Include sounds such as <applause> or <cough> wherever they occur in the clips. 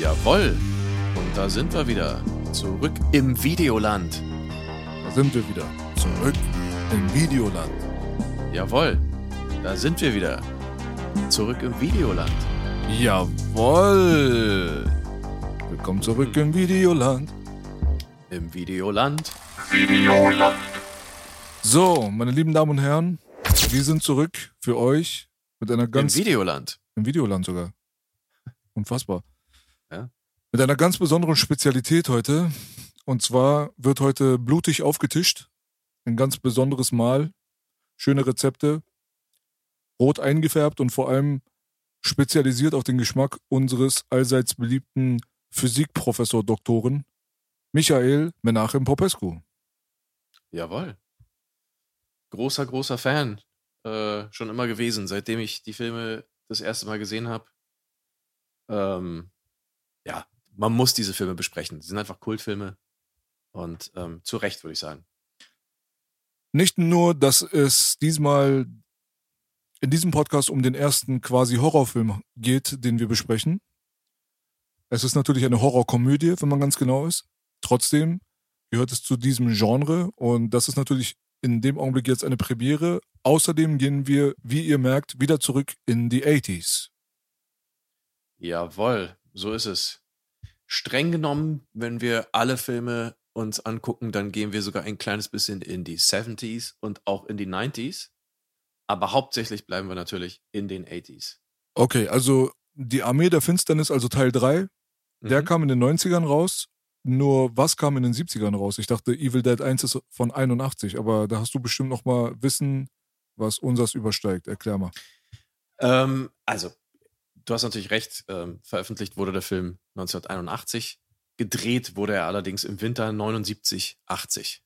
Jawohl. Und da sind wir wieder. Zurück im Videoland. Da sind wir wieder. Zurück im Videoland. Jawohl. Da sind wir wieder. Zurück im Videoland. Jawoll. Willkommen zurück im Videoland. Im Videoland. So, meine lieben Damen und Herren, wir sind zurück für euch mit einer ganz Im Videoland. im Videoland sogar. Unfassbar. Mit einer ganz besonderen Spezialität heute. Und zwar wird heute blutig aufgetischt. Ein ganz besonderes Mahl. Schöne Rezepte. Rot eingefärbt und vor allem spezialisiert auf den Geschmack unseres allseits beliebten Physikprofessor-Doktoren Michael Menachem Popescu. Jawohl. Großer, großer Fan. Äh, schon immer gewesen, seitdem ich die Filme das erste Mal gesehen habe. Ähm, ja, man muss diese Filme besprechen. Sie sind einfach Kultfilme. Und ähm, zu Recht, würde ich sagen. Nicht nur, dass es diesmal in diesem Podcast um den ersten quasi Horrorfilm geht, den wir besprechen. Es ist natürlich eine Horrorkomödie, wenn man ganz genau ist. Trotzdem gehört es zu diesem Genre und das ist natürlich in dem Augenblick jetzt eine Premiere. Außerdem gehen wir, wie ihr merkt, wieder zurück in die 80s. Jawohl, so ist es. Streng genommen, wenn wir alle Filme uns angucken, dann gehen wir sogar ein kleines bisschen in die 70s und auch in die 90s. Aber hauptsächlich bleiben wir natürlich in den 80s. Okay, also die Armee der Finsternis, also Teil 3, der Mhm. kam in den 90ern raus. Nur was kam in den 70ern raus? Ich dachte, Evil Dead 1 ist von 81, aber da hast du bestimmt noch mal Wissen, was unseres übersteigt. Erklär mal. Ähm, also, du hast natürlich recht. Ähm, veröffentlicht wurde der Film 1981. Gedreht wurde er allerdings im Winter 79, 80.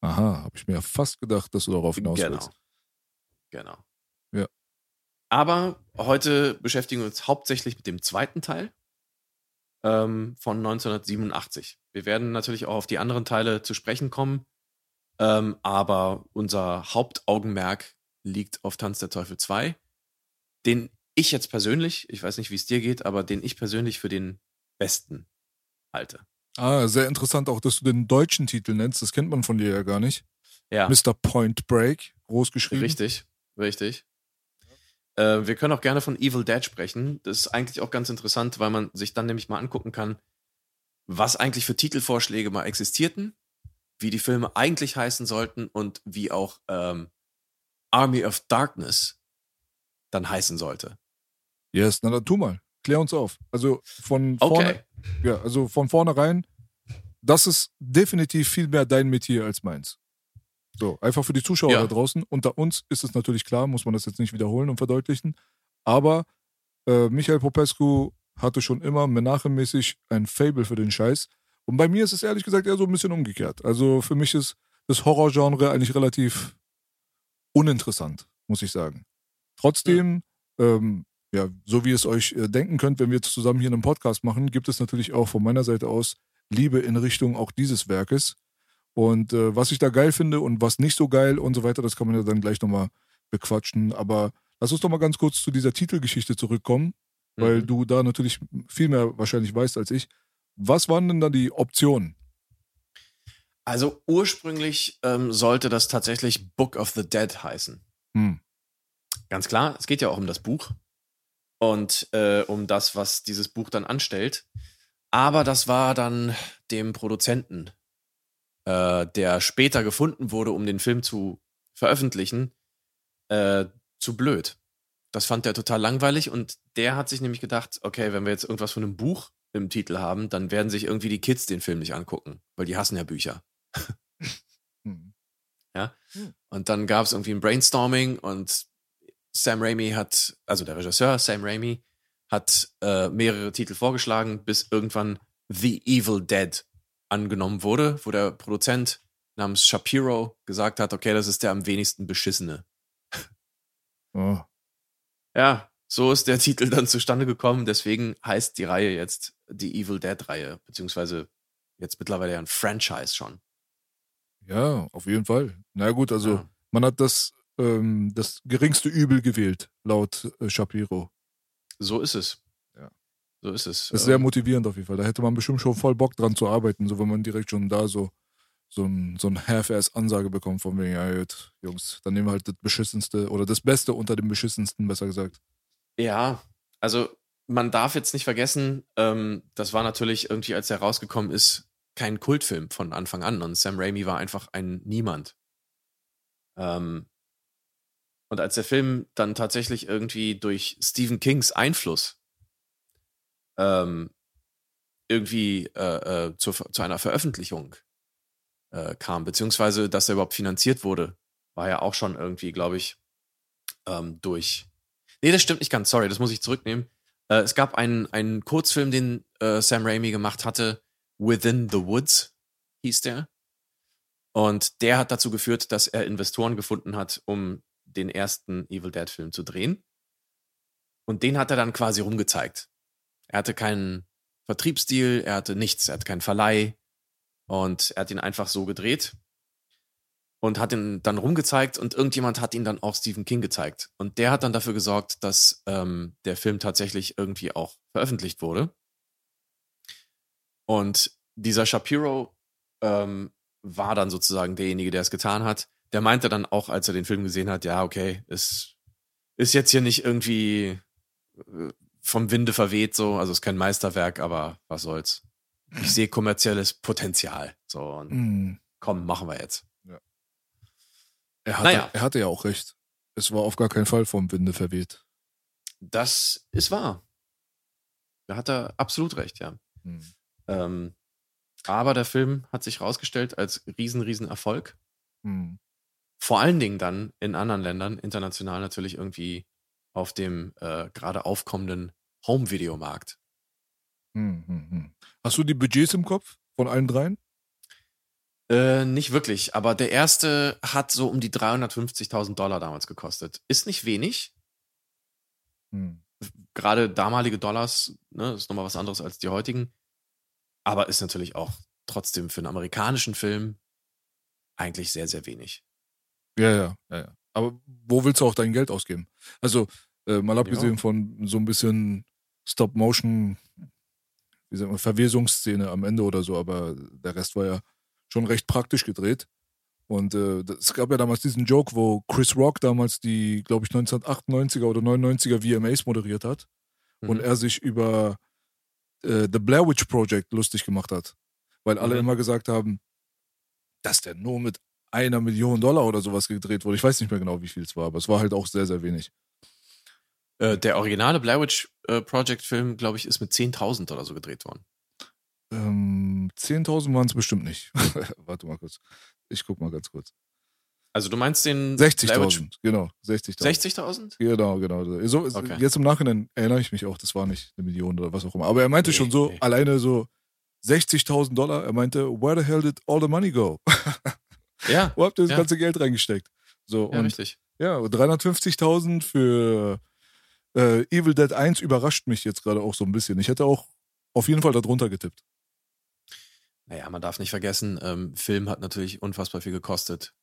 Aha, habe ich mir ja fast gedacht, dass du darauf hinaus Genau. willst. Genau. Ja. Aber heute beschäftigen wir uns hauptsächlich mit dem zweiten Teil ähm, von 1987. Wir werden natürlich auch auf die anderen Teile zu sprechen kommen, ähm, aber unser Hauptaugenmerk liegt auf Tanz der Teufel 2, den ich jetzt persönlich, ich weiß nicht, wie es dir geht, aber den ich persönlich für den besten halte. Ah, sehr interessant auch, dass du den deutschen Titel nennst. Das kennt man von dir ja gar nicht. Ja. Mr. Point Break, groß geschrieben. Richtig, richtig. Äh, wir können auch gerne von Evil Dead sprechen. Das ist eigentlich auch ganz interessant, weil man sich dann nämlich mal angucken kann, was eigentlich für Titelvorschläge mal existierten, wie die Filme eigentlich heißen sollten und wie auch ähm, Army of Darkness dann heißen sollte. Yes, na dann tu mal. Klär uns auf. Also von Okay. vorne, ja, also von vornherein, das ist definitiv viel mehr dein Metier als meins. So, einfach für die Zuschauer Ja. da draußen. Unter uns ist es natürlich klar, muss man das jetzt nicht wiederholen und verdeutlichen. Aber äh, Michael Popescu hatte schon immer Menachem-mäßig ein Fable für den Scheiß. Und bei mir ist es ehrlich gesagt eher so ein bisschen umgekehrt. Also für mich ist das Horrorgenre eigentlich relativ uninteressant, muss ich sagen. Trotzdem, ähm, ja, so wie ihr es euch äh, denken könnt, wenn wir zusammen hier einen Podcast machen, gibt es natürlich auch von meiner Seite aus Liebe in Richtung auch dieses Werkes. Und äh, was ich da geil finde und was nicht so geil und so weiter, das kann man ja dann gleich nochmal bequatschen. Aber lass uns doch mal ganz kurz zu dieser Titelgeschichte zurückkommen, weil Mhm. du da natürlich viel mehr wahrscheinlich weißt als ich. Was waren denn da die Optionen? Also ursprünglich ähm, sollte das tatsächlich Book of the Dead heißen. Hm. Ganz klar, es geht ja auch um das Buch und äh, um das, was dieses Buch dann anstellt. Aber das war dann dem Produzenten, äh, der später gefunden wurde, um den Film zu veröffentlichen, äh, zu blöd. Das fand er total langweilig und der hat sich nämlich gedacht, okay, wenn wir jetzt irgendwas von einem Buch im Titel haben, dann werden sich irgendwie die Kids den Film nicht angucken, weil die hassen ja Bücher. Hm. Und dann gab es irgendwie ein Brainstorming und Sam Raimi hat, also der Regisseur Sam Raimi, hat äh, mehrere Titel vorgeschlagen, bis irgendwann The Evil Dead angenommen wurde, wo der Produzent namens Shapiro gesagt hat, okay, das ist der am wenigsten beschissene. <laughs> Oh. Ja, so ist der Titel dann zustande gekommen. Deswegen heißt die Reihe jetzt die Evil Dead Reihe, beziehungsweise jetzt mittlerweile ja ein Franchise schon. Ja, auf jeden Fall. Na gut, also Ja. man hat das, ähm, das geringste Übel gewählt, laut äh, Shapiro. So ist es. Ja. So ist es. Das ist sehr Ähm, motivierend auf jeden Fall. Da hätte man bestimmt schon voll Bock dran zu arbeiten, so wenn man direkt schon da so, so ein, so ein Half-Ass-Ansage bekommt von wegen, ja, gut, Jungs, dann nehmen wir halt das Beschissenste oder das Beste unter dem Beschissensten, besser gesagt. Ja, also man darf jetzt nicht vergessen, ähm, das war natürlich irgendwie, als er rausgekommen ist, kein Kultfilm von Anfang an. Und Sam Raimi war einfach ein Niemand. Ähm, und als der Film dann tatsächlich irgendwie durch Stephen Kings Einfluss ähm, irgendwie äh, äh, zu, zu einer Veröffentlichung äh, kam, beziehungsweise dass er überhaupt finanziert wurde, war ja auch schon irgendwie, glaube ich, ähm, durch. Nee, das stimmt nicht ganz, sorry, das muss ich zurücknehmen. Äh, es gab einen, einen Kurzfilm, den äh, Sam Raimi gemacht hatte, Within the Woods hieß der. Und der hat dazu geführt, dass er Investoren gefunden hat, um den ersten Evil Dead Film zu drehen. Und den hat er dann quasi rumgezeigt. Er hatte keinen Vertriebsdeal, er hatte nichts, er hatte keinen Verleih. Und er hat ihn einfach so gedreht und hat ihn dann rumgezeigt und irgendjemand hat ihn dann auch Stephen King gezeigt. Und der hat dann dafür gesorgt, dass ähm, der Film tatsächlich irgendwie auch veröffentlicht wurde. Und dieser Shapiro ähm, war dann sozusagen derjenige, der es getan hat. Der meinte dann auch, als er den Film gesehen hat, ja, okay, es ist jetzt hier nicht irgendwie äh, vom Winde verweht so, also es ist kein Meisterwerk, aber was soll's. Ich sehe kommerzielles Potenzial. So, und Mm. komm, machen wir jetzt. Er, hatte, Naja. er hatte ja auch recht. Es war auf gar keinen Fall vom Winde verweht. Das ist wahr. Da hat er absolut recht, ja. Hm. Ähm, aber der Film hat sich rausgestellt als riesen, riesen Erfolg. Hm. Vor allen Dingen dann in anderen Ländern, international natürlich irgendwie auf dem äh, gerade aufkommenden Home-Videomarkt. Hm, hm, hm. Hast du die Budgets im Kopf von allen dreien? Äh, nicht wirklich, aber der erste hat so um die 350.000 Dollar damals gekostet. Ist nicht wenig. Hm. Gerade damalige Dollars, ne, ist nochmal was anderes als die heutigen. Aber ist natürlich auch trotzdem für einen amerikanischen Film eigentlich sehr, sehr wenig. Ja, ja, ja, ja. Aber wo willst du auch dein Geld ausgeben? Also, äh, mal abgesehen von so ein bisschen Stop-Motion, wie sagt man, Verwesungsszene am Ende oder so, aber der Rest war ja schon recht praktisch gedreht. Und äh, es gab ja damals diesen Joke, wo Chris Rock damals die, glaube ich, 1998er oder 99er VMAs moderiert hat und Mhm. er sich über äh, The Blair Witch Project lustig gemacht hat. Weil alle Mhm. immer gesagt haben, dass der nur mit einer Million Dollar oder sowas gedreht wurde. Ich weiß nicht mehr genau, wie viel es war, aber es war halt auch sehr, sehr wenig. Äh, der originale Blair Witch äh, Project Film, glaube ich, ist mit 10.000 oder so gedreht worden. Ähm, 10.000 waren es bestimmt nicht. <laughs> Warte mal kurz. Ich guck mal ganz kurz. Also du meinst den Blair Witch 60.000, genau. 60.000. 60.000? Genau, genau. So, Okay. Jetzt im Nachhinein erinnere ich mich auch, das war nicht eine Million oder was auch immer. Aber er meinte Nee, schon so, nee. alleine so 60.000 Dollar. Er meinte, where the hell did all the money go? <laughs> Ja, <laughs> Wo habt ihr das Ja. ganze Geld reingesteckt? So, ja und richtig. ja, 350.000 für äh, Evil Dead 1 überrascht mich jetzt gerade auch so ein bisschen. Ich hätte auch auf jeden Fall darunter getippt. Naja, man darf nicht vergessen, ähm, Film hat natürlich unfassbar viel gekostet.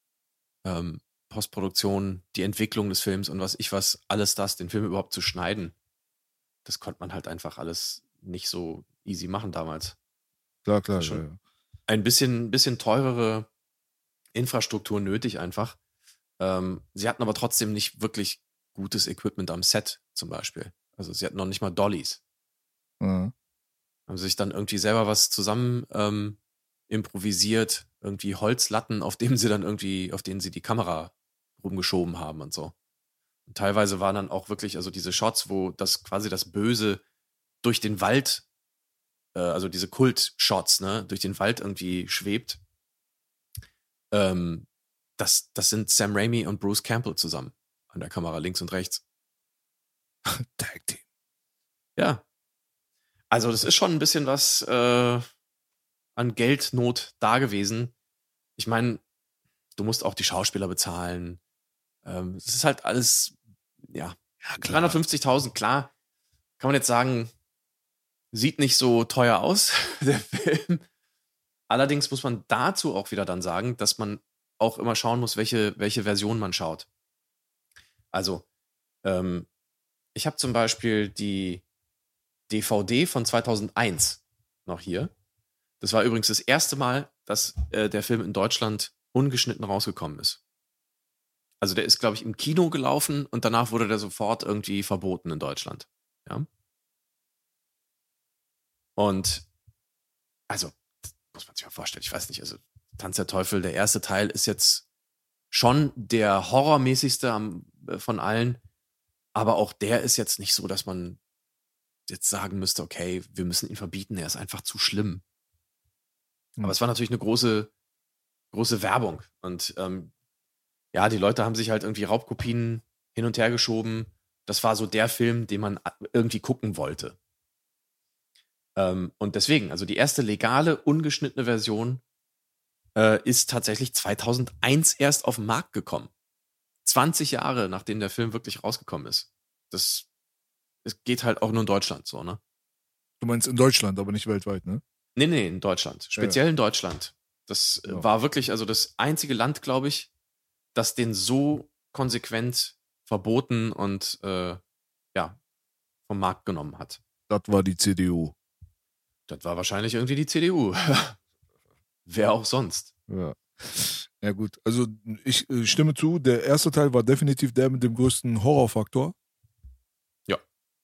Ähm, Postproduktion, die Entwicklung des Films und was ich was, alles das, den Film überhaupt zu schneiden, das konnte man halt einfach alles nicht so easy machen damals. Klar, klar. Schon. Ja, ja. Ein bisschen, bisschen teurere Infrastruktur nötig einfach. Ähm, sie hatten aber trotzdem nicht wirklich gutes Equipment am Set zum Beispiel. Also sie hatten noch nicht mal Dollys. Ja. haben sie sich dann irgendwie selber was zusammen ähm, improvisiert, irgendwie Holzlatten, auf denen sie dann irgendwie, auf denen sie die Kamera rumgeschoben haben und so. Und teilweise waren dann auch wirklich, also diese Shots, wo das quasi das Böse durch den Wald, äh, also diese Kult-Shots, ne, durch den Wald irgendwie schwebt. Ähm, das, das sind Sam Raimi und Bruce Campbell zusammen. an der Kamera links und rechts. <laughs> Tag Team. Ja. Also das ist schon ein bisschen was äh, an Geldnot da gewesen. Ich meine, du musst auch die Schauspieler bezahlen. Ähm, es ist halt alles, ja, Ja, 350.000, klar. Kann man jetzt sagen, sieht nicht so teuer aus, <laughs> der Film. Allerdings muss man dazu auch wieder dann sagen, dass man auch immer schauen muss, welche, welche Version man schaut. Also, ähm, ich habe zum Beispiel die DVD von 2001 noch hier. Das war übrigens das erste Mal, dass äh, der Film in Deutschland ungeschnitten rausgekommen ist. Also der ist, glaube ich, im Kino gelaufen und danach wurde der sofort irgendwie verboten in Deutschland. Ja. Und also, muss man sich mal vorstellen. Ich weiß nicht, also Tanz der Teufel, der erste Teil ist jetzt schon der horrormäßigste am, äh, von allen, aber auch der ist jetzt nicht so, dass man jetzt sagen müsste, okay, wir müssen ihn verbieten, er ist einfach zu schlimm. Hm. Aber es war natürlich eine große, große Werbung. Und ähm, ja, die Leute haben sich halt irgendwie Raubkopien hin und her geschoben. Das war so der Film, den man a- irgendwie gucken wollte. Ähm, und deswegen, also die erste legale, ungeschnittene Version äh, ist tatsächlich 2001 erst auf den Markt gekommen. 20 Jahre, nachdem der Film wirklich rausgekommen ist. Das, das geht halt auch nur in Deutschland so, ne? Du meinst in Deutschland, aber nicht weltweit, ne? Nee, nee, in Deutschland. Speziell in Deutschland. Das Ja. war wirklich also das einzige Land, glaube ich, das den so konsequent verboten und äh, ja, vom Markt genommen hat. Das war die CDU. Das war wahrscheinlich irgendwie die CDU. <laughs> Wer auch sonst. Ja. Ja, gut. Also, ich äh, stimme zu, der erste Teil war definitiv der mit dem größten Horrorfaktor. Ja.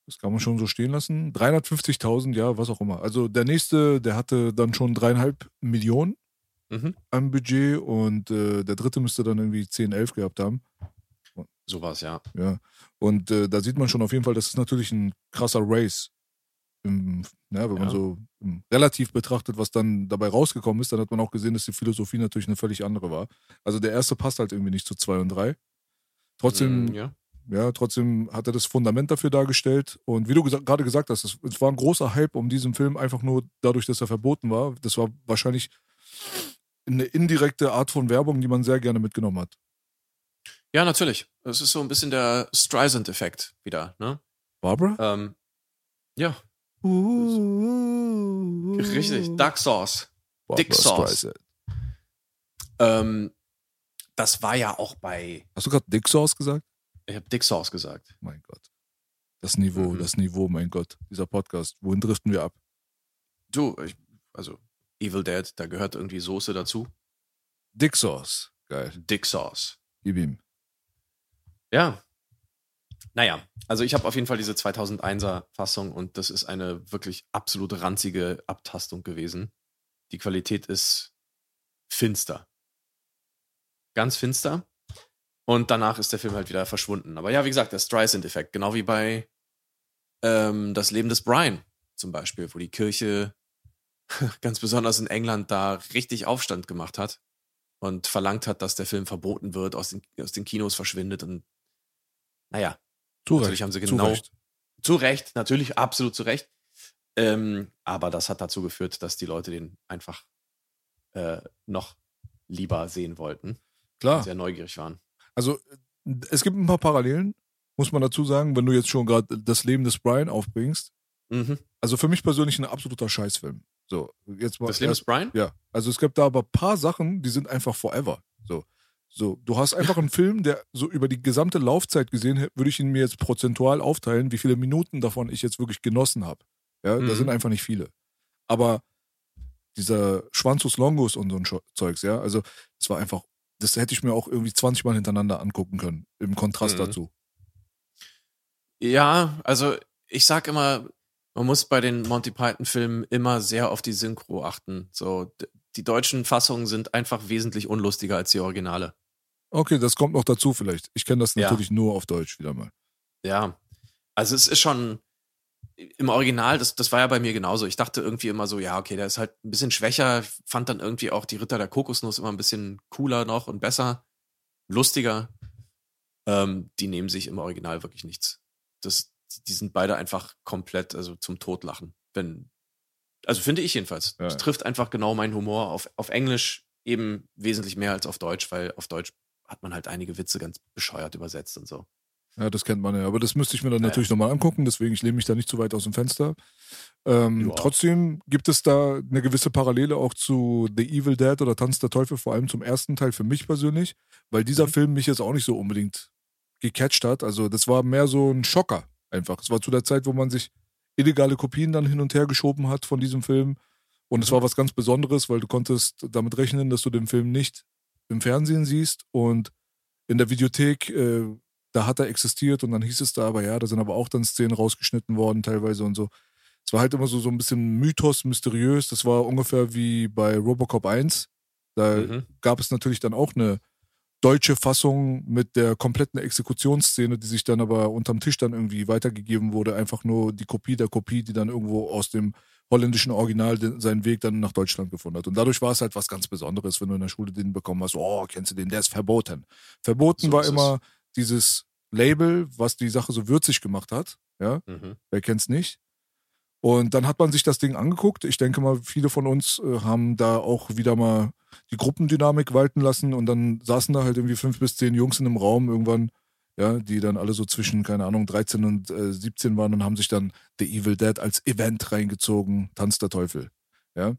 Das kann man schon so stehen lassen. 350.000, ja, was auch immer. Also, der nächste, der hatte dann schon dreieinhalb Millionen Mhm. am Budget und äh, der dritte müsste dann irgendwie 10, 11 gehabt haben. Sowas, ja. Ja. Und äh, da sieht man schon auf jeden Fall, das ist natürlich ein krasser Race. Im, ja, wenn man Ja. so im relativ betrachtet, was dann dabei rausgekommen ist, dann hat man auch gesehen, dass die Philosophie natürlich eine völlig andere war. Also der erste passt halt irgendwie nicht zu zwei und drei. Trotzdem, Mm, ja. ja, trotzdem hat er das Fundament dafür dargestellt. Und wie du gesa gerade gesagt hast, es, es war ein großer Hype um diesen Film, einfach nur dadurch, dass er verboten war. Das war wahrscheinlich eine indirekte Art von Werbung, die man sehr gerne mitgenommen hat. ja, natürlich. Das ist so ein bisschen der Streisand-Effekt wieder, ne? Barbara? Ähm, ja, richtig. Duck Sauce. Dick Barbra Sauce. Streisand. Ähm, das war ja auch bei, Hast du gerade Dick Sauce gesagt? ich habe Dick Sauce gesagt. Mein Gott. Das Niveau, Mhm. das Niveau, mein Gott. Dieser Podcast. Wohin driften wir ab? Du, ich, also Evil Dead, da gehört irgendwie Soße dazu. Dick Sauce. Geil. Dick Sauce. Gib ihm. Ja. Naja, also ich habe auf jeden Fall diese 2001er Fassung und das ist eine wirklich absolut ranzige Abtastung gewesen. Die Qualität ist finster. Ganz finster. Und danach ist der Film halt wieder verschwunden. Aber ja, wie gesagt, der Streisand-Effekt, genau wie bei ähm, Das Leben des Brian zum Beispiel, wo die Kirche <laughs> ganz besonders in England da richtig Aufstand gemacht hat und verlangt hat, dass der Film verboten wird, aus den, aus den Kinos verschwindet und naja, Zu Natürlich Recht. haben sie Zu genau- Recht. zu Recht, natürlich, absolut zu Recht. Ähm, aber das hat dazu geführt, dass die Leute den einfach äh, noch lieber sehen wollten, Klar. sehr neugierig waren. Also, es gibt ein paar Parallelen, muss man dazu sagen, wenn du jetzt schon gerade das Leben des Brian aufbringst. Mhm. Also für mich persönlich ein absoluter Scheißfilm. So, jetzt mal. Das Leben des Brian? Ja, also es gibt da aber ein paar Sachen, die sind einfach forever. So, so du hast einfach einen Film, der so über die gesamte Laufzeit gesehen, würde ich ihn mir jetzt prozentual aufteilen, wie viele Minuten davon ich jetzt wirklich genossen habe. Ja, da Mhm. sind einfach nicht viele. Aber dieser Schwanzus Longus und so ein Zeugs, ja, also das war einfach, das hätte ich mir auch irgendwie 20 Mal hintereinander angucken können, im Kontrast Mhm. dazu. Ja, also ich sag immer, man muss bei den Monty Python-Filmen immer sehr auf die Synchro achten. So, die deutschen Fassungen sind einfach wesentlich unlustiger als die Originale. Okay, das kommt noch dazu vielleicht. Ich kenne das Ja. natürlich nur auf Deutsch wieder mal. Ja. Also es ist schon im Original, das, das war ja bei mir genauso. Ich dachte irgendwie immer so, ja, okay, der ist halt ein bisschen schwächer. Ich fand dann irgendwie auch die Ritter der Kokosnuss immer ein bisschen cooler noch und besser, lustiger. ähm, die nehmen sich im Original wirklich nichts. Das, die sind beide einfach komplett, also zum Totlachen. Wenn, also finde ich jedenfalls. Ja. Das trifft einfach genau meinen Humor auf, auf Englisch eben wesentlich mehr als auf Deutsch, weil auf Deutsch hat man halt einige Witze ganz bescheuert übersetzt und so. Ja, das kennt man ja. Aber das müsste ich mir dann Ja, natürlich nochmal angucken, deswegen ich lehne mich da nicht zu weit aus dem Fenster. Ähm, Ja. trotzdem gibt es da eine gewisse Parallele auch zu The Evil Dead oder Tanz der Teufel, vor allem zum ersten Teil für mich persönlich, weil dieser Mhm. Film mich jetzt auch nicht so unbedingt gecatcht hat. Also das war mehr so ein Schocker einfach. Es war zu der Zeit, wo man sich illegale Kopien dann hin und her geschoben hat von diesem Film. Und es war was ganz Besonderes, weil du konntest damit rechnen, dass du den Film nicht im Fernsehen siehst und in der Videothek, äh, da hat er existiert und dann hieß es da aber, ja, da sind aber auch dann Szenen rausgeschnitten worden teilweise und so. Es war halt immer so, so ein bisschen Mythos, mysteriös. Das war ungefähr wie bei Robocop 1. Da Mhm. gab es natürlich dann auch eine deutsche Fassung mit der kompletten Exekutionsszene, die sich dann aber unterm Tisch dann irgendwie weitergegeben wurde. Einfach nur die Kopie der Kopie, die dann irgendwo aus dem holländischen Original den, seinen Weg dann nach Deutschland gefunden hat. Und dadurch war es halt was ganz Besonderes, wenn du in der Schule den bekommen hast, oh, kennst du den, der ist verboten. Verboten So war es. immer dieses Label, was die Sache so würzig gemacht hat. Ja, Mhm. wer kennt's nicht? Und dann hat man sich das Ding angeguckt. Ich denke mal, viele von uns äh, haben da auch wieder mal die Gruppendynamik walten lassen und dann saßen da halt irgendwie fünf bis zehn Jungs in einem Raum irgendwann, ja, die dann alle so zwischen, keine Ahnung, 13 und äh, 17 waren und haben sich dann The Evil Dead als Event reingezogen, Tanz der Teufel. Ja.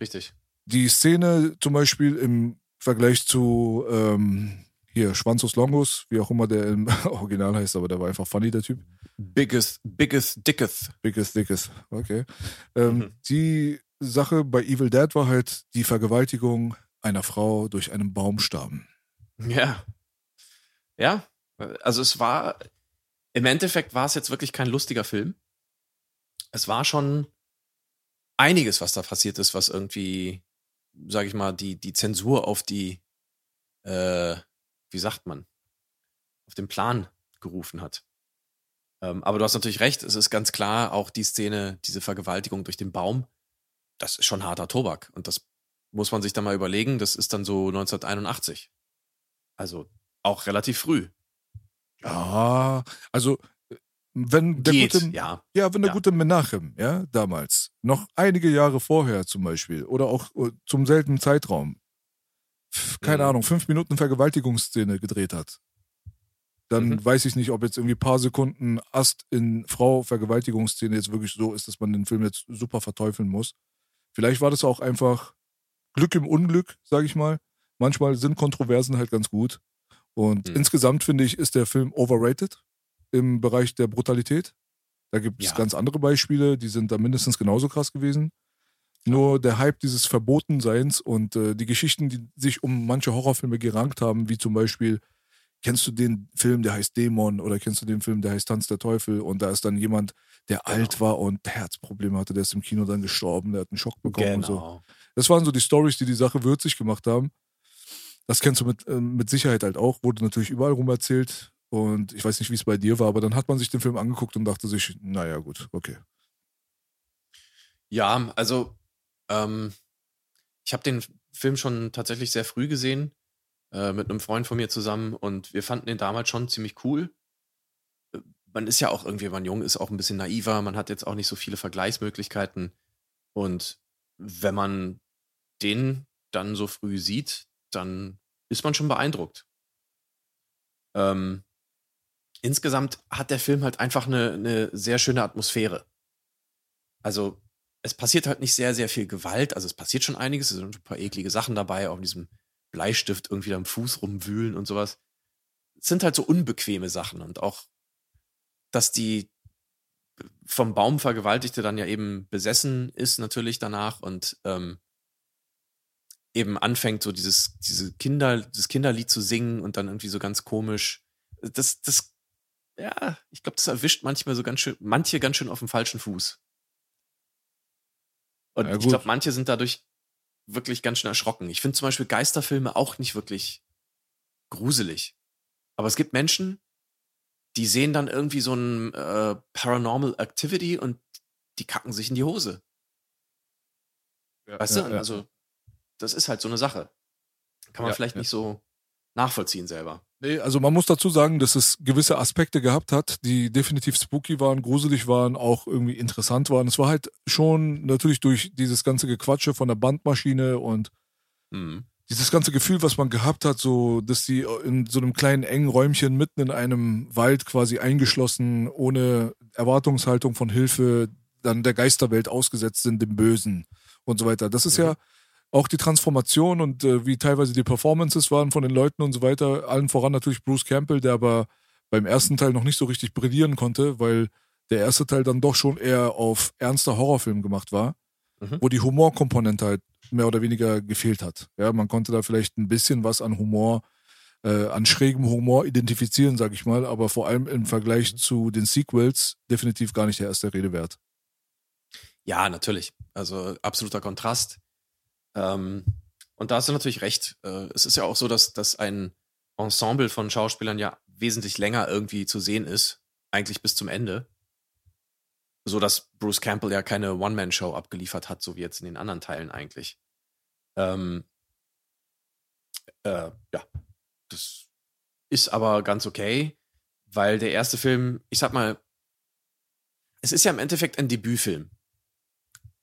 Richtig. Die Szene zum Beispiel im Vergleich zu ähm, hier Schwanzus Longus, wie auch immer der im <laughs> Original heißt, aber der war einfach funny, der Typ. Biggest, biggest, dickest. Biggest, dickest. Okay. Ähm, Mhm. Die Sache bei Evil Dead war halt die Vergewaltigung einer Frau durch einen Baumstamm. Ja. Ja. Also es war, im Endeffekt war es jetzt wirklich kein lustiger Film. Es war schon einiges, was da passiert ist, was irgendwie, sag ich mal, die, die Zensur auf die, äh, wie sagt man, auf den Plan gerufen hat. Ähm, aber du hast natürlich recht, es ist ganz klar, auch die Szene, diese Vergewaltigung durch den Baum, das ist schon harter Tobak. Und das muss man sich dann mal überlegen, das ist dann so 1981. Also auch relativ früh. Ja, also äh, wenn der Geht, gute, ja. ja, wenn der Ja. gute Menachem, ja, damals, noch einige Jahre vorher zum Beispiel, oder auch äh, zum selben Zeitraum, keine Mhm. Ahnung, fünf Minuten Vergewaltigungsszene gedreht hat, dann Mhm. weiß ich nicht, ob jetzt irgendwie paar Sekunden Ast in Frau Vergewaltigungsszene jetzt wirklich so ist, dass man den Film jetzt super verteufeln muss. Vielleicht war das auch einfach Glück im Unglück, sage ich mal. Manchmal sind Kontroversen halt ganz gut. Und Mhm. insgesamt finde ich, ist der Film overrated im Bereich der Brutalität. Da gibt es Ja. ganz andere Beispiele, die sind da mindestens genauso krass gewesen. Nur der Hype dieses Verbotenseins und äh, die Geschichten, die sich um manche Horrorfilme gerankt haben, wie zum Beispiel, kennst du den Film, der heißt Dämon oder kennst du den Film, der heißt Tanz der Teufel und da ist dann jemand, der Genau. alt war und Herzprobleme hatte, der ist im Kino dann gestorben, der hat einen Schock bekommen und so. Genau. Das waren so die Stories, die die Sache würzig gemacht haben. Das kennst du mit, ähm, mit Sicherheit halt auch, wurde natürlich überall rum erzählt. Und ich weiß nicht, wie es bei dir war, aber dann hat man sich den Film angeguckt und dachte sich, naja, gut, okay. Ja, also ähm, ich habe den Film schon tatsächlich sehr früh gesehen, äh, mit einem Freund von mir zusammen und wir fanden den damals schon ziemlich cool. Äh, Man ist ja auch irgendwie, wenn man jung ist, auch ein bisschen naiver, man hat jetzt auch nicht so viele Vergleichsmöglichkeiten und wenn man den dann so früh sieht, dann ist man schon beeindruckt. Ähm, insgesamt hat der Film halt einfach eine, eine sehr schöne Atmosphäre. Also es passiert halt nicht sehr, sehr viel Gewalt. Also es passiert schon einiges. Es sind ein paar eklige Sachen dabei, auch mit diesem Bleistift irgendwie am Fuß rumwühlen und sowas. Es sind halt so unbequeme Sachen und auch, dass die vom Baum Vergewaltigte dann ja eben besessen ist natürlich danach und ähm, eben anfängt, so dieses, diese Kinder, dieses Kinderlied zu singen und dann irgendwie so ganz komisch. Das, das, ja, ich glaube, das erwischt manchmal so ganz schön, manche ganz schön auf dem falschen Fuß. Und Ja, ich glaube, manche sind dadurch wirklich ganz schön erschrocken. Ich finde zum Beispiel Geisterfilme auch nicht wirklich gruselig. Aber es gibt Menschen, die sehen dann irgendwie so ein äh, Paranormal Activity und die kacken sich in die Hose. Weißt Ja, du? ja. Also, das ist halt so eine Sache. Kann man Ja, vielleicht ja. nicht so nachvollziehen selber. Nee, also man muss dazu sagen, dass es gewisse Aspekte gehabt hat, die definitiv spooky waren, gruselig waren, auch irgendwie interessant waren. Es war halt schon natürlich durch dieses ganze Gequatsche von der Bandmaschine und Mhm. dieses ganze Gefühl, was man gehabt hat, so, dass die in so einem kleinen engen Räumchen mitten in einem Wald quasi eingeschlossen, ohne Erwartungshaltung von Hilfe, dann der Geisterwelt ausgesetzt sind, dem Bösen und so weiter. Das ist ja auch die Transformation und äh, wie teilweise die Performances waren von den Leuten und so weiter. Allen voran natürlich Bruce Campbell, der aber beim ersten Teil noch nicht so richtig brillieren konnte, weil der erste Teil dann doch schon eher auf ernster Horrorfilm gemacht war, Mhm. wo die Humorkomponente halt mehr oder weniger gefehlt hat. Ja, man konnte da vielleicht ein bisschen was an Humor, äh, an schrägem Humor identifizieren, sag ich mal, aber vor allem im Vergleich zu den Sequels definitiv gar nicht der erste Rede wert. Ja, natürlich. Also absoluter Kontrast. Ähm, und da hast du natürlich recht. Äh, es ist ja auch so, dass, dass ein Ensemble von Schauspielern ja wesentlich länger irgendwie zu sehen ist, eigentlich bis zum Ende. So dass Bruce Campbell ja keine One-Man-Show abgeliefert hat, so wie jetzt in den anderen Teilen eigentlich. Ähm, äh, ja, das ist aber ganz okay, weil der erste Film, ich sag mal, es ist ja im Endeffekt ein Debütfilm.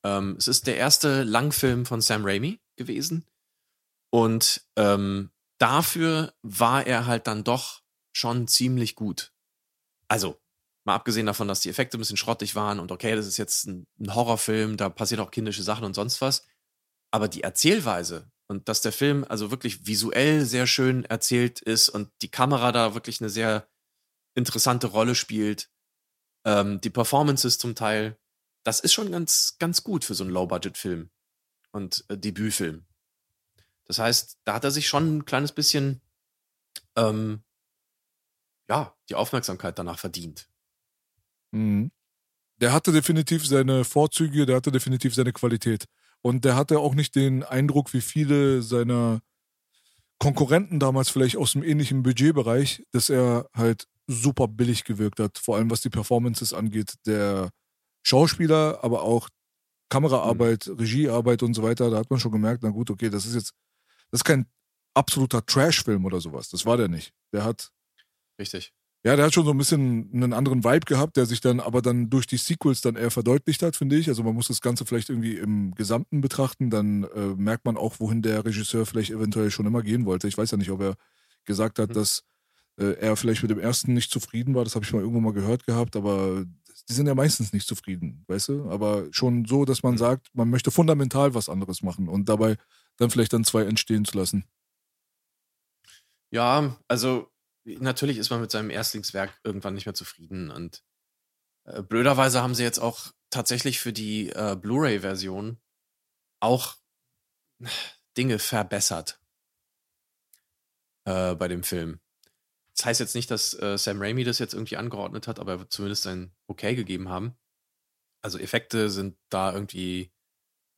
Ähm, es ist der erste Langfilm von Sam Raimi gewesen. Und ähm, dafür war er halt dann doch schon ziemlich gut. Also, mal abgesehen davon, dass die Effekte ein bisschen schrottig waren und okay, das ist jetzt ein, ein Horrorfilm, da passieren auch kindische Sachen und sonst was. Aber die Erzählweise und dass der Film also wirklich visuell sehr schön erzählt ist und die Kamera da wirklich eine sehr interessante Rolle spielt, ähm, die Performances zum Teil, das ist schon ganz, ganz gut für so einen Low-Budget-Film und äh, Debütfilm. Das heißt, da hat er sich schon ein kleines bisschen, ähm, ja, die Aufmerksamkeit danach verdient. Mhm. Der hatte definitiv seine Vorzüge, der hatte definitiv seine Qualität. Und der hatte auch nicht den Eindruck, wie viele seiner Konkurrenten damals vielleicht aus dem ähnlichen Budgetbereich, dass er halt super billig gewirkt hat, vor allem was die Performances angeht, der Schauspieler, aber auch Kameraarbeit, Regiearbeit und so weiter, da hat man schon gemerkt, na gut, okay, das ist jetzt, das ist kein absoluter Trash-Film oder sowas, das war der nicht. Der hat Richtig. ja, der hat schon so ein bisschen einen anderen Vibe gehabt, der sich dann aber dann durch die Sequels dann eher verdeutlicht hat, finde ich. Also man muss das Ganze vielleicht irgendwie im Gesamten betrachten, dann äh, merkt man auch, wohin der Regisseur vielleicht eventuell schon immer gehen wollte. Ich weiß ja nicht, ob er gesagt hat, Mhm. dass äh, er vielleicht mit dem ersten nicht zufrieden war. Das habe ich mal irgendwo mal gehört gehabt, aber die sind ja meistens nicht zufrieden, weißt du? Aber schon so, dass man Mhm. sagt, man möchte fundamental was anderes machen und dabei dann vielleicht dann zwei entstehen zu lassen. Ja, also natürlich ist man mit seinem Erstlingswerk irgendwann nicht mehr zufrieden und äh, blöderweise haben sie jetzt auch tatsächlich für die äh, Blu-ray-Version auch Dinge verbessert äh, bei dem Film. Das heißt jetzt nicht, dass äh, Sam Raimi das jetzt irgendwie angeordnet hat, aber er wird zumindest ein Okay gegeben haben. Also Effekte sind da irgendwie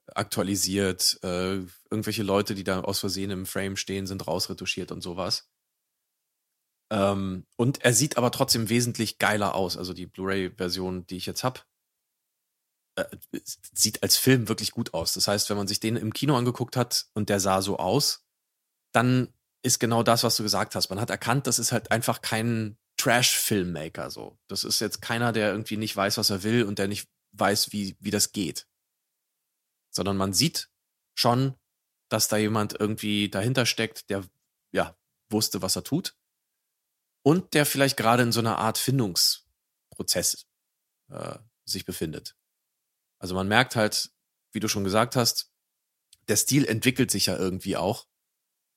aktualisiert, äh, irgendwelche Leute, die da aus Versehen im Frame stehen, sind rausretuschiert und sowas. Ähm, und er sieht aber trotzdem wesentlich geiler aus. Also die Blu-ray-Version, die ich jetzt habe, äh, sieht als Film wirklich gut aus. Das heißt, wenn man sich den im Kino angeguckt hat und der sah so aus, dann ist genau das, was du gesagt hast. Man hat erkannt, das ist halt einfach kein Trash-Filmmaker so. Das ist jetzt keiner, der irgendwie nicht weiß, was er will und der nicht weiß, wie, wie das geht. Sondern man sieht schon, dass da jemand irgendwie dahinter steckt, der ja wusste, was er tut und der vielleicht gerade in so einer Art Findungsprozess äh, sich befindet. Also man merkt halt, wie du schon gesagt hast, der Stil entwickelt sich ja irgendwie auch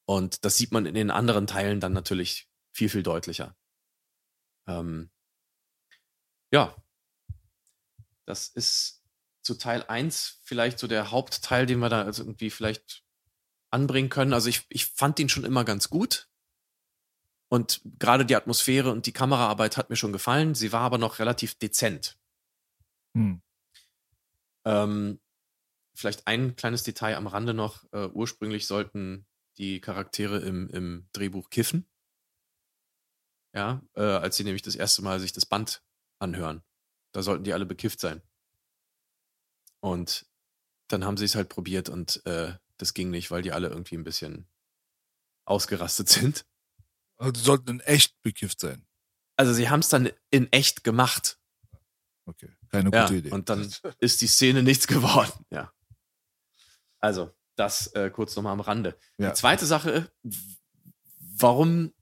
und das sieht man in den anderen Teilen dann natürlich viel, viel deutlicher. Ähm, ja, das ist zu Teil 1 vielleicht so der Hauptteil, den wir da also irgendwie vielleicht anbringen können. Also ich, ich fand ihn schon immer ganz gut. Und gerade die Atmosphäre und die Kameraarbeit hat mir schon gefallen. Sie war aber noch relativ dezent. Hm. Ähm, vielleicht ein kleines Detail am Rande noch. Äh, ursprünglich sollten die Charaktere im, im Drehbuch kiffen. Ja, äh, als sie nämlich das erste Mal sich das Band anhören. Da sollten die alle bekifft sein. Und dann haben sie es halt probiert und äh, das ging nicht, weil die alle irgendwie ein bisschen ausgerastet <laughs> sind. Also sollten in echt bekifft sein. Also sie haben es dann in echt gemacht. Okay, keine Ja, gute Idee. und dann <laughs> ist die Szene nichts geworden. Ja. Also, das äh, kurz nochmal am Rande. Ja. Die zweite Sache, warum,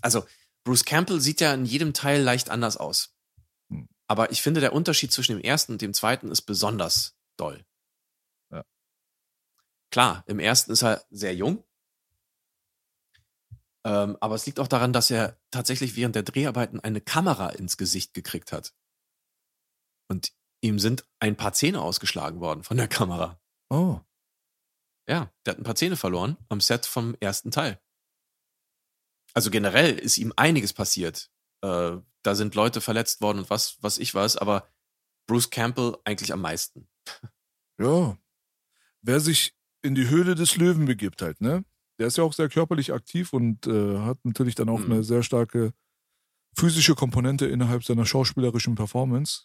also Bruce Campbell sieht ja in jedem Teil leicht anders aus. Hm. Aber ich finde, der Unterschied zwischen dem ersten und dem zweiten ist besonders doll. Ja. Klar, im ersten ist er sehr jung. Ähm, aber es liegt auch daran, dass er tatsächlich während der Dreharbeiten eine Kamera ins Gesicht gekriegt hat. Und ihm sind ein paar Zähne ausgeschlagen worden von der Kamera. oh, Ja, der hat ein paar Zähne verloren am Set vom ersten Teil. Also generell ist ihm einiges passiert. Äh, da sind Leute verletzt worden und was, was ich weiß, aber Bruce Campbell eigentlich am meisten. ja. Wer sich in die Höhle des Löwen begibt halt, ne? Der ist ja auch sehr körperlich aktiv und äh, hat natürlich dann auch Mhm. eine sehr starke physische Komponente innerhalb seiner schauspielerischen Performance.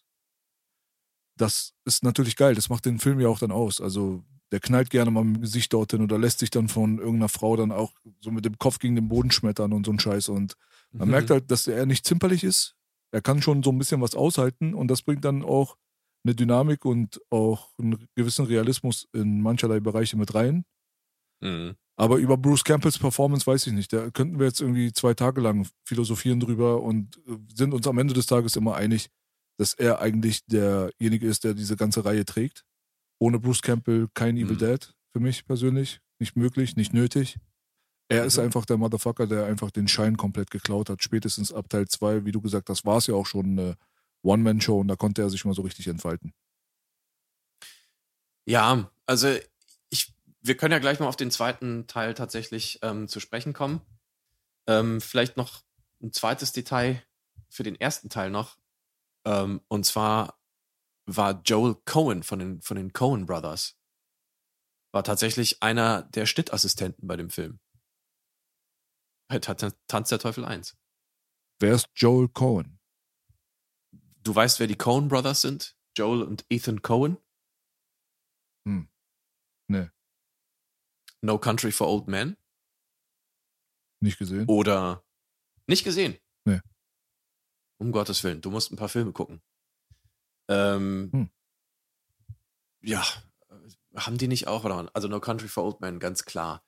Das ist natürlich geil. Das macht den Film ja auch dann aus. Also der knallt gerne mal mit dem Gesicht dorthin oder lässt sich dann von irgendeiner Frau dann auch so mit dem Kopf gegen den Boden schmettern und so ein Scheiß. Und man merkt halt, dass er nicht zimperlich ist. Er kann schon so ein bisschen was aushalten und das bringt dann auch eine Dynamik und auch einen gewissen Realismus in mancherlei Bereiche mit rein. Mhm. Aber über Bruce Campbells Performance weiß ich nicht. Da könnten wir jetzt irgendwie zwei Tage lang philosophieren drüber und äh, sind uns am Ende des Tages immer einig, dass er eigentlich derjenige ist, der diese ganze Reihe trägt. Ohne Bruce Campbell kein Evil Mhm. Dead für mich persönlich. Nicht möglich, nicht nötig. Er ist Mhm. einfach der Motherfucker, der einfach den Schein komplett geklaut hat. Spätestens ab Teil 2, wie du gesagt hast, war es ja auch schon eine One-Man-Show und da konnte er sich mal so richtig entfalten. Ja, also ich, wir können ja gleich mal auf den zweiten Teil tatsächlich ähm, zu sprechen kommen. Ähm, vielleicht noch ein zweites Detail für den ersten Teil noch. Ähm, und zwar war Joel Cohen von den, von den Cohen Brothers. War tatsächlich einer der Schnittassistenten bei dem Film. Bei Ta- Tanz der Teufel 1. Wer ist Joel Cohen? Du weißt, wer die Cohen Brothers sind? Joel und Ethan Cohen? Hm. Nee, No Country for Old Men? nicht gesehen. Oder nicht gesehen? Nee. Um Gottes Willen, du musst ein paar Filme gucken. Ähm, Hm. Ja, haben die nicht auch, oder? Also No Country for Old Men, ganz klar.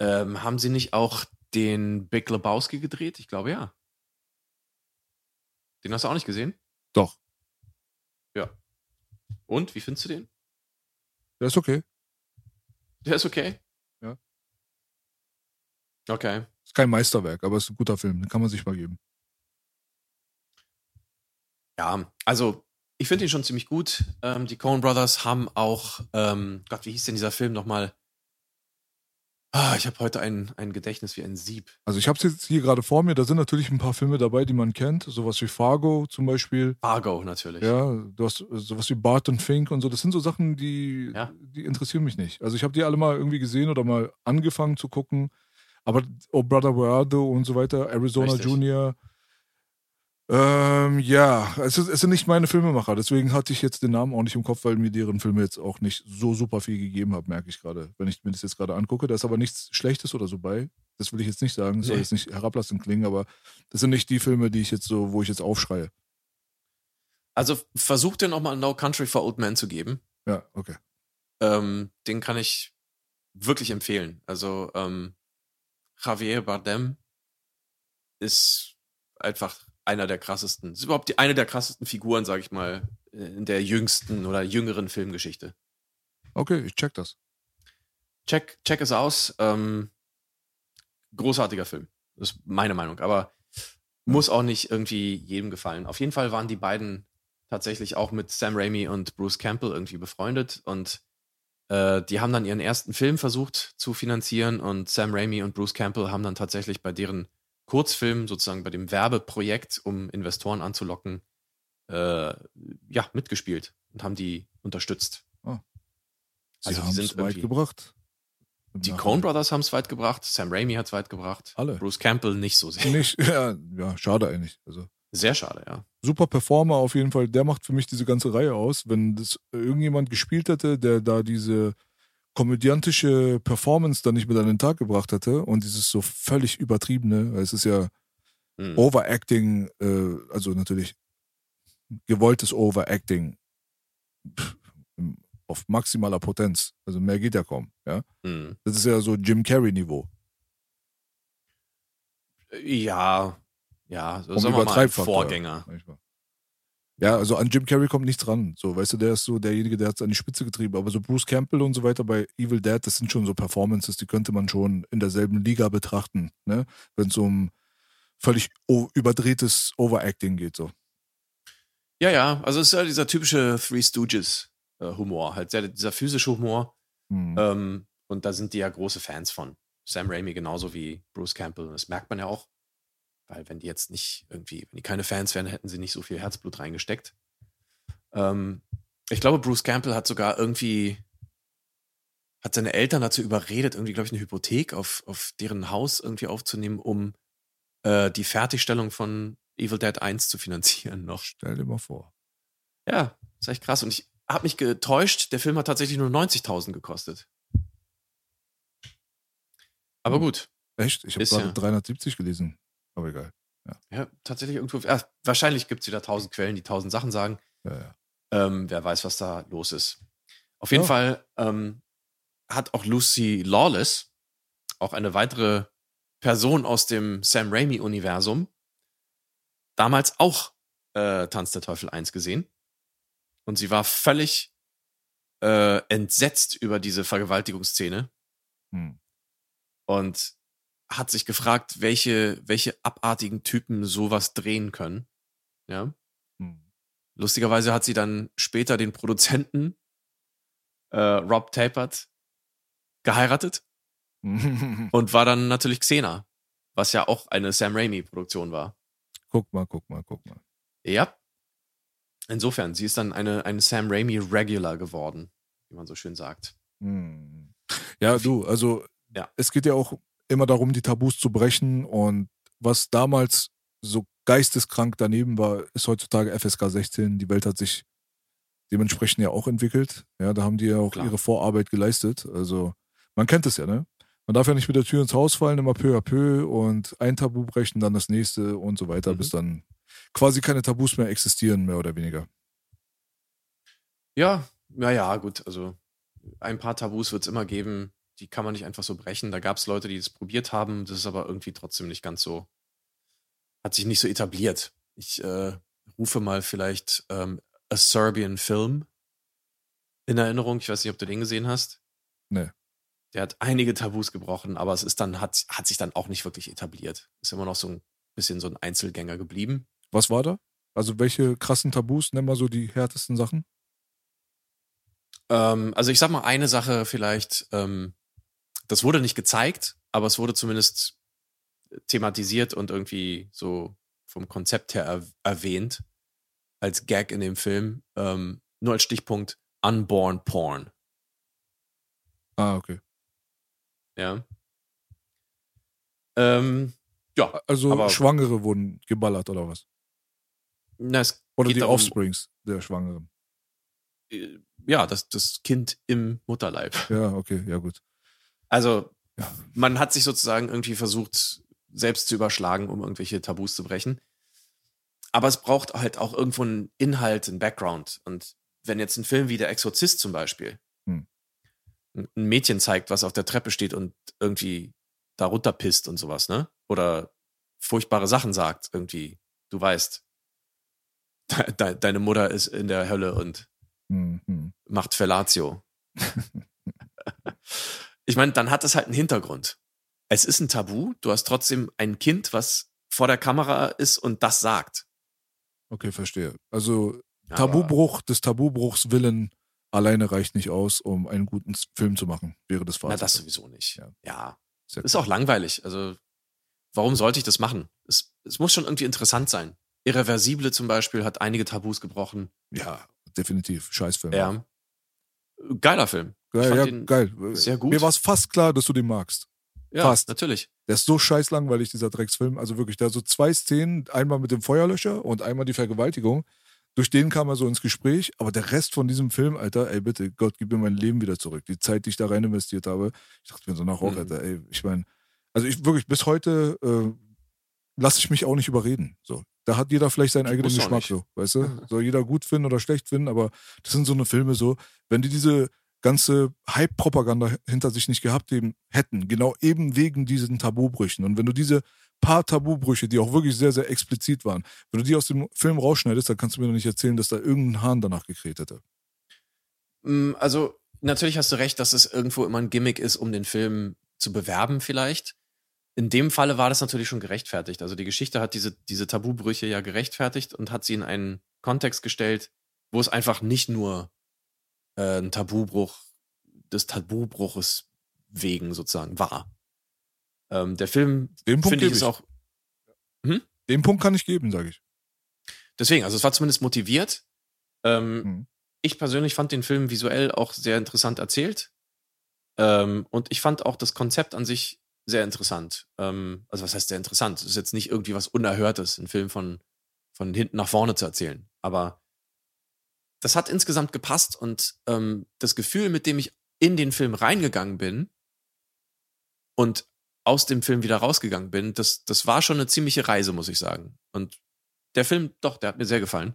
Ähm, haben sie nicht auch den Big Lebowski gedreht? Ich glaube ja. Den hast du auch nicht gesehen? Doch, Und, wie findest du den? der ist okay. Der ist okay? Ja. Okay. Ist kein Meisterwerk, aber ist ein guter Film. Den kann man sich mal geben. Ja, also ich finde ihn schon ziemlich gut. Ähm, die Coen Brothers haben auch, ähm, Gott, wie hieß denn dieser Film nochmal? Ah, ich habe heute ein, ein Gedächtnis wie ein Sieb. Also ich habe es jetzt hier gerade vor mir. Da sind natürlich ein paar Filme dabei, die man kennt. Sowas wie Fargo zum Beispiel. Fargo natürlich. Ja, du hast äh, sowas wie Bart und Fink und so. Das sind so Sachen, die, Ja. die interessieren mich nicht. Also ich habe die alle mal irgendwie gesehen oder mal angefangen zu gucken. Aber Oh Brother Where Are You und so weiter, Arizona Richtig. Junior. Ähm, ja, es, ist, es sind nicht meine Filmemacher. Deswegen hatte ich jetzt den Namen auch nicht im Kopf, weil mir deren Filme jetzt auch nicht so super viel gegeben haben, merke ich gerade. Wenn ich mir das jetzt gerade angucke, da ist aber nichts Schlechtes oder so bei. Das will ich jetzt nicht sagen. Das soll Nee. jetzt nicht herablassend klingen, aber das sind nicht die Filme, die ich jetzt so, wo ich jetzt aufschreie. Also versuch dir nochmal No Country for Old Men zu geben. Ja, okay. Ähm, den kann ich wirklich empfehlen. Also ähm, Javier Bardem ist einfach einer der krassesten, ist überhaupt die, eine der krassesten Figuren, sag ich mal, in der jüngsten oder jüngeren Filmgeschichte. Okay, ich check das. Check, check es aus. Ähm, großartiger Film. Das ist meine Meinung. Aber muss auch nicht irgendwie jedem gefallen. Auf jeden Fall waren die beiden tatsächlich auch mit Sam Raimi und Bruce Campbell irgendwie befreundet und äh, die haben dann ihren ersten Film versucht zu finanzieren und Sam Raimi und Bruce Campbell haben dann tatsächlich bei deren Kurzfilm, sozusagen bei dem Werbeprojekt, um Investoren anzulocken, äh, ja, mitgespielt und haben die unterstützt. Sie Also die haben sind es weit gebracht. Die. Coen Brothers haben es weit gebracht, Sam Raimi hat es weit gebracht, Alle. Bruce Campbell nicht so sehr. Nicht, <laughs> ja, ja, schade eigentlich. Also Sehr schade, ja. super Performer auf jeden Fall. Der macht für mich diese ganze Reihe aus. Wenn das irgendjemand gespielt hätte, der da diese komödiantische Performance dann nicht mit an den Tag gebracht hätte und dieses so völlig übertriebene, weil es ist ja Hm. Overacting, äh, also natürlich gewolltes Overacting pff, auf maximaler Potenz. Also mehr geht ja kaum, ja. Hm. Das ist ja so Jim Carrey-Niveau. Ja, ja, so Vom sagen wir mal Vorgänger. manchmal. Ja, also an Jim Carrey kommt nichts ran. So, weißt du, der ist so derjenige, der hat es an die Spitze getrieben. Aber so Bruce Campbell und so weiter bei Evil Dead, das sind schon so Performances, die könnte man schon in derselben Liga betrachten, ne? Wenn es um völlig überdrehtes Overacting geht, so. Ja, ja, also es ist ja dieser typische Three Stooges äh, Humor, halt sehr, dieser physische Humor. Hm. Ähm, und da sind die ja große Fans von. Sam Raimi genauso wie Bruce Campbell. Das merkt man ja auch. Weil wenn die jetzt nicht irgendwie, wenn die keine Fans wären, hätten sie nicht so viel Herzblut reingesteckt. Ähm, ich glaube, Bruce Campbell hat sogar irgendwie, hat seine Eltern dazu überredet, irgendwie, glaube ich, eine Hypothek auf, auf deren Haus irgendwie aufzunehmen, um äh, die Fertigstellung von Evil Dead 1 zu finanzieren noch. Stell dir mal vor. Ja, ist echt krass. Und ich habe mich getäuscht, der Film hat tatsächlich nur 90.000 gekostet. Aber Hm. gut. Echt? Ich habe gerade ja. 370 gelesen. Aber egal. Ja, tatsächlich irgendwo. Ja, wahrscheinlich gibt es wieder tausend Quellen, die tausend Sachen sagen. Ja, ja. Ähm, wer weiß, was da los ist. Auf jeden Ja. Fall ähm, hat auch Lucy Lawless, auch eine weitere Person aus dem Sam Raimi-Universum, damals auch äh, Tanz der Teufel 1 gesehen. Und sie war völlig äh, entsetzt über diese Vergewaltigungsszene Hm. und hat sich gefragt, welche, welche abartigen Typen sowas drehen können. Ja. Hm. Lustigerweise hat sie dann später den Produzenten äh, Rob Tapert geheiratet <laughs> und war dann natürlich Xena, was ja auch eine Sam Raimi-Produktion war. guck mal, guck mal, guck mal. Ja. Insofern, sie ist dann eine, eine Sam Raimi Regular geworden, wie man so schön sagt. Hm. Ja, du, also Ja. es geht ja auch immer darum, die Tabus zu brechen und was damals so geisteskrank daneben war, ist heutzutage FSK 16. Die Welt hat sich dementsprechend ja auch entwickelt. Ja, da haben die ja auch Klar. ihre Vorarbeit geleistet. Also man kennt es ja, ne? Man darf ja nicht mit der Tür ins Haus fallen, immer peu à peu und ein Tabu brechen, dann das nächste und so weiter, Mhm. bis dann quasi keine Tabus mehr existieren, mehr oder weniger. Ja, ja, ja, gut. Also ein paar Tabus wird es immer geben, die kann man nicht einfach so brechen. Da gab es Leute, die das probiert haben, das ist aber irgendwie trotzdem nicht ganz so, hat sich nicht so etabliert. Ich äh, rufe mal vielleicht ähm, A Serbian Film in Erinnerung. Ich weiß nicht, ob du den gesehen hast. Nee. Der hat einige Tabus gebrochen, aber es ist dann, hat, hat sich dann auch nicht wirklich etabliert. Ist immer noch so ein bisschen so ein Einzelgänger geblieben. Was war da? Also welche krassen Tabus, nenn mal so die härtesten Sachen? Ähm, also ich sag mal eine Sache vielleicht, ähm, das wurde nicht gezeigt, aber es wurde zumindest thematisiert und irgendwie so vom Konzept her er erwähnt als Gag in dem Film. Ähm, nur als Stichpunkt Unborn Porn. Ah, okay. Ja. Ähm, ja, Also Aber- Schwangere wurden geballert oder was? na, Oder die darum, Offsprings der Schwangeren. äh, Ja, das, das Kind im Mutterleib. Ja, okay, ja gut. Also, Ja. man hat sich sozusagen irgendwie versucht, selbst zu überschlagen, um irgendwelche Tabus zu brechen. Aber es braucht halt auch irgendwo einen Inhalt, einen Background. Und wenn jetzt ein Film wie Der Exorzist zum Beispiel Hm. ein Mädchen zeigt, was auf der Treppe steht und irgendwie darunter pisst und sowas, ne? Oder furchtbare Sachen sagt, irgendwie, du weißt, <laughs> de de deine Mutter ist in der Hölle und Hm, hm. macht Fellatio. <laughs> ich meine, dann hat es halt einen Hintergrund. Es ist ein Tabu, du hast trotzdem ein Kind, was vor der Kamera ist und das sagt. Okay, verstehe. Also Aber- Tabubruch des Tabubruchs willen alleine reicht nicht aus, um einen guten Film zu machen, wäre das Na, Fazit. das sowieso nicht. Ja. Ja. Ist auch langweilig. Also, warum sollte ich das machen? Es, es muss schon irgendwie interessant sein. Irreversible zum Beispiel hat einige Tabus gebrochen. Ja, definitiv. Scheißfilm. Ja. Geiler Film. Ja, ihn geil. sehr gut. Mir war es fast klar, dass du den magst. Ja, fast. natürlich. Der ist so scheiß langweilig, dieser Drecksfilm. Also wirklich, da so zwei Szenen, einmal mit dem Feuerlöscher und einmal die Vergewaltigung. durch den kam er so ins Gespräch, aber der Rest von diesem Film, Alter, ey bitte, Gott, gib mir mein Leben wieder zurück. Die Zeit, die ich da rein investiert habe. Ich dachte mir so nach, oh, Mhm. Alter, ey, ich meine, also ich wirklich, bis heute äh, lasse ich mich auch nicht überreden. So. Da hat jeder vielleicht seinen eigenen Geschmack so, weißt du? Soll jeder gut finden oder schlecht finden, aber das sind so eine Filme so, wenn die diese ganze Hype-Propaganda hinter sich nicht gehabt hätten, genau eben wegen diesen Tabubrüchen. Und wenn du diese paar Tabubrüche, die auch wirklich sehr, sehr explizit waren, wenn du die aus dem Film rausschneidest, dann kannst du mir doch nicht erzählen, dass da irgendein Hahn danach gekräht hätte. Mm, Also, natürlich hast du recht, dass es irgendwo immer ein Gimmick ist, um den Film zu bewerben, vielleicht. In dem Falle war das natürlich schon gerechtfertigt. Also, die Geschichte hat diese, diese Tabubrüche ja gerechtfertigt und hat sie in einen Kontext gestellt, wo es einfach nicht nur äh, ein Tabubruch des Tabubruches wegen sozusagen war. Ähm, der Film, finde ich, ist auch Den Punkt kann ich geben, sage ich. Deswegen, also es war zumindest motiviert. Ähm, Mhm. Ich persönlich fand den Film visuell auch sehr interessant erzählt. Ähm, und ich fand auch das Konzept an sich sehr interessant. Ähm, also was heißt sehr interessant? Es ist jetzt nicht irgendwie was Unerhörtes, einen Film von, von hinten nach vorne zu erzählen. Aber das hat insgesamt gepasst und ähm, das Gefühl, mit dem ich in den Film reingegangen bin und aus dem Film wieder rausgegangen bin, das, das war schon eine ziemliche Reise, muss ich sagen. Und der Film, doch, der hat mir sehr gefallen.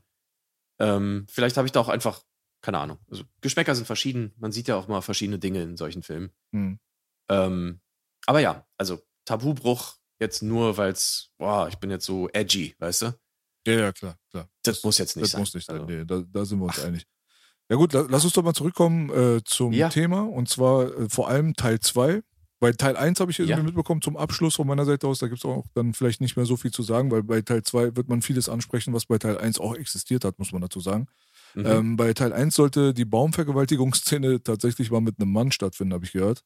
Ähm, vielleicht habe ich da auch einfach, keine Ahnung. Also Geschmäcker sind verschieden. Man sieht ja auch mal verschiedene Dinge in solchen Filmen. Mhm. Ähm, aber ja, also Tabubruch jetzt nur, weil es, boah, ich bin jetzt so edgy, weißt du? Ja, ja, klar, klar. Das, muss jetzt nicht das sein. muss nicht sein. Also, Nee, da, da sind wir uns einig. Ja gut, la, lass uns doch mal zurückkommen äh, zum Ja. Thema und zwar äh, vor allem Teil 2. Bei Teil 1 habe ich irgendwie Ja. mitbekommen zum Abschluss von meiner Seite aus, da gibt es auch dann vielleicht nicht mehr so viel zu sagen, weil bei Teil 2 wird man vieles ansprechen, was bei Teil 1 auch existiert hat, muss man dazu sagen. mhm. Ähm, bei Teil 1 sollte die Baumvergewaltigungsszene tatsächlich mal mit einem Mann stattfinden, habe ich gehört.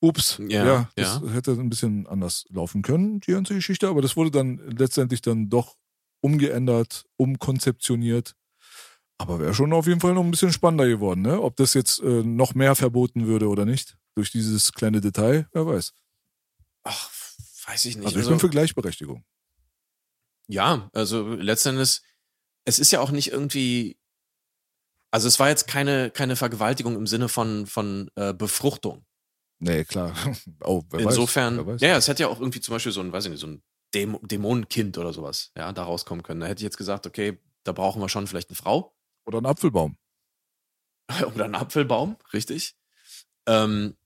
Ups, ja, Ja, das ja. hätte ein bisschen anders laufen können, die ganze Geschichte, aber das wurde dann letztendlich dann doch umgeändert, umkonzeptioniert. Aber wäre schon auf jeden Fall noch ein bisschen spannender geworden, ne? Ob das jetzt äh, noch mehr verboten würde oder nicht, durch dieses kleine Detail, wer weiß. Ach, weiß ich nicht. Also ich bin für Gleichberechtigung. Ja, also letztendlich, es ist ja auch nicht irgendwie, also es war jetzt keine, keine Vergewaltigung im Sinne von, von äh, Befruchtung. Nee, klar. <laughs> Oh, wer Insofern, weiß, wer weiß. ja, ja, es hätte ja auch irgendwie zum Beispiel so ein, weiß ich nicht, so ein Däm Dämonenkind oder sowas, ja, da rauskommen können. Da hätte ich jetzt gesagt, okay, da brauchen wir schon vielleicht eine Frau Oder ein Apfelbaum. <laughs> oder einen Apfelbaum, richtig. Ähm,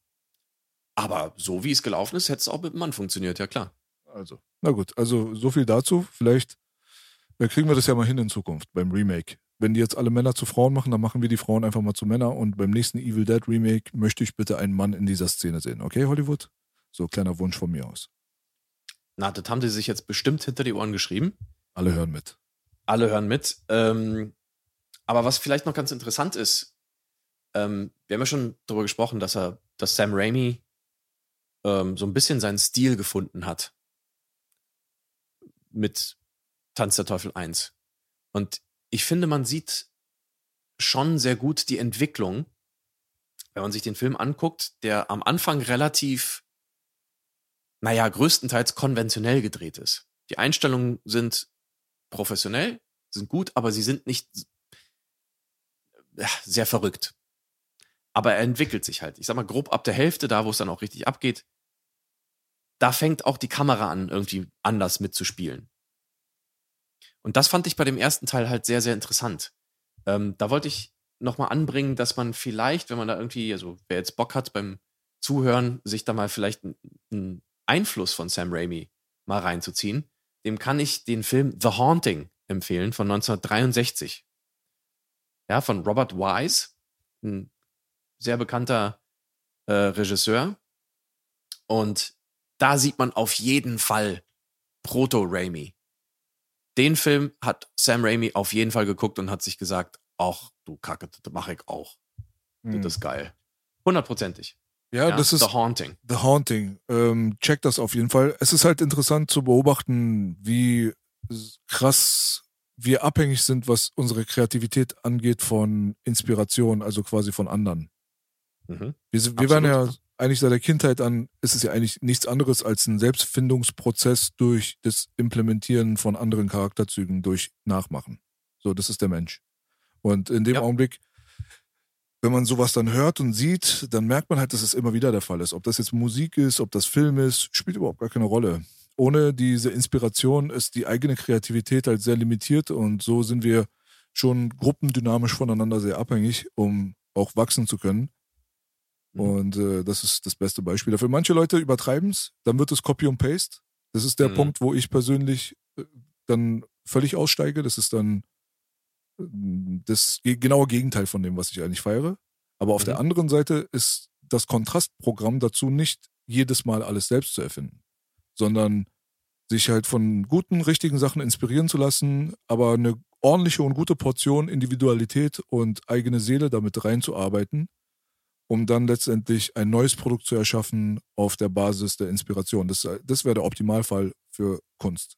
aber so wie es gelaufen ist, hätte es auch mit dem Mann funktioniert, ja klar. Also, na gut, also so viel dazu. Vielleicht äh, kriegen wir das ja mal hin in Zukunft beim Remake. Wenn die jetzt alle Männer zu Frauen machen, dann machen wir die Frauen einfach mal zu Männern und beim nächsten Evil Dead Remake möchte ich bitte einen Mann in dieser Szene sehen. Okay, Hollywood? So kleiner Wunsch von mir aus. Na, das haben sie sich jetzt bestimmt hinter die Ohren geschrieben. Alle hören mit. alle hören mit. Ähm, aber was vielleicht noch ganz interessant ist, ähm, wir haben ja schon darüber gesprochen, dass er, dass Sam Raimi ähm, so ein bisschen seinen Stil gefunden hat mit Tanz der Teufel 1. Und ich finde, man sieht schon sehr gut die Entwicklung, wenn man sich den Film anguckt, der am Anfang relativ, naja, größtenteils konventionell gedreht ist. Die Einstellungen sind professionell, sind gut, aber sie sind nicht sehr verrückt. Aber er entwickelt sich halt. Ich sag mal, grob ab der Hälfte, da wo es dann auch richtig abgeht, da fängt auch die Kamera an, irgendwie anders mitzuspielen. Und das fand ich bei dem ersten Teil halt sehr, sehr interessant. Ähm, da wollte ich nochmal anbringen, dass man vielleicht, wenn man da irgendwie, also wer jetzt Bock hat beim Zuhören, sich da mal vielleicht einen Einfluss von Sam Raimi mal reinzuziehen, dem kann ich den Film The Haunting empfehlen von 1963. Ja, von Robert Wise, ein sehr bekannter äh, Regisseur. Und da sieht man auf jeden Fall Proto-Raimi. Den Film hat Sam Raimi auf jeden Fall geguckt und hat sich gesagt, ach du Kacke, das mache ich auch. Hm. Das ist geil. Hundertprozentig. Ja, Ja, das ist The Haunting. The Haunting. Ähm, check das auf jeden Fall. Es ist halt interessant zu beobachten, wie krass wir abhängig sind, was unsere Kreativität angeht von Inspiration, also quasi von anderen. Mhm. Wir, sind- wir waren ja eigentlich seit der Kindheit an, ist es ja eigentlich nichts anderes als ein Selbstfindungsprozess durch das Implementieren von anderen Charakterzügen durch Nachmachen. So, das ist der Mensch. Und in dem Ja. Augenblick, wenn man sowas dann hört und sieht, dann merkt man halt, dass es immer wieder der Fall ist. Ob das jetzt Musik ist, ob das Film ist, spielt überhaupt gar keine Rolle. Ohne diese Inspiration ist die eigene Kreativität halt sehr limitiert und so sind wir schon gruppendynamisch voneinander sehr abhängig, um auch wachsen zu können. Mhm. Und äh, das ist das beste Beispiel dafür. Manche Leute übertreiben es, dann wird es Copy und Paste. Das ist der Mhm. Punkt, wo ich persönlich äh, dann völlig aussteige. Das ist dann das ge- genaue Gegenteil von dem, was ich eigentlich feiere. Aber auf Mhm. der anderen Seite ist das Kontrastprogramm dazu nicht jedes Mal alles selbst zu erfinden, sondern sich halt von guten, richtigen Sachen inspirieren zu lassen, aber eine ordentliche und gute Portion Individualität und eigene Seele damit reinzuarbeiten, um dann letztendlich ein neues Produkt zu erschaffen auf der Basis der Inspiration. Das, das wäre der Optimalfall für Kunst.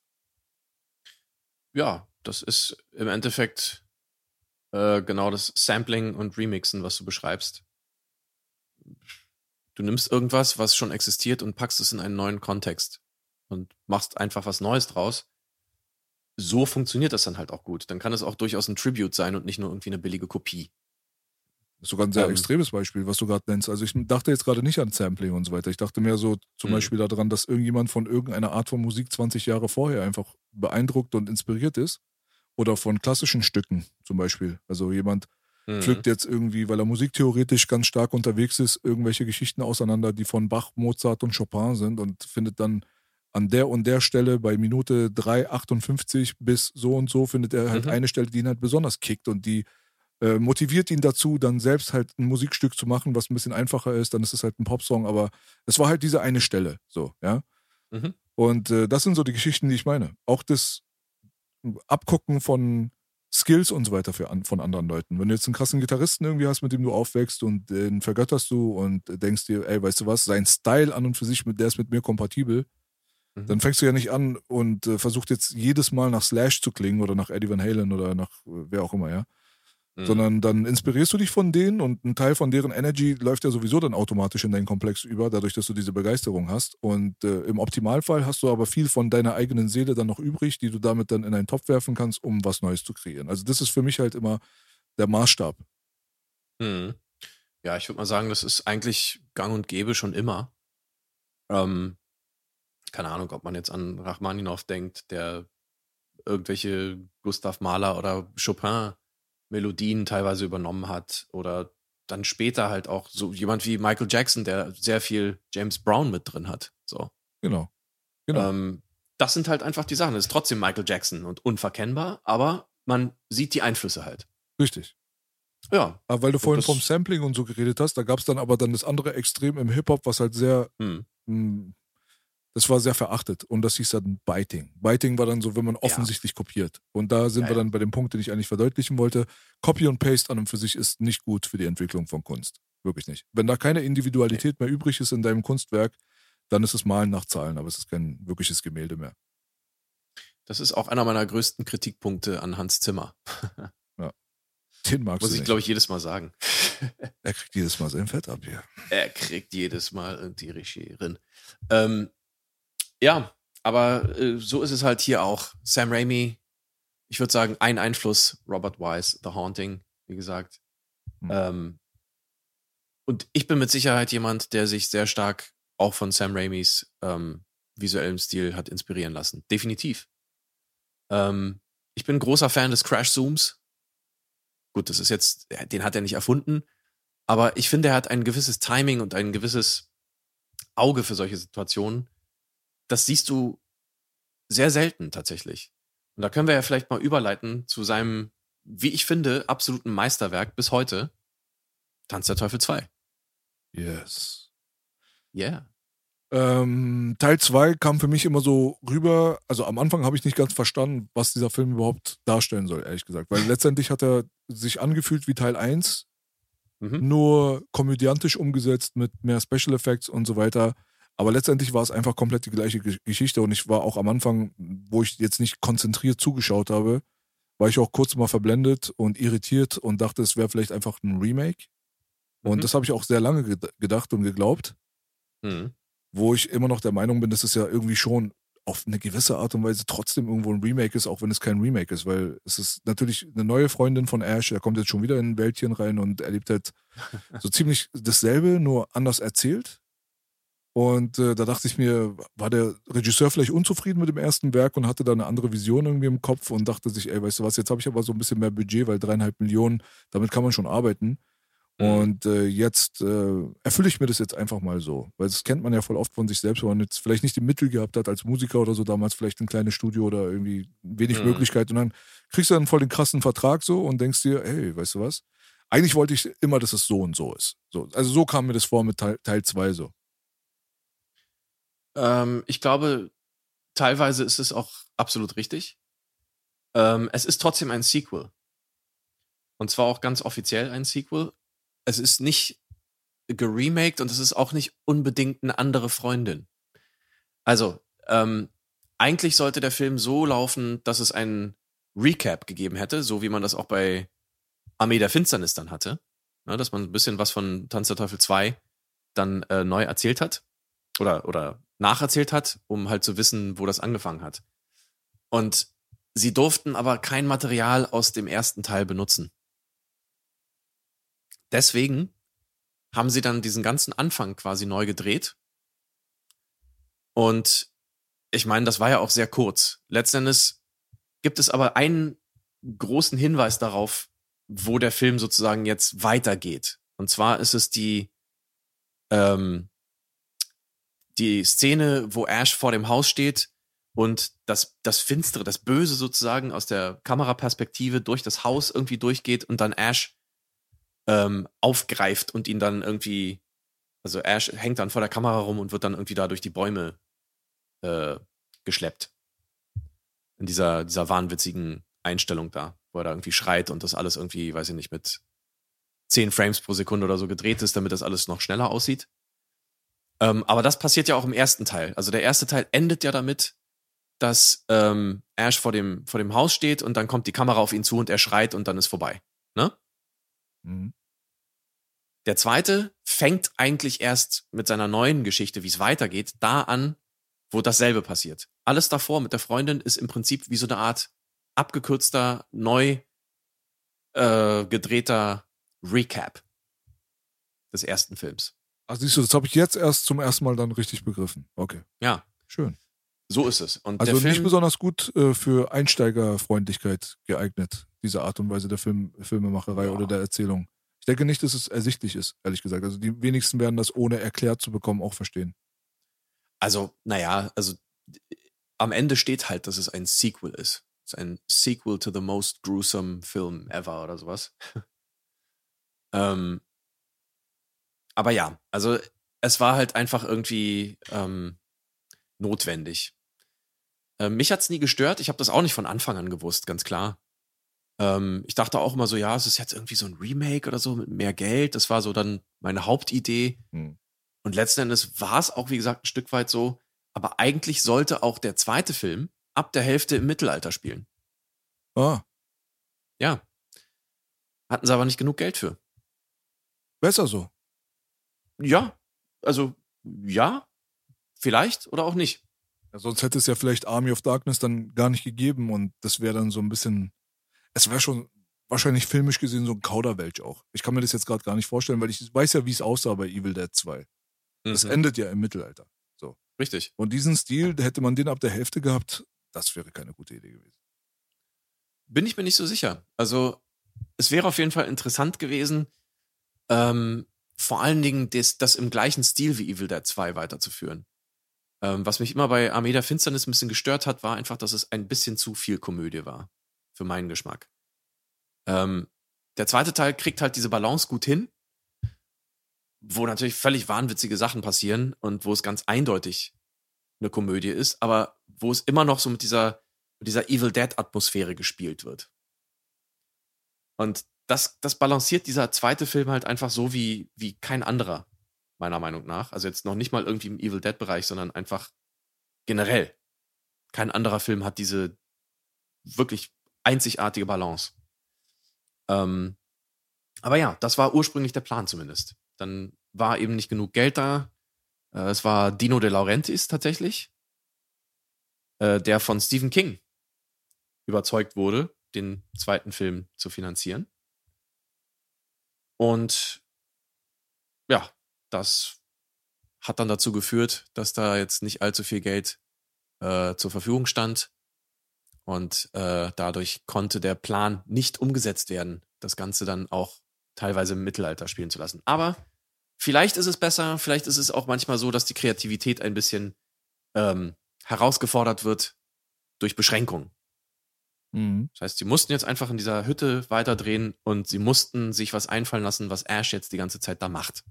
Ja, das ist im Endeffekt äh, genau das Sampling und Remixen, was du beschreibst. Du nimmst irgendwas, was schon existiert und packst es in einen neuen Kontext und machst einfach was Neues draus. So funktioniert das dann halt auch gut. Dann kann es auch durchaus ein Tribute sein und nicht nur irgendwie eine billige Kopie. Das ist sogar ein sehr Ähm. extremes Beispiel, was du gerade nennst. Also ich dachte jetzt gerade nicht an Sampling und so weiter. Ich dachte mehr so zum Mhm. Beispiel daran, dass irgendjemand von irgendeiner Art von Musik 20 Jahre vorher einfach beeindruckt und inspiriert ist. Oder von klassischen Stücken zum Beispiel. Also jemand Mhm. pflückt jetzt irgendwie, weil er musiktheoretisch ganz stark unterwegs ist, irgendwelche Geschichten auseinander, die von Bach, Mozart und Chopin sind und findet dann an der und der Stelle bei Minute 3,58 bis so und so findet er halt Mhm. eine Stelle, die ihn halt besonders kickt und die äh, motiviert ihn dazu, dann selbst halt ein Musikstück zu machen, was ein bisschen einfacher ist. Dann ist es halt ein Popsong, aber es war halt diese eine Stelle, so, ja. Mhm. Und äh, das sind so die Geschichten, die ich meine. Auch das Abgucken von Skills und so weiter für an, von anderen Leuten. Wenn du jetzt einen krassen Gitarristen irgendwie hast, mit dem du aufwächst und den vergötterst du und denkst dir, ey, weißt du was, sein Style an und für sich, mit der ist mit mir kompatibel, Mhm. dann fängst du ja nicht an und äh, versucht jetzt jedes Mal nach Slash zu klingen oder nach Eddie Van Halen oder nach äh, wer auch immer, ja. Mhm. Sondern dann inspirierst du dich von denen und ein Teil von deren Energy läuft ja sowieso dann automatisch in deinen Komplex über, dadurch, dass du diese Begeisterung hast. Und äh, im Optimalfall hast du aber viel von deiner eigenen Seele dann noch übrig, die du damit dann in einen Topf werfen kannst, um was Neues zu kreieren. Also das ist für mich halt immer der Maßstab. Mhm. Ja, ich würde mal sagen, das ist eigentlich gang und gäbe schon immer. Ähm, keine Ahnung, ob man jetzt an Rachmaninow denkt, der irgendwelche Gustav Mahler oder Chopin Melodien teilweise übernommen hat oder dann später halt auch so jemand wie Michael Jackson, der sehr viel James Brown mit drin hat. So. Genau. Genau. Ähm, das sind halt einfach die Sachen. Es ist trotzdem Michael Jackson und unverkennbar, aber man sieht die Einflüsse halt. Richtig. Ja. Aber weil du vorhin vom Sampling und so geredet hast, da gab es dann aber dann das andere Extrem im Hip-Hop, was halt sehr Hm. Das war sehr verachtet und das hieß dann Biting. Biting war dann so, wenn man offensichtlich kopiert. Und da sind Ja, wir ja. dann bei dem Punkt, den ich eigentlich verdeutlichen wollte. Copy und Paste an und für sich ist nicht gut für die Entwicklung von Kunst. Wirklich nicht. Wenn da keine Individualität mehr übrig ist in deinem Kunstwerk, dann ist es Malen nach Zahlen, aber es ist kein wirkliches Gemälde mehr. Das ist auch einer meiner größten Kritikpunkte an Hans Zimmer. <laughs> Den magst Muss ich, glaube ich, jedes Mal sagen. er kriegt jedes Mal sein Fett ab hier. Er kriegt jedes Mal die Regierin. Ähm, ja, aber äh, so ist es halt hier auch. Sam Raimi, ich würde sagen, ein Einfluss, Robert Wise, The Haunting, wie gesagt. Hm. Ähm, und ich bin mit Sicherheit jemand, der sich sehr stark auch von Sam Raimis ähm, visuellem Stil hat inspirieren lassen. Definitiv. Ähm, ich bin großer Fan des Crash Zooms. Gut, das ist jetzt, den hat er nicht erfunden, aber ich finde, er hat ein gewisses Timing und ein gewisses Auge für solche Situationen. Das siehst du sehr selten tatsächlich. Und da können wir ja vielleicht mal überleiten zu seinem, wie ich finde, absoluten Meisterwerk bis heute. Tanz der Teufel 2. Yes. Yeah. Ähm, Teil 2 kam für mich immer so rüber, also am Anfang habe ich nicht ganz verstanden, was dieser Film überhaupt darstellen soll, ehrlich gesagt. Weil <laughs> letztendlich hat er sich angefühlt wie Teil 1, Mhm. nur komödiantisch umgesetzt mit mehr Special Effects und so weiter. Aber letztendlich war es einfach komplett die gleiche Ge- Geschichte und ich war auch am Anfang, wo ich jetzt nicht konzentriert zugeschaut habe, war ich auch kurz mal verblendet und irritiert und dachte, es wäre vielleicht einfach ein Remake. Und Mhm. das habe ich auch sehr lange ged- gedacht und geglaubt Mhm. wo ich immer noch der Meinung bin, dass es ja irgendwie schon auf eine gewisse Art und Weise trotzdem irgendwo ein Remake ist, auch wenn es kein Remake ist, weil es ist natürlich eine neue Freundin von Ash, er kommt jetzt schon wieder in ein Wäldchen rein und erlebt halt <laughs> so ziemlich dasselbe, nur anders erzählt. Und äh, da dachte ich mir, war der Regisseur vielleicht unzufrieden mit dem ersten Werk und hatte da eine andere Vision irgendwie im Kopf und dachte sich, ey, weißt du was, jetzt habe ich aber so ein bisschen mehr Budget, weil dreieinhalb Millionen, damit kann man schon arbeiten. Mhm. Und äh, jetzt äh, erfülle ich mir das jetzt einfach mal so. Weil das kennt man ja voll oft von sich selbst, wenn man jetzt vielleicht nicht die Mittel gehabt hat als Musiker oder so, damals vielleicht ein kleines Studio oder irgendwie wenig mhm. Möglichkeit. Und dann kriegst du dann voll den krassen Vertrag so und denkst dir, hey, weißt du was? Eigentlich wollte ich immer, dass es so und so ist. So, also so kam mir das vor mit Teil 2 so. Ähm, ich glaube, teilweise ist es auch absolut richtig. Ähm, es ist trotzdem ein Sequel. Und zwar auch ganz offiziell ein Sequel. Es ist nicht geremaked und es ist auch nicht unbedingt eine andere Freundin. Also, ähm, eigentlich sollte der Film so laufen, dass es einen Recap gegeben hätte, so wie man das auch bei Armee der Finsternis dann hatte. Ja, dass man ein bisschen was von Tanz der Teufel 2 dann äh, neu erzählt hat. Oder, oder nacherzählt hat, um halt zu wissen, wo das angefangen hat. Und sie durften aber kein Material aus dem ersten Teil benutzen. Deswegen haben sie dann diesen ganzen Anfang quasi neu gedreht. Und ich meine, das war ja auch sehr kurz. Letztendlich gibt es aber einen großen Hinweis darauf, wo der Film sozusagen jetzt weitergeht. Und zwar ist es die, ähm, die Szene, wo Ash vor dem Haus steht und das, das Finstere, das Böse sozusagen aus der Kameraperspektive durch das Haus irgendwie durchgeht und dann Ash ähm, aufgreift und ihn dann irgendwie, also Ash hängt dann vor der Kamera rum und wird dann irgendwie da durch die Bäume äh, geschleppt. In dieser, dieser wahnwitzigen Einstellung da, wo er da irgendwie schreit und das alles irgendwie, weiß ich nicht, mit 10 Frames pro Sekunde oder so gedreht ist, damit das alles noch schneller aussieht. Ähm, aber das passiert ja auch im ersten Teil. Also der erste Teil endet ja damit, dass ähm, Ash vor dem, vor dem Haus steht und dann kommt die Kamera auf ihn zu und er schreit und dann ist vorbei. Ne? Mhm. Der zweite fängt eigentlich erst mit seiner neuen Geschichte, wie es weitergeht, da an, wo dasselbe passiert. Alles davor mit der Freundin ist im Prinzip wie so eine Art abgekürzter, neu äh, gedrehter Recap des ersten Films. Also siehst du, das habe ich jetzt erst zum ersten Mal dann richtig begriffen. Okay. Ja. Schön. So ist es. Und also nicht besonders gut äh, für Einsteigerfreundlichkeit geeignet, diese Art und Weise der Film, Filmemacherei ja. oder der Erzählung. Ich denke nicht, dass es ersichtlich ist, ehrlich gesagt. Also die wenigsten werden das ohne erklärt zu bekommen auch verstehen. Also, naja, also am Ende steht halt, dass es ein Sequel ist. Es ist ein Sequel to the most gruesome film ever oder sowas. <laughs> ähm, aber ja, also es war halt einfach irgendwie ähm, notwendig. Ähm, mich hat's nie gestört. Ich habe das auch nicht von Anfang an gewusst, ganz klar. Ähm, ich dachte auch immer so, ja, es ist jetzt irgendwie so ein Remake oder so mit mehr Geld. Das war so dann meine Hauptidee. Hm. Und letzten Endes war es auch, wie gesagt, ein Stück weit so. Aber eigentlich sollte auch der zweite Film ab der Hälfte im Mittelalter spielen. Ah. Ja. Hatten sie aber nicht genug Geld für. Besser so ja, also ja, vielleicht oder auch nicht. Ja, sonst hätte es ja vielleicht Army of Darkness dann gar nicht gegeben und das wäre dann so ein bisschen, es wäre schon wahrscheinlich filmisch gesehen so ein Kauderwelsch auch. Ich kann mir das jetzt gerade gar nicht vorstellen, weil ich weiß ja, wie es aussah bei Evil Dead 2. Das mhm. endet ja im Mittelalter. So. Richtig. Und diesen Stil, hätte man den ab der Hälfte gehabt, das wäre keine gute Idee gewesen. Bin ich mir nicht so sicher. Also, es wäre auf jeden Fall interessant gewesen, ähm, vor allen Dingen das, das im gleichen Stil wie Evil Dead 2 weiterzuführen. Ähm, was mich immer bei Armee der Finsternis ein bisschen gestört hat, war einfach, dass es ein bisschen zu viel Komödie war. Für meinen Geschmack. Ähm, der zweite Teil kriegt halt diese Balance gut hin, wo natürlich völlig wahnwitzige Sachen passieren und wo es ganz eindeutig eine Komödie ist, aber wo es immer noch so mit dieser, mit dieser Evil Dead Atmosphäre gespielt wird. Und das, das balanciert dieser zweite Film halt einfach so wie, wie kein anderer, meiner Meinung nach. Also jetzt noch nicht mal irgendwie im Evil Dead-Bereich, sondern einfach generell. Kein anderer Film hat diese wirklich einzigartige Balance. Ähm, aber ja, das war ursprünglich der Plan zumindest. Dann war eben nicht genug Geld da. Äh, es war Dino De Laurentiis tatsächlich. äh, der von Stephen King überzeugt wurde, den zweiten Film zu finanzieren. Und ja, das hat dann dazu geführt, dass da jetzt nicht allzu viel Geld äh, zur Verfügung stand. Und äh, dadurch konnte der Plan nicht umgesetzt werden, das Ganze dann auch teilweise im Mittelalter spielen zu lassen. Aber vielleicht ist es besser, vielleicht ist es auch manchmal so, dass die Kreativität ein bisschen ähm, herausgefordert wird durch Beschränkungen. Mhm. Das heißt, sie mussten jetzt einfach in dieser Hütte weiterdrehen und sie mussten sich was einfallen lassen, was Ash jetzt die ganze Zeit da macht.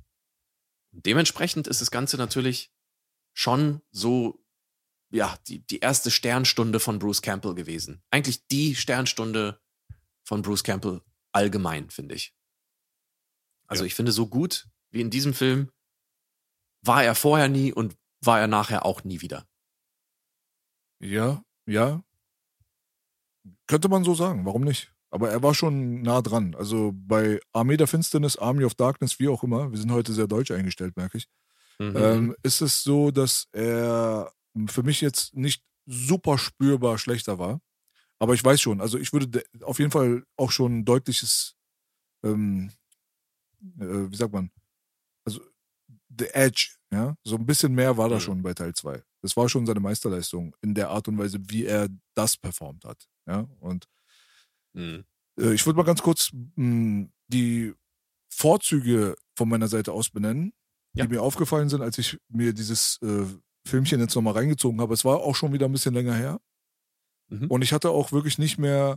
Dementsprechend ist das Ganze natürlich schon so, ja, die, die erste Sternstunde von Bruce Campbell gewesen. Eigentlich die Sternstunde von Bruce Campbell allgemein, finde ich. Also Ja. ich finde, so gut wie in diesem Film war er vorher nie und war er nachher auch nie wieder. Ja, ja. Könnte man so sagen, warum nicht? Aber er war schon nah dran. Also bei Armee der Finsternis, Army of Darkness, wie auch immer, wir sind heute sehr deutsch eingestellt, merke ich, Mhm. ähm, ist es so, dass er für mich jetzt nicht super spürbar schlechter war. Aber ich weiß schon, also ich würde de- auf jeden Fall auch schon ein deutliches, ähm, äh, wie sagt man, also The Edge, ja, so ein bisschen mehr war da Mhm. schon bei Teil 2. Das war schon seine Meisterleistung in der Art und Weise, wie er das performt hat, ja. Und Mhm. äh, ich würde mal ganz kurz mh, die Vorzüge von meiner Seite aus benennen, Ja. die mir aufgefallen sind, als ich mir dieses äh, Filmchen jetzt nochmal reingezogen habe. Es war auch schon wieder ein bisschen länger her. Mhm. Und ich hatte auch wirklich nicht mehr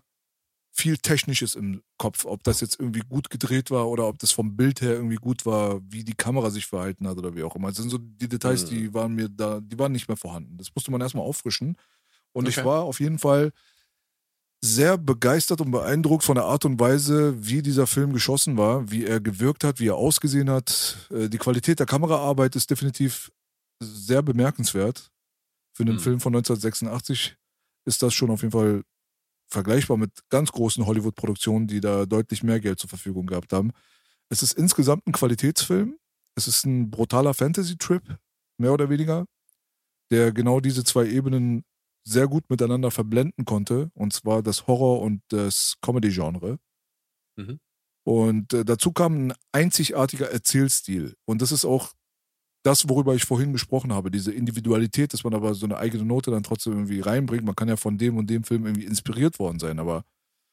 viel Technisches im Kopf, ob das jetzt irgendwie gut gedreht war oder ob das vom Bild her irgendwie gut war, wie die Kamera sich verhalten hat oder wie auch immer. Das sind so die Details, Mhm. die waren mir da, die waren nicht mehr vorhanden. Das musste man erstmal auffrischen. Und ich Okay. war auf jeden Fall sehr begeistert und beeindruckt von der Art und Weise, wie dieser Film geschossen war, wie er gewirkt hat, wie er ausgesehen hat. Äh, Die Qualität der Kameraarbeit ist definitiv sehr bemerkenswert. Für einen Mhm. Film von 1986 ist das schon auf jeden Fall vergleichbar mit ganz großen Hollywood-Produktionen, die da deutlich mehr Geld zur Verfügung gehabt haben. Es ist insgesamt ein Qualitätsfilm. Es ist ein brutaler Fantasy-Trip, mehr oder weniger, der genau diese zwei Ebenen sehr gut miteinander verblenden konnte, und zwar das Horror- und das Comedy-Genre. Mhm. Und äh, dazu kam ein einzigartiger Erzählstil. Und das ist auch das, worüber ich vorhin gesprochen habe, diese Individualität, dass man aber so eine eigene Note dann trotzdem irgendwie reinbringt. Man kann ja von dem und dem Film irgendwie inspiriert worden sein, aber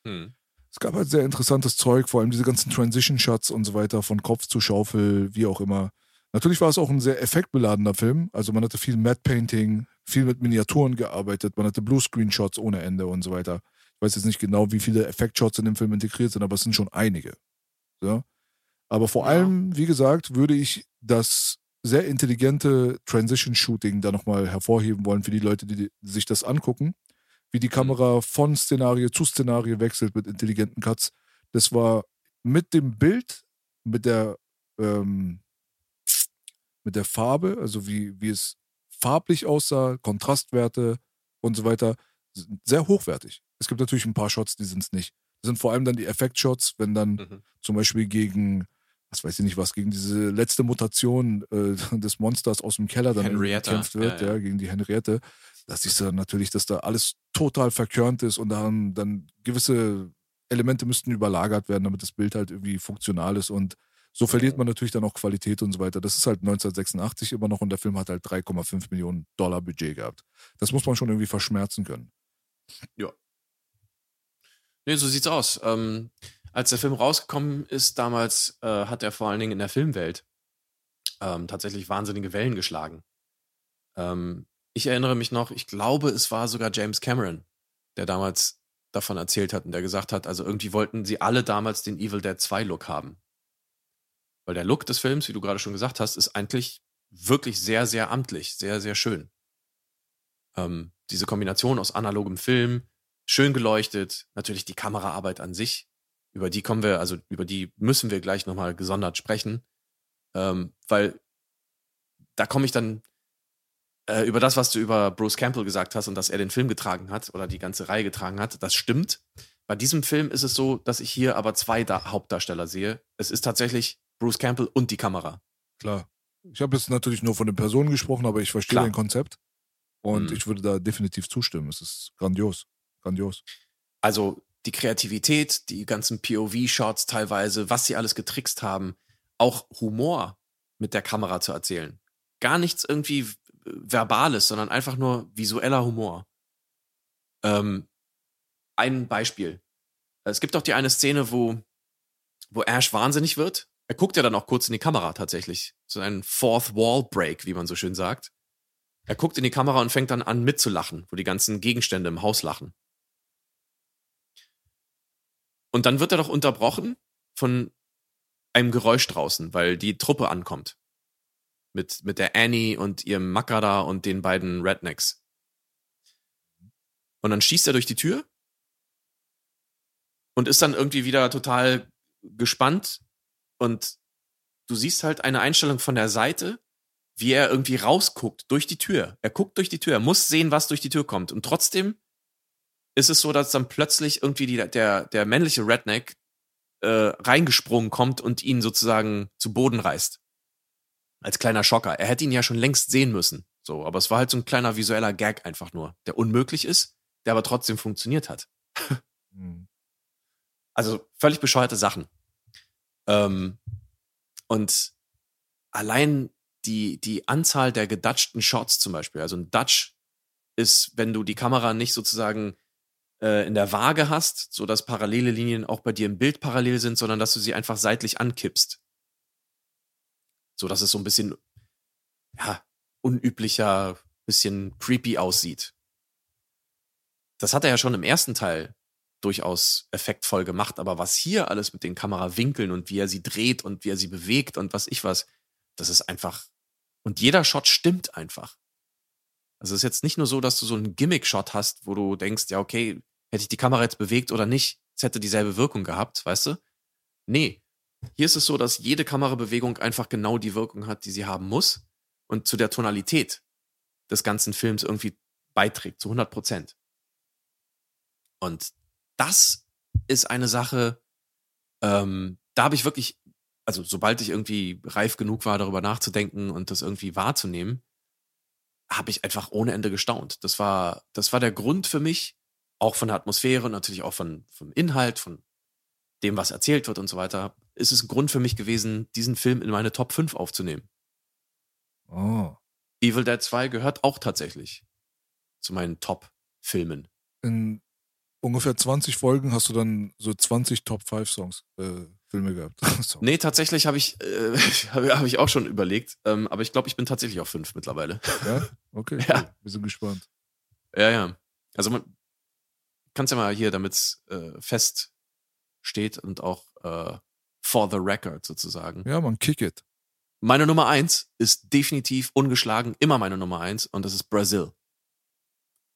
Mhm. es gab halt sehr interessantes Zeug, vor allem diese ganzen Transition-Shots und so weiter, von Kopf zu Schaufel, wie auch immer. Natürlich war es auch ein sehr effektbeladener Film. Also man hatte viel Matte Painting, viel mit Miniaturen gearbeitet, man hatte Bluescreen-Shots ohne Ende und so weiter. Ich weiß jetzt nicht genau, wie viele Effektshots in dem Film integriert sind, aber es sind schon einige. So. Aber vor Ja. allem, wie gesagt, würde ich das sehr intelligente Transition-Shooting da nochmal hervorheben wollen für die Leute, die sich das angucken. Wie die Kamera von Szenario zu Szenario wechselt mit intelligenten Cuts. Das war mit dem Bild, mit der, ähm, mit der Farbe, also wie, wie es farblich aussah, Kontrastwerte und so weiter, sind sehr hochwertig. Es gibt natürlich ein paar Shots, die sind es nicht. Das sind vor allem dann die Effektshots, wenn dann Mhm. zum Beispiel gegen, was weiß ich nicht was, gegen diese letzte Mutation äh, <laughs> des Monsters aus dem Keller dann Henrietta, gekämpft wird, ja, ja, ja. gegen die Henriette. Da siehst du dann natürlich, dass da alles total verkörnt ist und dann, dann gewisse Elemente müssten überlagert werden, damit das Bild halt irgendwie funktional ist und so verliert man natürlich dann auch Qualität und so weiter. Das ist halt 1986 immer noch und der Film hat halt 3,5 Millionen Dollar Budget gehabt. Das muss man schon irgendwie verschmerzen können. Nee, so sieht's aus. Ähm, als der Film rausgekommen ist, damals äh, hat er vor allen Dingen in der Filmwelt ähm, tatsächlich wahnsinnige Wellen geschlagen. Ähm, ich erinnere mich noch, ich glaube, es war sogar James Cameron, der damals davon erzählt hat und der gesagt hat, also irgendwie wollten sie alle damals den Evil Dead 2 Look haben. Weil der Look des Films, wie du gerade schon gesagt hast, ist eigentlich wirklich sehr, sehr amtlich, sehr, sehr schön. Ähm, diese Kombination aus analogem Film, schön geleuchtet, natürlich die Kameraarbeit an sich, über die kommen wir, also über die müssen wir gleich nochmal gesondert sprechen, ähm, weil da komme ich dann äh, über das, was du über Bruce Campbell gesagt hast und dass er den Film getragen hat oder die ganze Reihe getragen hat, das stimmt. Bei diesem Film ist es so, dass ich hier aber zwei da Hauptdarsteller sehe. Es ist tatsächlich Bruce Campbell und die Kamera. Klar. Ich habe jetzt natürlich nur von den Personen gesprochen, aber ich verstehe Klar. dein Konzept. Und Mhm. ich würde da definitiv zustimmen. Es ist grandios. Grandios. Also die Kreativität, die ganzen POV-Shots teilweise, was sie alles getrickst haben, auch Humor mit der Kamera zu erzählen. Gar nichts irgendwie Verbales, sondern einfach nur visueller Humor. Ähm, ein Beispiel. Es gibt auch die eine Szene, wo, wo Ash wahnsinnig wird. Er guckt ja dann auch kurz in die Kamera tatsächlich. So ein Fourth Wall Break, wie man so schön sagt. Er guckt in die Kamera und fängt dann an mitzulachen, wo die ganzen Gegenstände im Haus lachen. Und dann wird er doch unterbrochen von einem Geräusch draußen, weil die Truppe ankommt. Mit, mit der Annie und ihrem Makada und den beiden Rednecks. Und dann schießt er durch die Tür und ist dann irgendwie wieder total gespannt. Und du siehst halt eine Einstellung von der Seite, wie er irgendwie rausguckt durch die Tür. Er guckt durch die Tür, er muss sehen, was durch die Tür kommt. Und trotzdem ist es so, dass dann plötzlich irgendwie die, der, der männliche Redneck äh, reingesprungen kommt und ihn sozusagen zu Boden reißt. Als kleiner Schocker. Er hätte ihn ja schon längst sehen müssen. So, aber es war halt so ein kleiner visueller Gag einfach nur, der unmöglich ist, der aber trotzdem funktioniert hat. Mhm. <laughs> Also völlig bescheuerte Sachen. Ähm, und allein die, die Anzahl der gedatschten Shots zum Beispiel, also ein Dutch ist, wenn du die Kamera nicht sozusagen äh, in der Waage hast, so dass parallele Linien auch bei dir im Bild parallel sind, sondern dass du sie einfach seitlich ankippst. So dass es so ein bisschen, ja, unüblicher, bisschen creepy aussieht. Das hat er ja schon im ersten Teil durchaus effektvoll gemacht, aber was hier alles mit den Kamerawinkeln und wie er sie dreht und wie er sie bewegt und was ich was, das ist einfach. Und jeder Shot stimmt einfach. Also es ist jetzt nicht nur so, dass du so einen Gimmick-Shot hast, wo du denkst, ja, okay, hätte ich die Kamera jetzt bewegt oder nicht, es hätte dieselbe Wirkung gehabt, weißt du? Nee. Hier ist es so, dass jede Kamerabewegung einfach genau die Wirkung hat, die sie haben muss und zu der Tonalität des ganzen Films irgendwie beiträgt, zu 100 Prozent. Und das ist eine Sache, ähm, da habe ich wirklich, also sobald ich irgendwie reif genug war, darüber nachzudenken und das irgendwie wahrzunehmen, habe ich einfach ohne Ende gestaunt. Das war, das war der Grund für mich, auch von der Atmosphäre und natürlich auch von, vom Inhalt, von dem, was erzählt wird und so weiter, ist es ein Grund für mich gewesen, diesen Film in meine Top 5 aufzunehmen. Oh. Evil Dead 2 gehört auch tatsächlich zu meinen Top-Filmen. In ungefähr 20 Folgen hast du dann so 20 Top 5 Songs, äh, Filme gehabt. <laughs> so. Nee, tatsächlich habe ich, äh, <laughs> habe hab ich auch schon überlegt, ähm, aber ich glaube, ich bin tatsächlich auf 5 mittlerweile. Ja? <laughs> Okay, Ja. cool. wir sind gespannt. Ja, ja. Also man kann es ja mal hier, damit es äh, fest steht und auch äh, for the record sozusagen. Ja, man, kick it. Meine Nummer eins ist definitiv ungeschlagen, immer meine Nummer eins und das ist Brazil.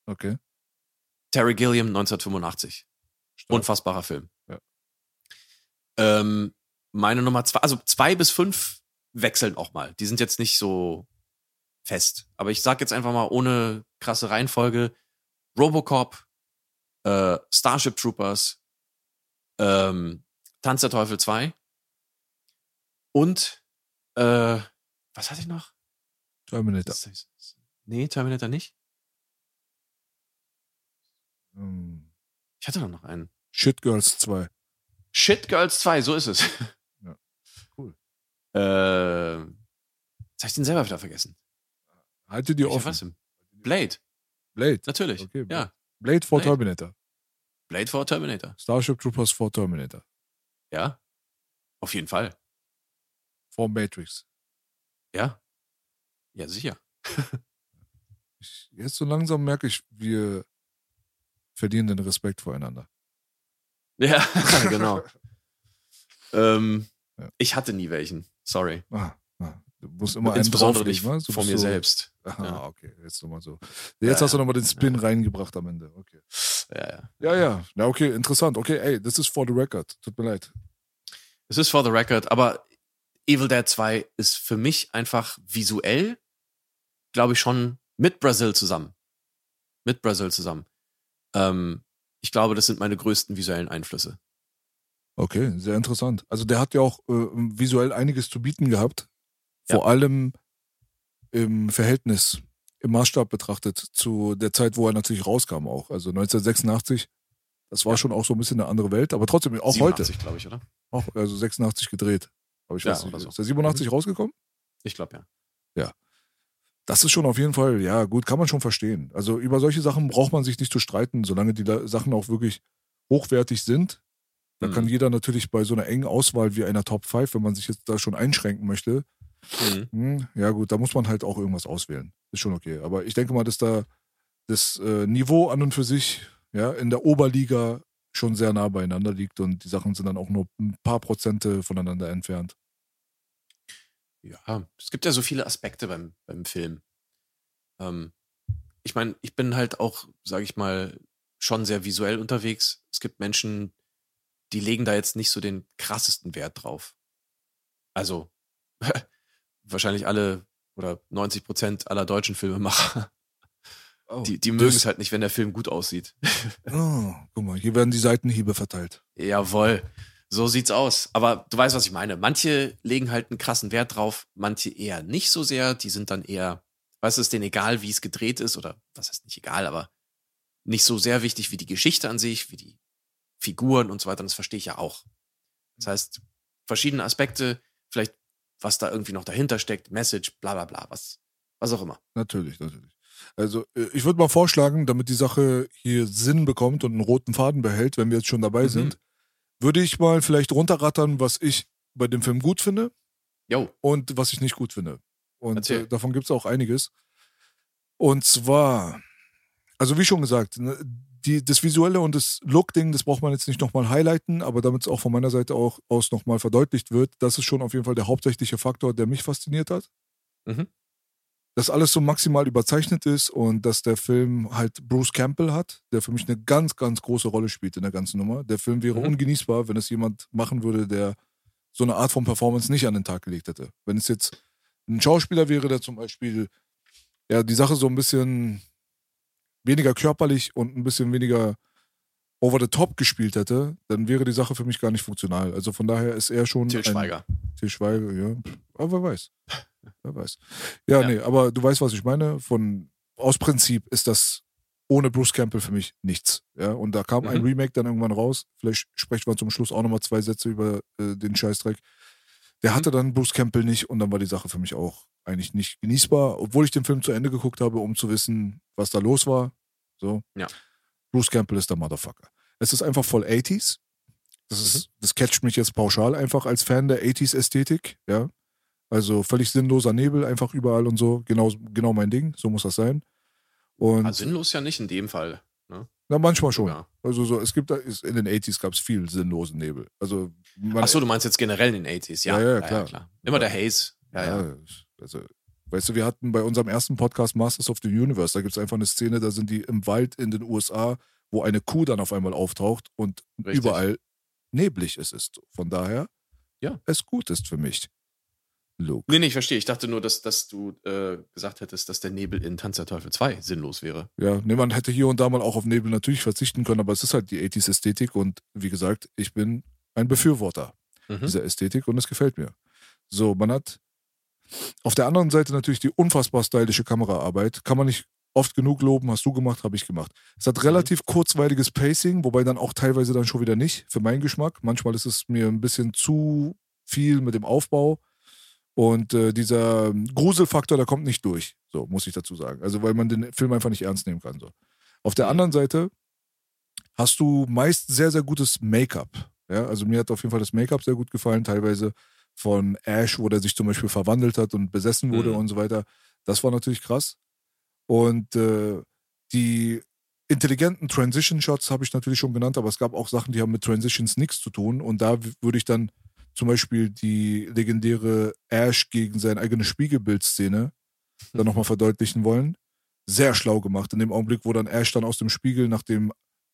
Okay. Terry Gilliam 1985. Stark. Unfassbarer Film. Ja. Ähm, meine Nummer zwei, also zwei bis fünf wechseln auch mal. Die sind jetzt nicht so fest. Aber ich sag jetzt einfach mal ohne krasse Reihenfolge: Robocop, äh, Starship Troopers, ähm, Tanz der Teufel 2 und äh, was hatte ich noch? Terminator. Nee, Terminator nicht. Ähm, Ich hatte doch noch einen. Shit Girls 2. Shit Girls 2, so ist es. Ja. Cool. Äh, jetzt hab ich den selber wieder vergessen. Halte die Welcher offen. denn? Blade, Blade. natürlich. Okay, ja, Blade vor Blade. Terminator. Blade vor Terminator. Starship Troopers vor Terminator. Ja, auf jeden Fall. Vor Matrix. Ja, ja sicher. <laughs> Ich, jetzt so langsam merke ich, wir verlieren den Respekt voreinander. <laughs> Ja, genau. <laughs> ähm, Ja. Ich hatte nie welchen. Sorry. Ah, ah, du musst immer einen Insbesondere nicht drauflegen, von mir so, selbst. <laughs> Aha, Ja. okay, jetzt nochmal so. Jetzt Ja, hast du nochmal den Spin reingebracht am Ende. Okay. Ja, ja. Ja, ja. Na, okay, interessant. Okay, ey, das ist for the record. Tut mir leid. Es ist for the record, aber Evil Dead 2 ist für mich einfach visuell, glaube ich, schon mit Brazil zusammen. Mit Brazil zusammen. Ähm, ich glaube, das sind meine größten visuellen Einflüsse. Okay, sehr interessant. Also der hat ja auch äh, visuell einiges zu bieten gehabt. Vor Ja. allem im Verhältnis im Maßstab betrachtet zu der Zeit, wo er natürlich rauskam auch. Also 1986, das war Ja. schon auch so ein bisschen eine andere Welt, aber trotzdem auch 87, glaube ich, oder? heute. Auch, also 86 gedreht. Aber ich Ja, weiß nicht, so. ist der 87 rausgekommen? Ich glaube ja. Das ist schon auf jeden Fall, ja, gut, kann man schon verstehen. Also über solche Sachen braucht man sich nicht zu streiten, solange die Sachen auch wirklich hochwertig sind. Da Mhm. kann jeder natürlich bei so einer engen Auswahl wie einer Top 5, wenn man sich jetzt da schon einschränken möchte, Mhm. hm, ja gut, da muss man halt auch irgendwas auswählen. Ist schon okay. Aber ich denke mal, dass da das äh, Niveau an und für sich ja in der Oberliga schon sehr nah beieinander liegt und die Sachen sind dann auch nur ein paar Prozente voneinander entfernt. Ja, es gibt ja so viele Aspekte beim, beim Film. Ähm, ich meine, ich bin halt auch, sage ich mal, schon sehr visuell unterwegs. Es gibt Menschen, die legen da jetzt nicht so den krassesten Wert drauf. Also <laughs> wahrscheinlich alle oder 90 Prozent aller deutschen Filmemacher, die, die mögen es halt nicht, wenn der Film gut aussieht. <laughs> Oh, guck mal, hier werden die Seitenhiebe verteilt. Jawohl, so sieht's aus. Aber du weißt, was ich meine. Manche legen halt einen krassen Wert drauf, manche eher nicht so sehr. Die sind dann eher, weißt du, ist denen egal, wie es gedreht ist oder was heißt nicht egal, aber nicht so sehr wichtig wie die Geschichte an sich, wie die Figuren und so weiter. Und das verstehe ich ja auch. Das heißt, verschiedene Aspekte, vielleicht was da irgendwie noch dahinter steckt, Message, bla bla bla, was, was auch immer. Natürlich, natürlich. Also äh, ich würde mal vorschlagen, damit die Sache hier Sinn bekommt und einen roten Faden behält, wenn wir jetzt schon dabei Mhm. sind, würde ich mal vielleicht runterrattern, was ich bei dem Film gut finde Jo, und was ich nicht gut finde. Und äh, davon gibt es auch einiges. Und zwar, also wie schon gesagt, ne, die, das Visuelle und das Look-Ding, das braucht man jetzt nicht nochmal highlighten, aber damit es auch von meiner Seite auch aus nochmal verdeutlicht wird, das ist schon auf jeden Fall der hauptsächliche Faktor, der mich fasziniert hat. Mhm. Dass alles so maximal überzeichnet ist und dass der Film halt Bruce Campbell hat, der für mich eine ganz, ganz große Rolle spielt in der ganzen Nummer. Der Film wäre Mhm. ungenießbar, wenn es jemand machen würde, der so eine Art von Performance nicht an den Tag gelegt hätte. Wenn es jetzt ein Schauspieler wäre, der zum Beispiel ja die Sache so ein bisschen weniger körperlich und ein bisschen weniger over the top gespielt hätte, dann wäre die Sache für mich gar nicht funktional. Also von daher ist er schon Til Schweiger. Til Schweiger, ja. Aber wer weiß. Wer weiß. Ja, Ja. nee, aber du weißt, was ich meine. Von aus Prinzip ist das ohne Bruce Campbell für mich nichts. Ja, und da kam ein Mhm. Remake dann irgendwann raus. Vielleicht sprechen wir zum Schluss auch nochmal zwei Sätze über äh, den Scheißdreck. Der Mhm. hatte dann Bruce Campbell nicht und dann war die Sache für mich auch eigentlich nicht genießbar, obwohl ich den Film zu Ende geguckt habe, um zu wissen, was da los war. So. Ja. Bruce Campbell ist der Motherfucker. Es ist einfach voll 80s. Das, ist, das catcht mich jetzt pauschal einfach als Fan der 80s-Ästhetik, ja. Also völlig sinnloser Nebel einfach überall und so. Genau, genau mein Ding. So muss das sein. Und Ah, sinnlos ja nicht in dem Fall. na, manchmal schon. Ja. Also so, es gibt in den 80s gab es viel sinnlosen Nebel. Also Achso, du meinst jetzt generell in den 80s, ja. Ja, ja, klar. Immer der Haze. Ja, ja. Ja, also, weißt du, wir hatten bei unserem ersten Podcast Masters of the Universe, da gibt es einfach eine Szene, da sind die im Wald in den USA, wo eine Kuh dann auf einmal auftaucht und Richtig. überall neblig ist. Von daher, Ja. es gut ist für mich. Luke. Nee, nee, ich verstehe. Ich dachte nur, dass, dass du äh, gesagt hättest, dass der Nebel in Tanz der Teufel 2 sinnlos wäre. Ja, nee, man hätte hier und da mal auch auf Nebel natürlich verzichten können, aber es ist halt die 80s-Ästhetik und wie gesagt, ich bin ein Befürworter Mhm. dieser Ästhetik und es gefällt mir. So, man hat auf der anderen Seite natürlich die unfassbar stylische Kameraarbeit. Kann man nicht oft genug loben, hast du gemacht, habe ich gemacht. Es hat relativ kurzweiliges Pacing, wobei dann auch teilweise dann schon wieder nicht, für meinen Geschmack. Manchmal ist es mir ein bisschen zu viel mit dem Aufbau. Und äh, dieser Gruselfaktor, der kommt nicht durch, so muss ich dazu sagen. Also weil man den Film einfach nicht ernst nehmen kann. So. Auf der Mhm. anderen Seite hast du meist sehr, sehr gutes Make-up. Ja, also mir hat auf jeden Fall das Make-up sehr gut gefallen, teilweise von Ash, wo der sich zum Beispiel verwandelt hat und besessen wurde Mhm. und so weiter. Das war natürlich krass. Und äh, die intelligenten Transition-Shots habe ich natürlich schon genannt, aber es gab auch Sachen, die haben mit Transitions nichts zu tun. Und da würde ich dann zum Beispiel die legendäre Ash gegen sein eigenes Spiegelbild-Szene dann nochmal verdeutlichen wollen. Sehr schlau gemacht. In dem Augenblick, wo dann Ash dann aus dem Spiegel nach dem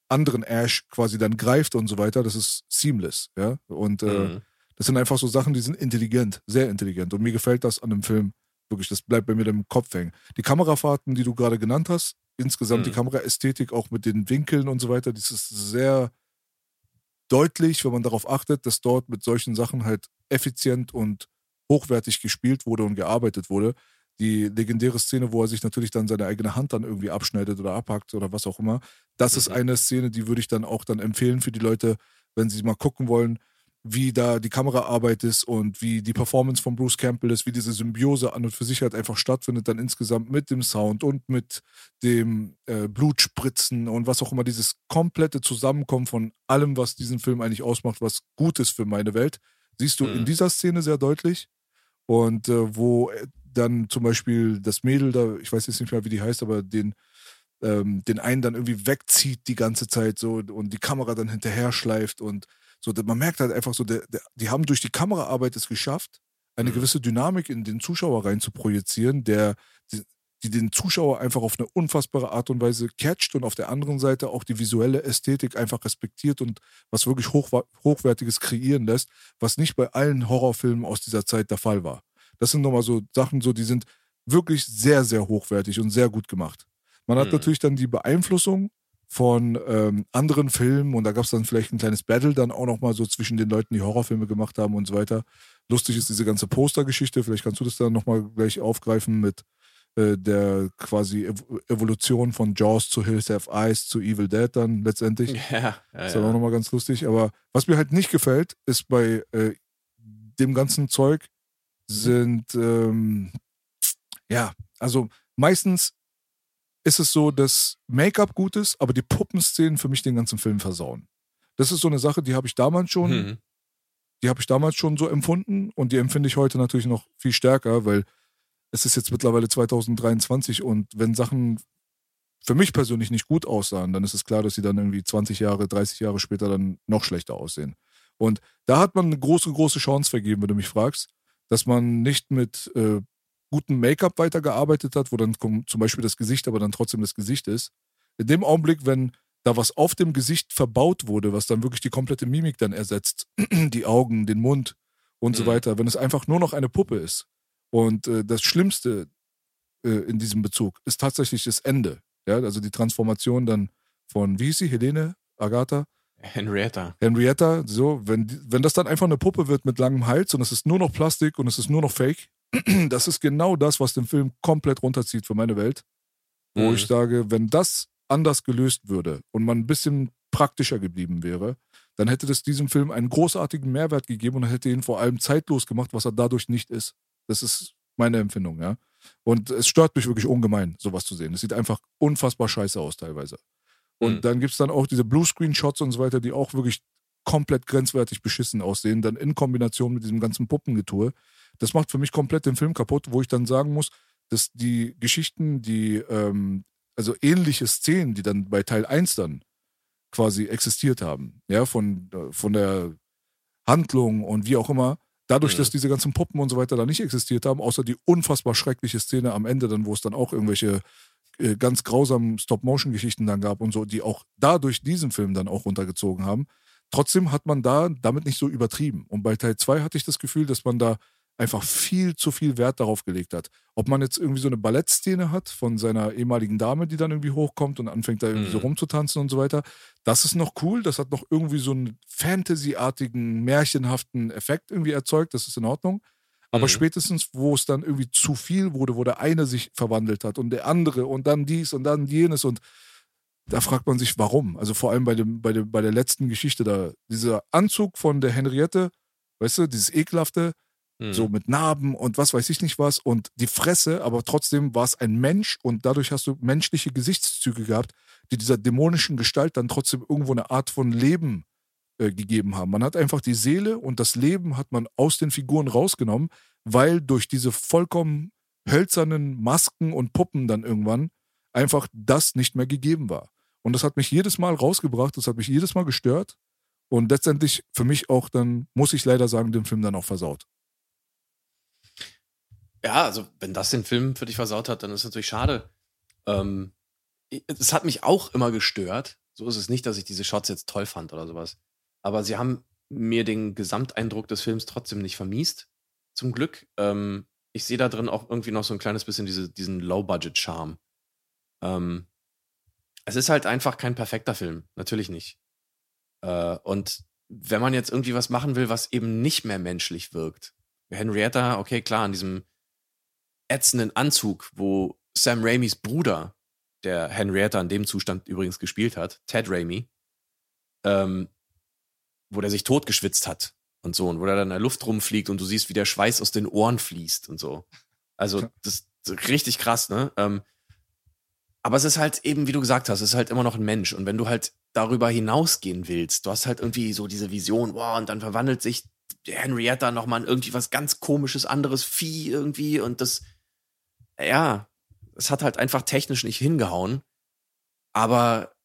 anderen Ash quasi dann greift und so weiter, das ist seamless, ja. Und äh, Mhm. das sind einfach so Sachen, die sind intelligent, sehr intelligent. Und mir gefällt das an dem Film wirklich. Das bleibt bei mir im Kopf hängen. Die Kamerafahrten, die du gerade genannt hast, insgesamt die Mhm. Kameraästhetik, auch mit den Winkeln und so weiter, das ist sehr deutlich, wenn man darauf achtet, dass dort mit solchen Sachen halt effizient und hochwertig gespielt wurde und gearbeitet wurde. die legendäre Szene, wo er sich natürlich dann seine eigene Hand dann irgendwie abschneidet oder abhackt oder was auch immer. Das ist Mhm. eine Szene, die würde ich dann auch dann empfehlen für die Leute, wenn sie mal gucken wollen, wie da die Kameraarbeit ist und wie die Performance von Bruce Campbell ist, wie diese Symbiose an und für sich halt einfach stattfindet, dann insgesamt mit dem Sound und mit dem äh, Blutspritzen und was auch immer, dieses komplette Zusammenkommen von allem, was diesen Film eigentlich ausmacht, was gut ist für meine Welt, siehst du Mhm. in dieser Szene sehr deutlich. Und äh, wo äh, dann zum Beispiel das Mädel da, ich weiß jetzt nicht mehr, wie die heißt, aber den, ähm, den einen dann irgendwie wegzieht die ganze Zeit so und die Kamera dann hinterher schleift und so, man merkt halt einfach so, der, der, die haben durch die Kameraarbeit es geschafft, eine Mhm. gewisse Dynamik in den Zuschauer rein zu projizieren, der, die, die den Zuschauer einfach auf eine unfassbare Art und Weise catcht und auf der anderen Seite auch die visuelle Ästhetik einfach respektiert und was wirklich hochwa- Hochwertiges kreieren lässt, was nicht bei allen Horrorfilmen aus dieser Zeit der Fall war. Das sind nochmal so Sachen, so, die sind wirklich sehr, sehr hochwertig und sehr gut gemacht. Man hat Mhm. natürlich dann die Beeinflussung von ähm, anderen Filmen und da gab es dann vielleicht ein kleines Battle dann auch nochmal so zwischen den Leuten, die Horrorfilme gemacht haben und so weiter. Lustig ist diese ganze Postergeschichte, vielleicht kannst du das dann nochmal gleich aufgreifen mit äh, der quasi Ev Evolution von Jaws zu Hills Have Eyes zu Evil Dead dann letztendlich. <laughs> Ja, ja, ist dann auch nochmal ganz lustig. Aber was mir halt nicht gefällt, ist bei äh, dem ganzen Zeug sind, ähm, ja, also meistens ist es so, dass Make-up gut ist, aber die Puppenszenen für mich den ganzen Film versauen. Das ist so eine Sache, die habe ich damals schon, Mhm. die habe ich damals schon so empfunden und die empfinde ich heute natürlich noch viel stärker, weil es ist jetzt mittlerweile 2023 und wenn Sachen für mich persönlich nicht gut aussahen, dann ist es klar, dass sie dann irgendwie 20 Jahre, 30 Jahre später dann noch schlechter aussehen. Und da hat man eine große, große Chance vergeben, wenn du mich fragst, dass man nicht mit äh, gutem Make-up weitergearbeitet hat, wo dann zum Beispiel das Gesicht aber dann trotzdem das Gesicht ist. In dem Augenblick, wenn da was auf dem Gesicht verbaut wurde, was dann wirklich die komplette Mimik dann ersetzt, <clears throat> die Augen, den Mund und so Mhm. weiter, wenn es einfach nur noch eine Puppe ist. Und äh, das Schlimmste äh, in diesem Bezug ist tatsächlich das Ende. Ja, also die Transformation dann von, wie hieß sie, Helene, Agatha, Henrietta. Henrietta, so, wenn, wenn das dann einfach eine Puppe wird mit langem Hals und es ist nur noch Plastik und es ist nur noch Fake, <clears throat> das ist genau das, was den Film komplett runterzieht für meine Welt. Wo Mhm. ich sage, wenn das anders gelöst würde und man ein bisschen praktischer geblieben wäre, dann hätte das diesem Film einen großartigen Mehrwert gegeben und hätte ihn vor allem zeitlos gemacht, was er dadurch nicht ist. Das ist meine Empfindung, ja. Und es stört mich wirklich ungemein, sowas zu sehen. Es sieht einfach unfassbar scheiße aus teilweise. Und Mhm. dann gibt es dann auch diese Bluescreen-Shots und so weiter, die auch wirklich komplett grenzwertig beschissen aussehen, dann in Kombination mit diesem ganzen Puppengetue. Das macht für mich komplett den Film kaputt, wo ich dann sagen muss, dass die Geschichten, die, ähm, also ähnliche Szenen, die dann bei Teil 1 dann quasi existiert haben, ja, von, äh, von der Handlung und wie auch immer, dadurch, Mhm. dass diese ganzen Puppen und so weiter da nicht existiert haben, außer die unfassbar schreckliche Szene am Ende dann, wo es dann auch irgendwelche äh, ganz grausamen Stop-Motion-Geschichten dann gab und so, die auch dadurch diesen Film dann auch runtergezogen haben. Trotzdem hat man da damit nicht so übertrieben. Und bei Teil 2 hatte ich das Gefühl, dass man da einfach viel zu viel Wert darauf gelegt hat. Ob man jetzt irgendwie so eine Ballettszene hat von seiner ehemaligen Dame, die dann irgendwie hochkommt und anfängt da irgendwie so Mhm. rumzutanzen und so weiter. Das ist noch cool. Das hat noch irgendwie so einen Fantasy-artigen, märchenhaften Effekt irgendwie erzeugt. Das ist in Ordnung. Aber Mhm. spätestens, wo es dann irgendwie zu viel wurde, wo der eine sich verwandelt hat und der andere und dann dies und dann jenes und da fragt man sich, warum. Also vor allem bei, dem, bei, dem, bei der letzten Geschichte da. Dieser Anzug von der Henriette, weißt du, dieses ekelhafte, Mhm. so mit Narben und was weiß ich nicht was und die Fresse, aber trotzdem war es ein Mensch und dadurch hast du menschliche Gesichtszüge gehabt, die dieser dämonischen Gestalt dann trotzdem irgendwo eine Art von Leben äh, gegeben haben. Man hat einfach die Seele und das Leben hat man aus den Figuren rausgenommen, weil durch diese vollkommen hölzernen Masken und Puppen dann irgendwann einfach das nicht mehr gegeben war. Und das hat mich jedes Mal rausgebracht, das hat mich jedes Mal gestört und letztendlich für mich auch dann, muss ich leider sagen, den Film dann auch versaut. Ja, also wenn das den Film für dich versaut hat, dann ist es natürlich schade. Ähm, es hat mich auch immer gestört. So ist es nicht, dass ich diese Shots jetzt toll fand oder sowas. Aber sie haben mir den Gesamteindruck des Films trotzdem nicht vermiest. Zum Glück. Ähm, ich sehe da drin auch irgendwie noch so ein kleines bisschen diese, diesen Low-Budget-Charme. Ähm, es ist halt einfach kein perfekter Film. Natürlich nicht. Äh, und wenn man jetzt irgendwie was machen will, was eben nicht mehr menschlich wirkt. Henrietta, okay, klar, an diesem ätzenden Anzug, wo Sam Raimis Bruder, der Henrietta in dem Zustand übrigens gespielt hat, Ted Raimi, ähm, wo der sich totgeschwitzt hat und so, und wo er dann in der Luft rumfliegt und du siehst, wie der Schweiß aus den Ohren fließt und so. Also, das ist richtig krass, ne? Ähm, aber es ist halt eben, wie du gesagt hast, es ist halt immer noch ein Mensch. Und wenn du halt darüber hinausgehen willst, du hast halt irgendwie so diese Vision, wow, und dann verwandelt sich Henrietta nochmal in irgendwie was ganz komisches, anderes Vieh irgendwie und das, ja, es hat halt einfach technisch nicht hingehauen. Aber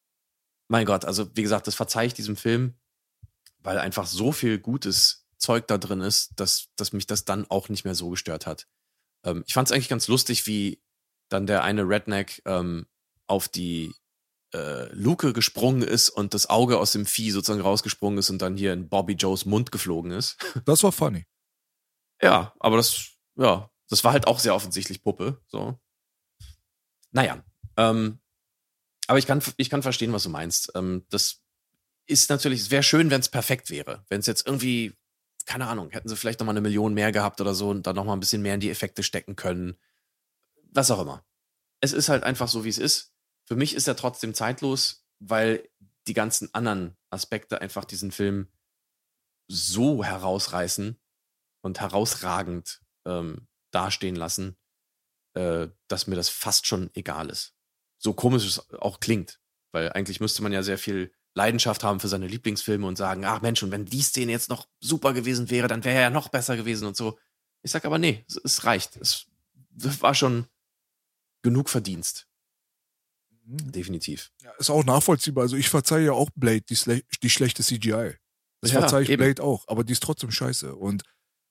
mein Gott, also wie gesagt, das verzeih ich diesem Film, weil einfach so viel gutes Zeug da drin ist, dass, dass mich das dann auch nicht mehr so gestört hat. Ähm, ich fand es eigentlich ganz lustig, wie dann der eine Redneck ähm, auf die äh, Luke gesprungen ist und das Auge aus dem Vieh sozusagen rausgesprungen ist und dann hier in Bobby Joes Mund geflogen ist. <laughs> Das war funny. Ja, aber das, ja, das war halt auch sehr offensichtlich Puppe. So. Naja. Ähm, aber ich kann, ich kann verstehen, was du meinst. Ähm, das ist natürlich, es wäre schön, wenn es perfekt wäre. Wenn es jetzt irgendwie, keine Ahnung, hätten sie vielleicht nochmal eine Million mehr gehabt oder so und dann nochmal ein bisschen mehr in die Effekte stecken können. Was auch immer. Es ist halt einfach so, wie es ist. Für mich ist er trotzdem zeitlos, weil die ganzen anderen Aspekte einfach diesen Film so herausreißen und herausragend ähm, dastehen lassen, äh, dass mir das fast schon egal ist. So komisch es auch klingt, weil eigentlich müsste man ja sehr viel Leidenschaft haben für seine Lieblingsfilme und sagen, ach Mensch, und wenn die Szene jetzt noch super gewesen wäre, dann wäre er ja noch besser gewesen und so. Ich sag aber nee, es, es reicht. Es war schon genug Verdienst. Mhm. Definitiv. Ja, ist auch nachvollziehbar. Also ich verzeihe ja auch Blade die, schle die schlechte CGI. Das Ja, verzeihe ich eben. Blade auch, aber die ist trotzdem scheiße. Und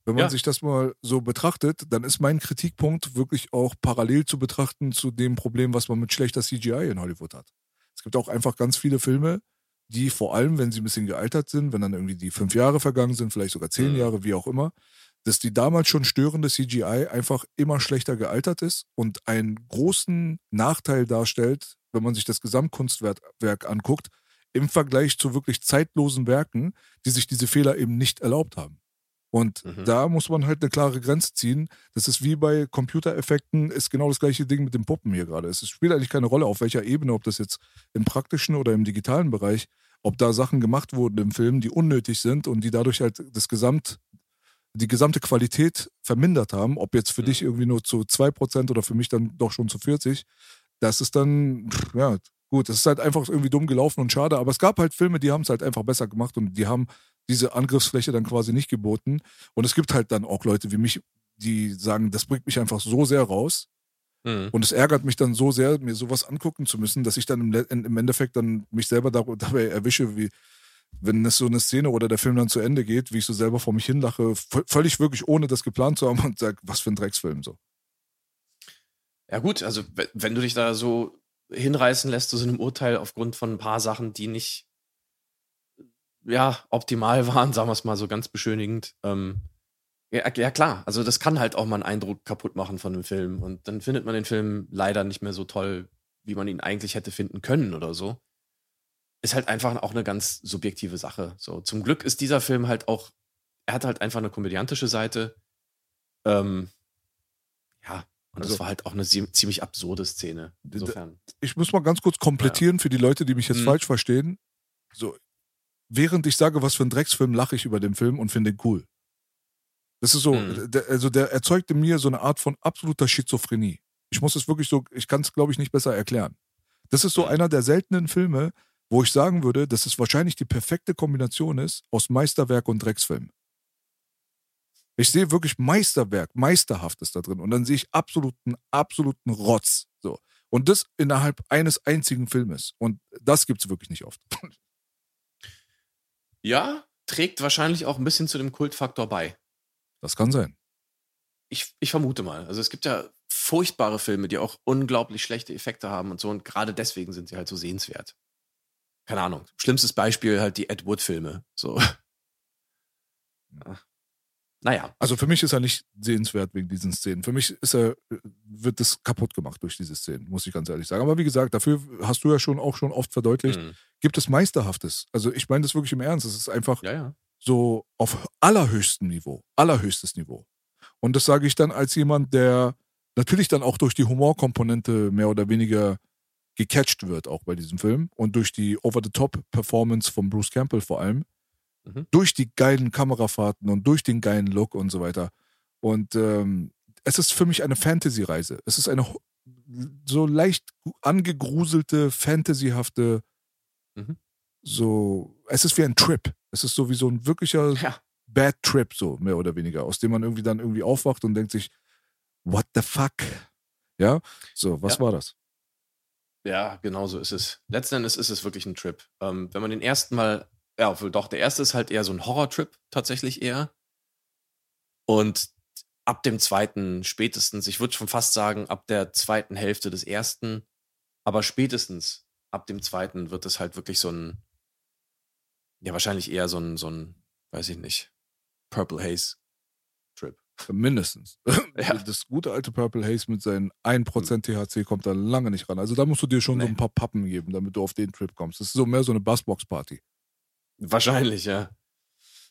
wenn man Ja. sich das mal so betrachtet, dann ist mein Kritikpunkt wirklich auch parallel zu betrachten zu dem Problem, was man mit schlechter CGI in Hollywood hat. Es gibt auch einfach ganz viele Filme, die vor allem, wenn sie ein bisschen gealtert sind, wenn dann irgendwie die fünf Jahre vergangen sind, vielleicht sogar zehn Mhm. Jahre, wie auch immer, dass die damals schon störende CGI einfach immer schlechter gealtert ist und einen großen Nachteil darstellt, wenn man sich das Gesamtkunstwerk Werk anguckt, im Vergleich zu wirklich zeitlosen Werken, die sich diese Fehler eben nicht erlaubt haben. Und Mhm. da muss man halt eine klare Grenze ziehen. Das ist wie bei Computereffekten, ist genau das gleiche Ding mit den Puppen hier gerade. Es spielt eigentlich keine Rolle, auf welcher Ebene, ob das jetzt im praktischen oder im digitalen Bereich, ob da Sachen gemacht wurden im Film, die unnötig sind und die dadurch halt das Gesamt, die gesamte Qualität vermindert haben, ob jetzt für Mhm. dich irgendwie nur zu 2% oder für mich dann doch schon zu 40, das ist dann, pff, ja, gut, es ist halt einfach irgendwie dumm gelaufen und schade, aber es gab halt Filme, die haben es halt einfach besser gemacht und die haben diese Angriffsfläche dann quasi nicht geboten. Und es gibt halt dann auch Leute wie mich, die sagen, das bringt mich einfach so sehr raus Mhm. und es ärgert mich dann so sehr, mir sowas angucken zu müssen, dass ich dann im, Endeffekt dann mich selber dabei erwische, wie wenn es so eine Szene oder der Film dann zu Ende geht, wie ich so selber vor mich hinlache, völlig wirklich ohne das geplant zu haben und sage, was für ein Drecksfilm so. Ja gut, also we- wenn du dich da so hinreißen lässt zu so einem Urteil aufgrund von ein paar Sachen, die nicht ja optimal <laughs> waren, sagen wir es mal so ganz beschönigend. Ähm, ja, ja klar, also das kann halt auch mal einen Eindruck kaputt machen von einem Film und dann findet man den Film leider nicht mehr so toll, wie man ihn eigentlich hätte finden können oder so. Ist halt einfach auch eine ganz subjektive Sache. So zum Glück ist dieser Film halt auch, er hat halt einfach eine komödiantische Seite. Ähm, ja, und das Also- war halt auch eine ziemlich absurde Szene. Insofern. Ich muss mal ganz kurz komplettieren für die Leute, die mich jetzt Mhm. falsch verstehen. So, während ich sage, was für ein Drecksfilm, lache ich über den Film und finde ihn cool. Das ist so, Mhm. der, also der erzeugt in mir so eine Art von absoluter Schizophrenie. Ich muss es wirklich so, ich kann es, glaube ich, nicht besser erklären. Das ist so Mhm. einer der seltenen Filme, wo ich sagen würde, dass es wahrscheinlich die perfekte Kombination ist aus Meisterwerk und Drecksfilm. Ich sehe wirklich Meisterwerk, Meisterhaftes da drin und dann sehe ich absoluten, absoluten Rotz. So. Und das innerhalb eines einzigen Filmes. Und das gibt's wirklich nicht oft. <laughs> Ja, trägt wahrscheinlich auch ein bisschen zu dem Kultfaktor bei. Das kann sein. Ich, ich vermute mal. Also es gibt ja furchtbare Filme, die auch unglaublich schlechte Effekte haben und so. Und gerade deswegen sind sie halt so sehenswert. Keine Ahnung. Schlimmstes Beispiel halt die Ed Wood-Filme. So. Ja. Naja. Also für mich ist er nicht sehenswert wegen diesen Szenen. Für mich ist er, wird das kaputt gemacht durch diese Szenen, muss ich ganz ehrlich sagen. Aber wie gesagt, dafür hast du ja schon auch schon oft verdeutlicht, Hm. gibt es Meisterhaftes. Also ich meine das wirklich im Ernst. Es ist einfach Ja, ja. so auf allerhöchstem Niveau, allerhöchstes Niveau. Und das sage ich dann als jemand, der natürlich dann auch durch die Humorkomponente mehr oder weniger gecatcht wird, auch bei diesem Film. Und durch die Over-the-Top-Performance von Bruce Campbell vor allem. Mhm. Durch die geilen Kamerafahrten und durch den geilen Look und so weiter. Und ähm, es ist für mich eine Fantasy-Reise. Es ist eine so leicht angegruselte, fantasyhafte, Mhm. so, es ist wie ein Trip. Es ist so wie so ein wirklicher <laughs> Ja. Bad Trip, so mehr oder weniger, aus dem man irgendwie dann irgendwie aufwacht und denkt sich, what the fuck? Ja, so, was Ja. war das? Ja, genau so ist es. Letzten Endes ist es wirklich ein Trip. Ähm, wenn man den ersten Mal, ja, obwohl doch, der erste ist halt eher so ein Horror-Trip, tatsächlich eher. Und ab dem zweiten spätestens, ich würde schon fast sagen, ab der zweiten Hälfte des ersten, aber spätestens ab dem zweiten wird es halt wirklich so ein, ja, wahrscheinlich eher so ein, so ein, weiß ich nicht, Purple Haze. Mindestens. <laughs> Ja. Das gute alte Purple Haze mit seinen 1% THC kommt da lange nicht ran. Also da musst du dir schon so Nee. ein paar Pappen geben, damit du auf den Trip kommst. Das ist so mehr so eine Bassbox-Party. Wahrscheinlich, ja.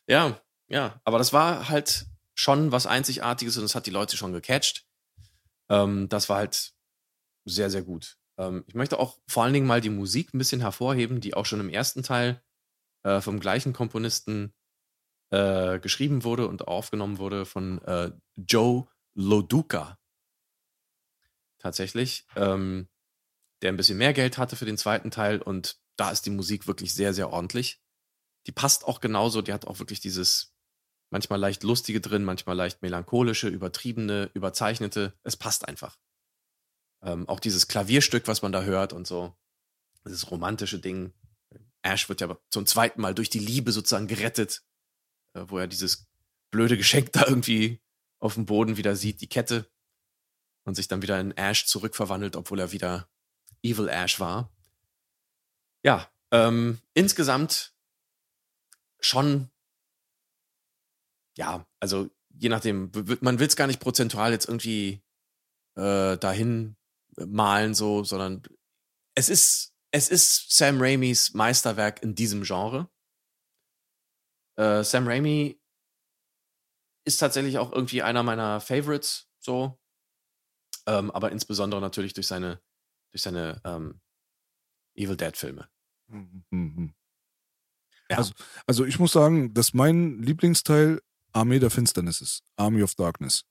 Ja, ja. Aber das war halt schon was Einzigartiges und das hat die Leute schon gecatcht. Ähm, das war halt sehr, sehr gut. Ähm, ich möchte auch vor allen Dingen mal die Musik ein bisschen hervorheben, die auch schon im ersten Teil äh, vom gleichen Komponisten äh, geschrieben wurde und aufgenommen wurde von äh, Joe Loduca. Tatsächlich. Ähm, der ein bisschen mehr Geld hatte für den zweiten Teil und da ist die Musik wirklich sehr, sehr ordentlich. Die passt auch genauso, die hat auch wirklich dieses manchmal leicht lustige drin, manchmal leicht melancholische, übertriebene, überzeichnete. Es passt einfach. Ähm, auch dieses Klavierstück, was man da hört und so, dieses romantische Ding. Ash wird ja zum zweiten Mal durch die Liebe sozusagen gerettet, wo er dieses blöde Geschenk <laughs> da irgendwie auf dem Boden wieder sieht, die Kette, und sich dann wieder in Ash zurückverwandelt, obwohl er wieder Evil Ash war. Ja, ähm, insgesamt schon, ja, also je nachdem, man will es gar nicht prozentual jetzt irgendwie äh, dahin malen, so, sondern es ist, es ist Sam Raimis Meisterwerk in diesem Genre. Äh, Sam Raimi ist tatsächlich auch irgendwie einer meiner Favorites, so. Ähm, aber insbesondere natürlich durch seine, durch seine ähm, Evil Dead-Filme. Mhm. Ja. Also, also ich muss sagen, dass mein Lieblingsteil Armee der Finsternis ist. Army of Darkness.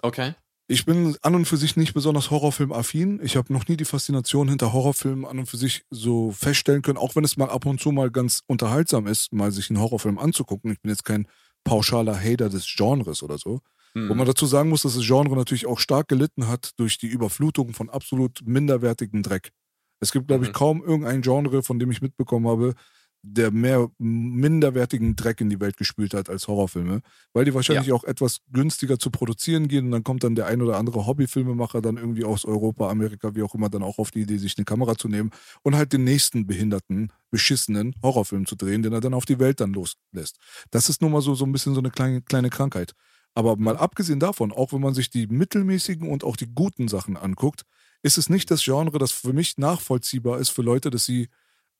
Okay. Ich bin an und für sich nicht besonders Horrorfilm-affin. Ich habe noch nie die Faszination hinter Horrorfilmen an und für sich so feststellen können, auch wenn es mal ab und zu mal ganz unterhaltsam ist, mal sich einen Horrorfilm anzugucken. Ich bin jetzt kein pauschaler Hater des Genres oder so. Wo man dazu sagen muss, dass das Genre natürlich auch stark gelitten hat durch die Überflutung von absolut minderwertigem Dreck. Es gibt, glaube ich, Mhm. kaum irgendein Genre, von dem ich mitbekommen habe, der mehr minderwertigen Dreck in die Welt gespült hat als Horrorfilme, weil die wahrscheinlich auch etwas günstiger zu produzieren gehen und dann kommt dann der ein oder andere Hobbyfilmemacher dann irgendwie aus Europa, Amerika, wie auch immer, dann auch auf die Idee, sich eine Kamera zu nehmen und halt den nächsten behinderten, beschissenen Horrorfilm zu drehen, den er dann auf die Welt dann loslässt. Das ist nun mal so, so ein bisschen so eine kleine, kleine Krankheit. Aber mal abgesehen davon, auch wenn man sich die mittelmäßigen und auch die guten Sachen anguckt, ist es nicht das Genre, das für mich nachvollziehbar ist für Leute, dass sie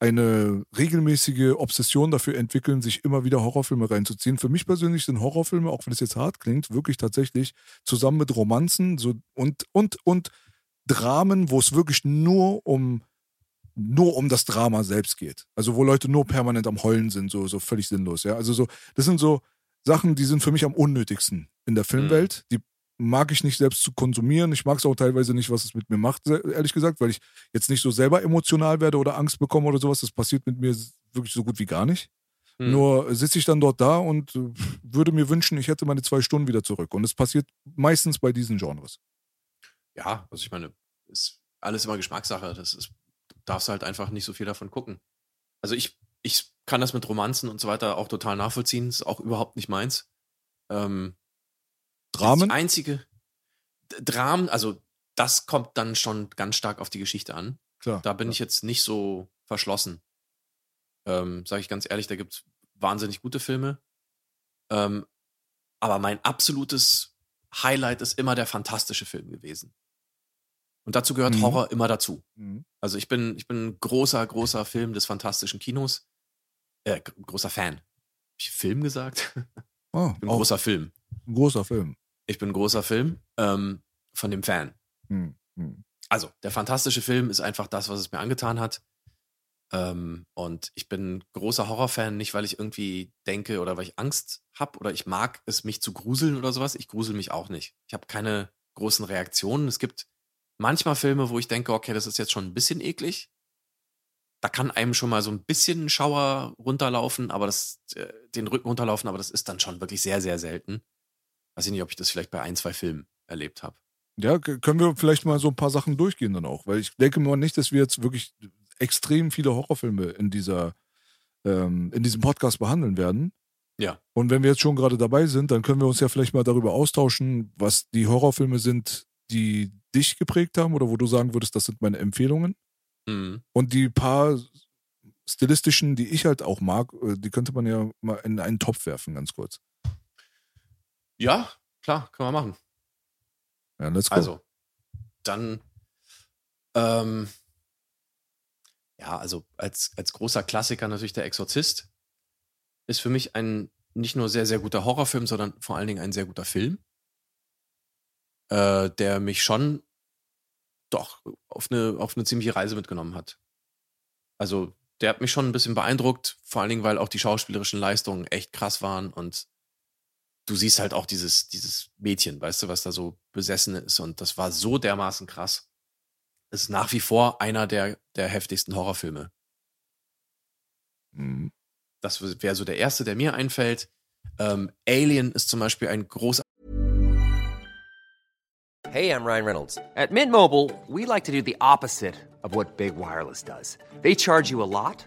eine regelmäßige Obsession dafür entwickeln, sich immer wieder Horrorfilme reinzuziehen. Für mich persönlich sind Horrorfilme, auch wenn es jetzt hart klingt, wirklich tatsächlich zusammen mit Romanzen so und, und, und Dramen, wo es wirklich nur um nur um das Drama selbst geht. Also wo Leute nur permanent am Heulen sind, so, so völlig sinnlos, ja. Also so, das sind so Sachen, die sind für mich am unnötigsten in der Filmwelt. Die mag ich nicht selbst zu konsumieren. Ich mag es auch teilweise nicht, was es mit mir macht, ehrlich gesagt, weil ich jetzt nicht so selber emotional werde oder Angst bekomme oder sowas. Das passiert mit mir wirklich so gut wie gar nicht. Hm. Nur sitze ich dann dort da und würde mir wünschen, ich hätte meine zwei Stunden wieder zurück. Und es passiert meistens bei diesen Genres. Ja, also ich meine, ist alles immer Geschmackssache. Das ist, du darfst halt einfach nicht so viel davon gucken. Also ich, ich kann das mit Romanzen und so weiter auch total nachvollziehen. Ist auch überhaupt nicht meins. Ähm, Dramen? Das einzige Dramen, also das kommt dann schon ganz stark auf die Geschichte an. Klar. Da bin ich jetzt nicht so verschlossen. Ähm, Sage ich ganz ehrlich, da gibt es wahnsinnig gute Filme. Ähm, aber mein absolutes Highlight ist immer der fantastische Film gewesen. Und dazu gehört Mhm. Horror immer dazu. Mhm. Also ich bin, ich bin ein großer, großer Film des fantastischen Kinos. Äh, großer Fan. Hab ich Film gesagt? Ah, <laughs> Ich bin auch großer Film. ein großer Film. Ich bin großer Film. Ähm, von dem Fan. Hm, hm. Also, der fantastische Film ist einfach das, was es mir angetan hat. Ähm, und ich bin großer Horrorfan, nicht weil ich irgendwie denke oder weil ich Angst habe oder ich mag es, mich zu gruseln oder sowas. Ich grusel mich auch nicht. Ich habe keine großen Reaktionen. Es gibt manchmal Filme, wo ich denke, okay, das ist jetzt schon ein bisschen eklig. Da kann einem schon mal so ein bisschen ein Schauer runterlaufen, aber das, äh, den Rücken runterlaufen, aber das ist dann schon wirklich sehr, sehr selten. Weiß ich nicht, ob ich das vielleicht bei ein, zwei Filmen erlebt habe. Ja, können wir vielleicht mal so ein paar Sachen durchgehen dann auch, weil ich denke mal nicht, dass wir jetzt wirklich extrem viele Horrorfilme in dieser ähm, in diesem Podcast behandeln werden. Ja. Und wenn wir jetzt schon gerade dabei sind, dann können wir uns ja vielleicht mal darüber austauschen, was die Horrorfilme sind, die dich geprägt haben oder wo du sagen würdest, das sind meine Empfehlungen. Mhm. Und die paar stilistischen, die ich halt auch mag, äh, die könnte man ja mal in einen Topf werfen, ganz kurz. Ja, klar, können wir machen. Ja, let's go. Also, dann, ähm, ja, also als, als großer Klassiker natürlich der Exorzist ist für mich ein nicht nur sehr, sehr guter Horrorfilm, sondern vor allen Dingen ein sehr guter Film, äh, der mich schon doch auf eine, auf eine ziemliche Reise mitgenommen hat. Also, der hat mich schon ein bisschen beeindruckt, vor allen Dingen, weil auch die schauspielerischen Leistungen echt krass waren und du siehst halt auch dieses, dieses Mädchen, weißt du, was da so besessen ist. Und das war so dermaßen krass. Ist nach wie vor einer der, der heftigsten Horrorfilme. Mhm. Das wäre so der erste, der mir einfällt. Ähm, Alien ist zum Beispiel ein großer Hey, I'm Ryan Reynolds. At Mint Mobile, we like to do the opposite of what Big Wireless does. They charge you a lot,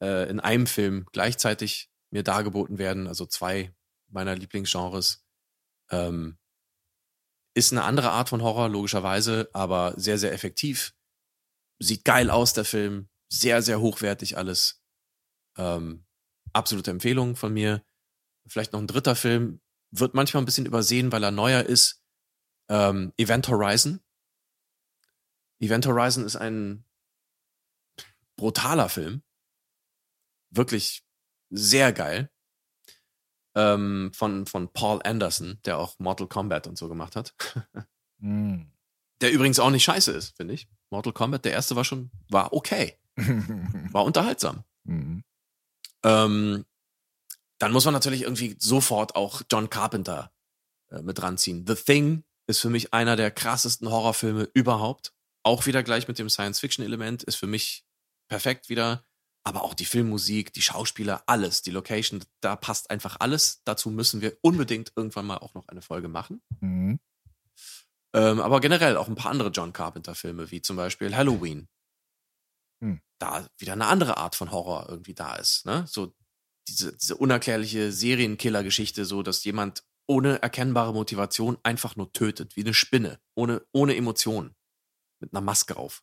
äh, in einem Film gleichzeitig mir dargeboten werden, also zwei meiner Lieblingsgenres. Ähm, ist eine andere Art von Horror, logischerweise, aber sehr, sehr effektiv. Sieht geil aus, der Film. Sehr, sehr hochwertig alles. Ähm, absolute Empfehlung von mir. Vielleicht noch ein dritter Film. Wird manchmal ein bisschen übersehen, weil er neuer ist. Ähm, Event Horizon. Event Horizon ist ein brutaler Film. Wirklich sehr geil. Ähm, von, von Paul Anderson, der auch Mortal Kombat und so gemacht hat. Mhm. <laughs> Der übrigens auch nicht scheiße ist, finde ich. Mortal Kombat, der erste war schon, war okay. <laughs> War unterhaltsam. Mhm. Ähm, dann muss man natürlich irgendwie sofort auch John Carpenter äh, mit ranziehen. The Thing ist für mich einer der krassesten Horrorfilme überhaupt. Auch wieder gleich mit dem Science-Fiction-Element, ist für mich perfekt wieder. Aber auch die Filmmusik, die Schauspieler, alles, die Location, da passt einfach alles. Dazu müssen wir unbedingt irgendwann mal auch noch eine Folge machen. Mhm. Ähm, aber generell auch ein paar andere John Carpenter-Filme, wie zum Beispiel Halloween. Hm. Da wieder eine andere Art von Horror irgendwie da ist. Ne? So diese, diese unerklärliche Serienkiller-Geschichte, so dass jemand ohne erkennbare Motivation einfach nur tötet, wie eine Spinne, ohne, ohne Emotionen, mit einer Maske auf.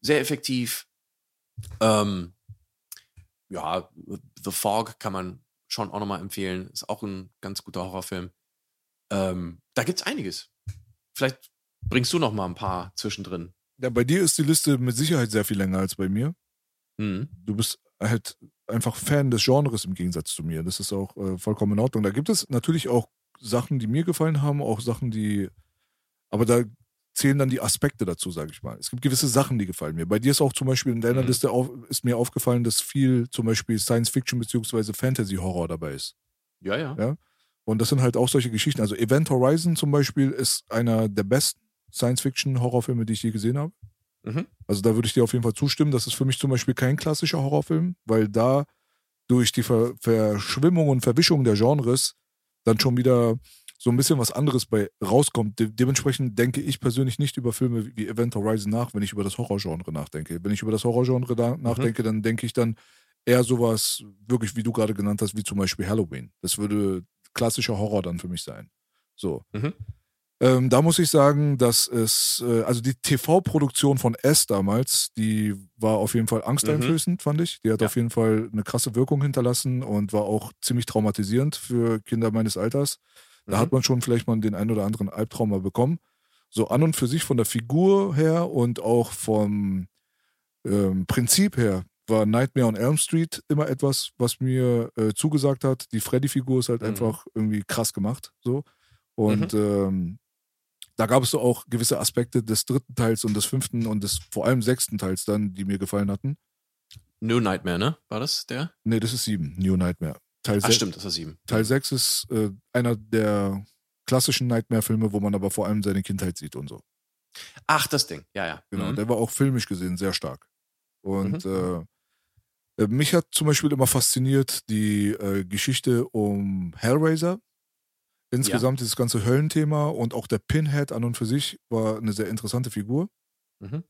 Sehr effektiv. Ähm, ja, The Fog kann man schon auch nochmal empfehlen. Ist auch ein ganz guter Horrorfilm. Ähm, da gibt's einiges. Vielleicht bringst du noch mal ein paar zwischendrin. Ja, bei dir ist die Liste mit Sicherheit sehr viel länger als bei mir. Hm. Du bist halt einfach Fan des Genres im Gegensatz zu mir. Das ist auch äh, vollkommen in Ordnung. Da gibt es natürlich auch Sachen, die mir gefallen haben, auch Sachen, die. Aber da zählen dann die Aspekte dazu, sage ich mal. Es gibt gewisse Sachen, die gefallen mir. Bei dir ist auch zum Beispiel in deiner Mhm. Liste auf, ist mir aufgefallen, dass viel zum Beispiel Science Fiction beziehungsweise Fantasy Horror dabei ist. Ja, ja. Ja. Und das sind halt auch solche Geschichten. Also Event Horizon zum Beispiel ist einer der besten Science-Fiction-Horrorfilme, die ich je gesehen habe. Mhm. Also da würde ich dir auf jeden Fall zustimmen. Das ist für mich zum Beispiel kein klassischer Horrorfilm, weil da durch die Ver Verschwimmung und Verwischung der Genres dann schon wieder so ein bisschen was anderes bei rauskommt. De dementsprechend denke ich persönlich nicht über Filme wie Event Horizon nach, wenn ich über das Horrorgenre nachdenke. Wenn ich über das Horrorgenre da nachdenke, dann denke ich dann eher sowas, wirklich wie du gerade genannt hast, wie zum Beispiel Halloween. Das würde klassischer Horror dann für mich sein. So. Mhm. Ähm, da muss ich sagen, dass es, äh, also die TV-Produktion von S damals, die war auf jeden Fall angsteinflößend, fand ich. Die hat Ja. auf jeden Fall eine krasse Wirkung hinterlassen und war auch ziemlich traumatisierend für Kinder meines Alters. Da Mhm. hat man schon vielleicht mal den ein oder anderen Albtraum mal bekommen. So an und für sich von der Figur her und auch vom ähm, Prinzip her war Nightmare on Elm Street immer etwas, was mir äh, zugesagt hat. Die Freddy-Figur ist halt Mhm. einfach irgendwie krass gemacht. So. Und ähm, da gab es so auch gewisse Aspekte des dritten Teils und des fünften und des vor allem sechsten Teils dann, die mir gefallen hatten. New Nightmare, ne? War das der? Nee, das ist sieben, New Nightmare. Teil, se- stimmt, das war sieben. Teil 6 ist äh, einer der klassischen Nightmare-Filme, wo man aber vor allem seine Kindheit sieht und so. Ach, das Ding. Ja, ja. Genau, Mhm. der war auch filmisch gesehen sehr stark. Und Mhm. äh, äh, mich hat zum Beispiel immer fasziniert die äh, Geschichte um Hellraiser. Insgesamt dieses ganze Höllenthema und auch der Pinhead an und für sich war eine sehr interessante Figur. Mhm.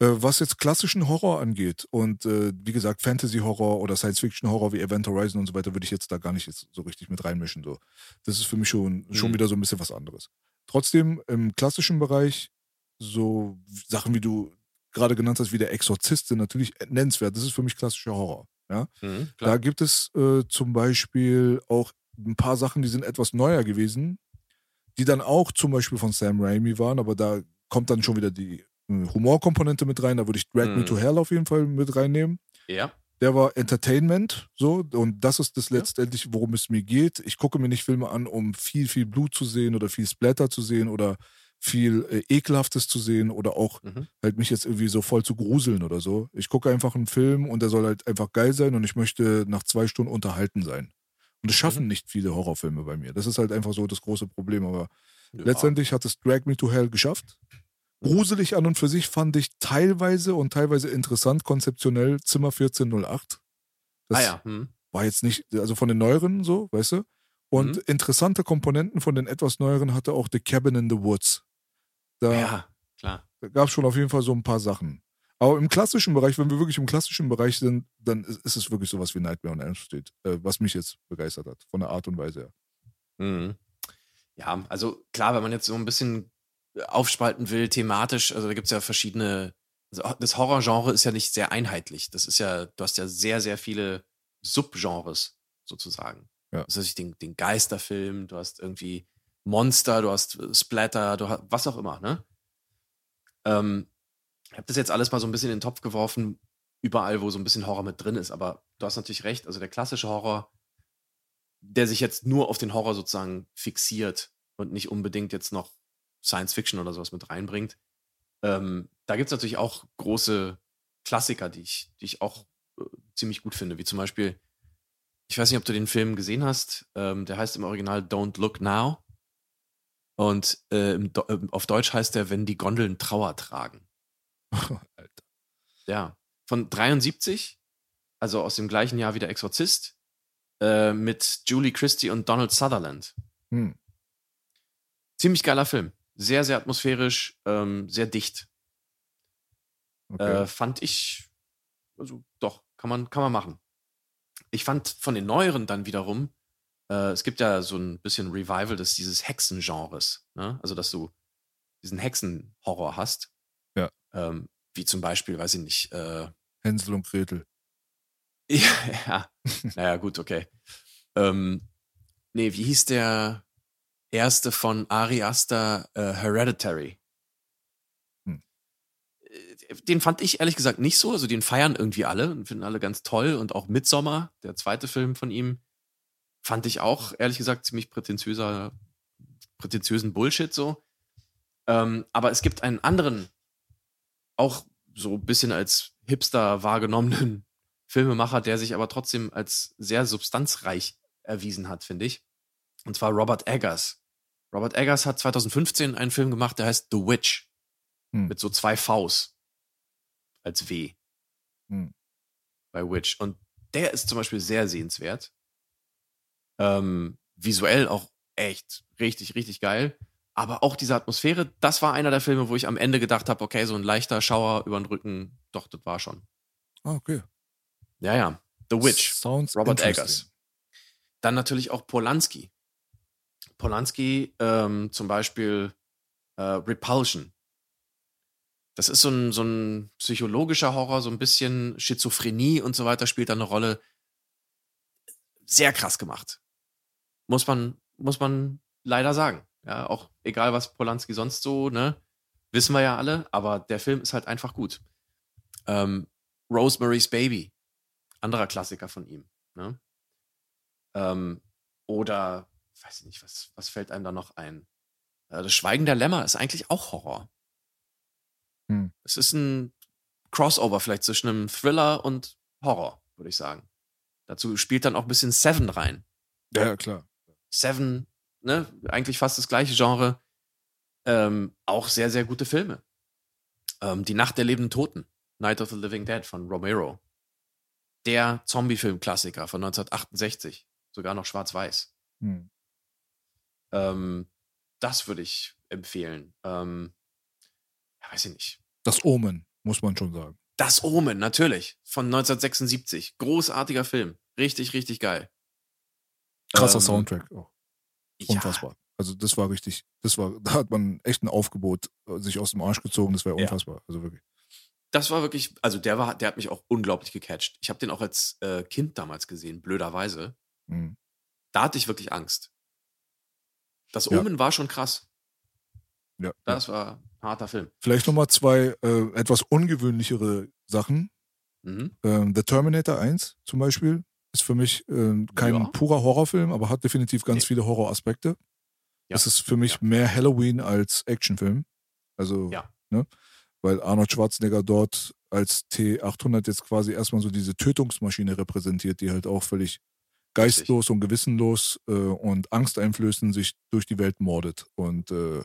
Äh, was jetzt klassischen Horror angeht und äh, wie gesagt Fantasy-Horror oder Science-Fiction-Horror wie Event Horizon und so weiter, würde ich jetzt da gar nicht jetzt so richtig mit reinmischen. So. Das ist für mich schon, schon Mhm. wieder so ein bisschen was anderes. Trotzdem im klassischen Bereich so Sachen, wie du gerade genannt hast, wie der Exorzist sind natürlich nennenswert. Das ist für mich klassischer Horror. Ja? Mhm, Da gibt es äh, zum Beispiel auch ein paar Sachen, die sind etwas neuer gewesen, die dann auch zum Beispiel von Sam Raimi waren, aber da kommt dann schon wieder die Humorkomponente mit rein. Da würde ich Drag Me Mhm. to Hell auf jeden Fall mit reinnehmen. Ja. Der war Entertainment, so, und das ist das letztendlich, worum es mir geht. Ich gucke mir nicht Filme an, um viel, viel Blut zu sehen oder viel Splatter zu sehen oder viel äh, Ekelhaftes zu sehen oder auch Mhm. halt mich jetzt irgendwie so voll zu gruseln oder so. Ich gucke einfach einen Film und der soll halt einfach geil sein und ich möchte nach zwei Stunden unterhalten sein. Und das schaffen Mhm. nicht viele Horrorfilme bei mir. Das ist halt einfach so das große Problem. Aber Ja. letztendlich hat es Drag Me to Hell geschafft. Gruselig an und für sich fand ich teilweise und teilweise interessant konzeptionell Zimmer 1408. Das ah ja. Mhm. war jetzt nicht, also von den neueren so, weißt du? Und Mhm. interessante Komponenten von den etwas neueren hatte auch The Cabin in the Woods. Da, Ja, klar. da gab es schon auf jeden Fall so ein paar Sachen. Aber im klassischen Bereich, wenn wir wirklich im klassischen Bereich sind, dann ist, ist es wirklich sowas wie Nightmare on Elm Street, äh, was mich jetzt begeistert hat, von der Art und Weise her. Mhm. Ja, also klar, wenn man jetzt so ein bisschen aufspalten will, thematisch, also da gibt es ja verschiedene, also das Horrorgenre ist ja nicht sehr einheitlich. Das ist ja, du hast ja sehr, sehr viele Subgenres sozusagen. Ja. Das heißt, den, den Geisterfilm, du hast irgendwie Monster, du hast Splatter, du hast was auch immer, ne? Ähm, ich habe das jetzt alles mal so ein bisschen in den Topf geworfen, überall, wo so ein bisschen Horror mit drin ist, aber du hast natürlich recht, also der klassische Horror, der sich jetzt nur auf den Horror sozusagen fixiert und nicht unbedingt jetzt noch Science Fiction oder sowas mit reinbringt. Ähm, da gibt es natürlich auch große Klassiker, die ich, die ich auch äh, ziemlich gut finde, wie zum Beispiel, ich weiß nicht, ob du den Film gesehen hast, ähm, der heißt im Original Don't Look Now. Und äh, im Do äh, auf Deutsch heißt der, wenn die Gondeln Trauer tragen. <laughs> Alter. Ja. Von 73, also aus dem gleichen Jahr wie der Exorzist, äh, mit Julie Christie und Donald Sutherland. Hm. Ziemlich geiler Film. Sehr, sehr atmosphärisch, ähm, sehr dicht. Okay. Äh, fand ich, also doch, kann man, kann man machen. Ich fand von den neueren dann wiederum, äh, es gibt ja so ein bisschen Revival des dieses Hexengenres, ne? Also, dass du diesen Hexenhorror hast. Ja. Ähm, wie zum Beispiel, weiß ich nicht, äh, Hänsel und Gretel. <laughs> ja, ja. naja, gut, okay. Ähm, nee, wie hieß der erste von Ari Aster, äh, Hereditary? Hm. Äh, Den fand ich ehrlich gesagt nicht so. Also den feiern irgendwie alle und finden alle ganz toll. Und auch Midsommar, der zweite Film von ihm, fand ich auch ehrlich gesagt ziemlich prätentiöser, prätentiösen Bullshit so. Ähm, aber es gibt einen anderen, auch so ein bisschen als Hipster wahrgenommenen <laughs> Filmemacher, der sich aber trotzdem als sehr substanzreich erwiesen hat, finde ich. Und zwar Robert Eggers. Robert Eggers hat 2015 einen Film gemacht, der heißt The Witch. Hm. Mit so zwei Vs als W Hm. bei Witch. Und der ist zum Beispiel sehr sehenswert. Ähm, visuell auch echt richtig, richtig geil. Aber auch diese Atmosphäre, das war einer der Filme, wo ich am Ende gedacht habe, okay, so ein leichter Schauer über den Rücken, doch, das war schon. Ah, okay. Ja, ja. The Witch. Sounds Robert. Eggers. Dann natürlich auch Polanski. Polanski ähm, zum Beispiel äh, Repulsion. Das ist so ein, so ein psychologischer Horror, so ein bisschen Schizophrenie und so weiter spielt da eine Rolle. Sehr krass gemacht. Muss man, muss man leider sagen. Ja, auch egal, was Polanski sonst so, ne? Wissen wir ja alle, aber der Film ist halt einfach gut. Ähm, Rosemary's Baby, anderer Klassiker von ihm. Ne? Ähm, oder, weiß ich nicht, was, was fällt einem da noch ein? Äh, das Schweigen der Lämmer ist eigentlich auch Horror. Hm. Es ist ein Crossover vielleicht zwischen einem Thriller und Horror, würde ich sagen. Dazu spielt dann auch ein bisschen Seven rein. Ja, ja, klar. Seven, ne, eigentlich fast das gleiche Genre. Ähm, auch sehr, sehr gute Filme. Ähm, Die Nacht der lebenden Toten, Night of the Living Dead von Romero. Der Zombie-Film-Klassiker von 1968, sogar noch schwarz-weiß. Hm. Ähm, das würde ich empfehlen. Ähm, ja, weiß ich nicht. Das Omen, muss man schon sagen. Das Omen, natürlich, von 1976. Großartiger Film. Richtig, richtig geil. Krasser Ähm, Soundtrack auch. Ja, Unfassbar. Also das war richtig, das war, da hat man echt ein Aufgebot äh, sich aus dem Arsch gezogen, das wäre Ja. unfassbar. Also wirklich. das war wirklich, also der war, der hat mich auch unglaublich gecatcht. Ich habe den auch als äh, Kind damals gesehen, blöderweise. Mhm. Da hatte ich wirklich Angst. Das Ja. Omen war schon krass. Ja. Das war ein harter Film. Vielleicht nochmal zwei äh, etwas ungewöhnlichere Sachen. Mhm. Ähm, The Terminator 1 zum Beispiel ist für mich äh, kein Ja. purer Horrorfilm, aber hat definitiv ganz Nee. viele Horroraspekte. Ja. Es ist für mich Ja. mehr Halloween als Actionfilm. Also, Ja. ne? Weil Arnold Schwarzenegger dort als T800 jetzt quasi erstmal so diese Tötungsmaschine repräsentiert, die halt auch völlig geistlos und gewissenlos äh, und angsteinflößend sich durch die Welt mordet. Und äh,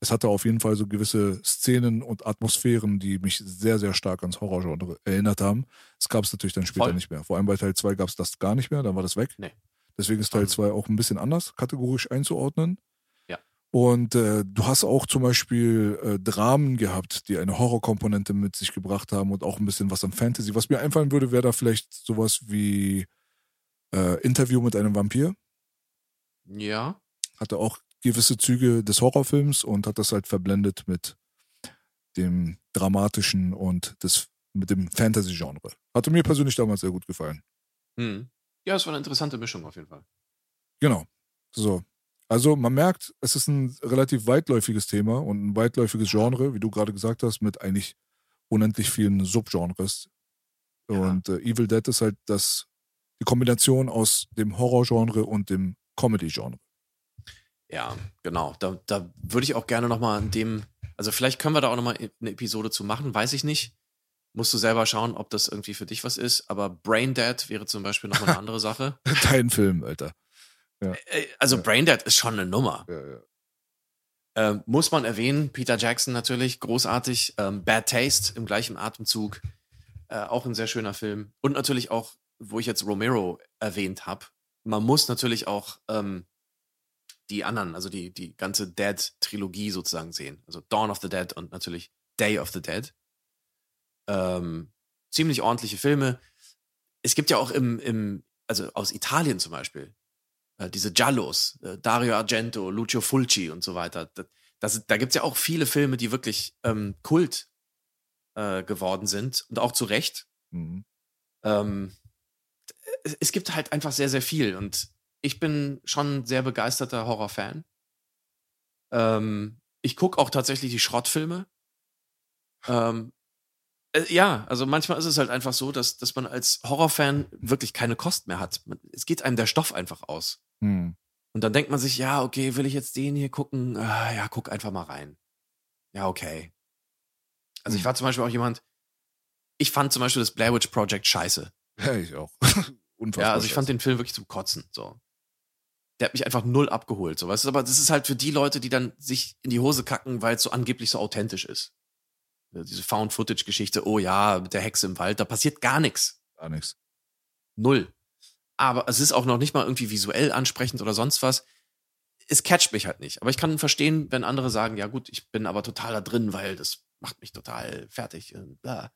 es hatte auf jeden Fall so gewisse Szenen und Atmosphären, die mich sehr, sehr stark ans Horrorgenre erinnert haben. Das gab es natürlich dann später Voll. nicht mehr. Vor allem bei Teil 2 gab es das gar nicht mehr, dann war das weg. Nee. Deswegen ist Teil Ähm. 2 auch ein bisschen anders kategorisch einzuordnen. Ja. Und äh, du hast auch zum Beispiel äh, Dramen gehabt, die eine Horrorkomponente mit sich gebracht haben und auch ein bisschen was an Fantasy. Was mir einfallen würde, wäre da vielleicht sowas wie äh, Interview mit einem Vampir. Ja. Hatte auch gewisse Züge des Horrorfilms und hat das halt verblendet mit dem dramatischen und des, mit dem Fantasy-Genre. Hatte mir persönlich damals sehr gut gefallen. Hm. Ja, es war eine interessante Mischung auf jeden Fall. Genau. So. Also man merkt, es ist ein relativ weitläufiges Thema und ein weitläufiges Genre, wie du gerade gesagt hast, mit eigentlich unendlich vielen Subgenres. Ja. Und äh, Evil Dead ist halt das, die Kombination aus dem Horrorgenre und dem Comedy-Genre. Ja, genau. Da, da würde ich auch gerne nochmal an dem, also vielleicht können wir da auch nochmal eine Episode zu machen, weiß ich nicht. Musst du selber schauen, ob das irgendwie für dich was ist. Aber Brain Dead wäre zum Beispiel nochmal eine <laughs> andere Sache. Dein Film, Alter. Äh, Also Ja. Brain Dead ist schon eine Nummer. Ja, ja. Ähm, muss man erwähnen, Peter Jackson natürlich, großartig. Ähm, Bad Taste im gleichen Atemzug. Äh, auch ein sehr schöner Film. Und natürlich auch, wo ich jetzt Romero erwähnt habe, man muss natürlich auch ähm, die anderen, also die, die ganze Dead-Trilogie sozusagen sehen. Also Dawn of the Dead und natürlich Day of the Dead. Ähm, ziemlich ordentliche Filme. Es gibt ja auch im, im also aus Italien zum Beispiel, äh, diese Giallos, äh, Dario Argento, Lucio Fulci und so weiter. Das, das, da gibt es ja auch viele Filme, die wirklich ähm, Kult äh, geworden sind und auch zu Recht. Mhm. Ähm, es, gibt halt einfach sehr, sehr viel und ich bin schon ein sehr begeisterter Horrorfan. Ähm, ich gucke auch tatsächlich die Schrottfilme. Ähm, äh, ja, also manchmal ist es halt einfach so, dass, dass man als Horrorfan wirklich keine Kost mehr hat. Man, es geht einem der Stoff einfach aus. Hm. Und dann denkt man sich, ja, okay, will ich jetzt den hier gucken? Ah, ja, guck einfach mal rein. Ja, okay. Also ich Hm. war zum Beispiel auch jemand, ich fand zum Beispiel das Blair Witch Project scheiße. Ja, ich auch. <laughs> Unfassbar. Ja, also ich fand den Film wirklich zum Kotzen. So. Der hat mich einfach null abgeholt. So, weißt du, aber das ist halt für die Leute, die dann sich in die Hose kacken, weil es so angeblich so authentisch ist. Diese Found-Footage-Geschichte, oh ja, mit der Hexe im Wald, da passiert gar nichts. gar nichts. Null. Aber es ist auch noch nicht mal irgendwie visuell ansprechend oder sonst was. Es catcht mich halt nicht. Aber ich kann verstehen, wenn andere sagen, ja gut, ich bin aber total da drin, weil das macht mich total fertig. Bla.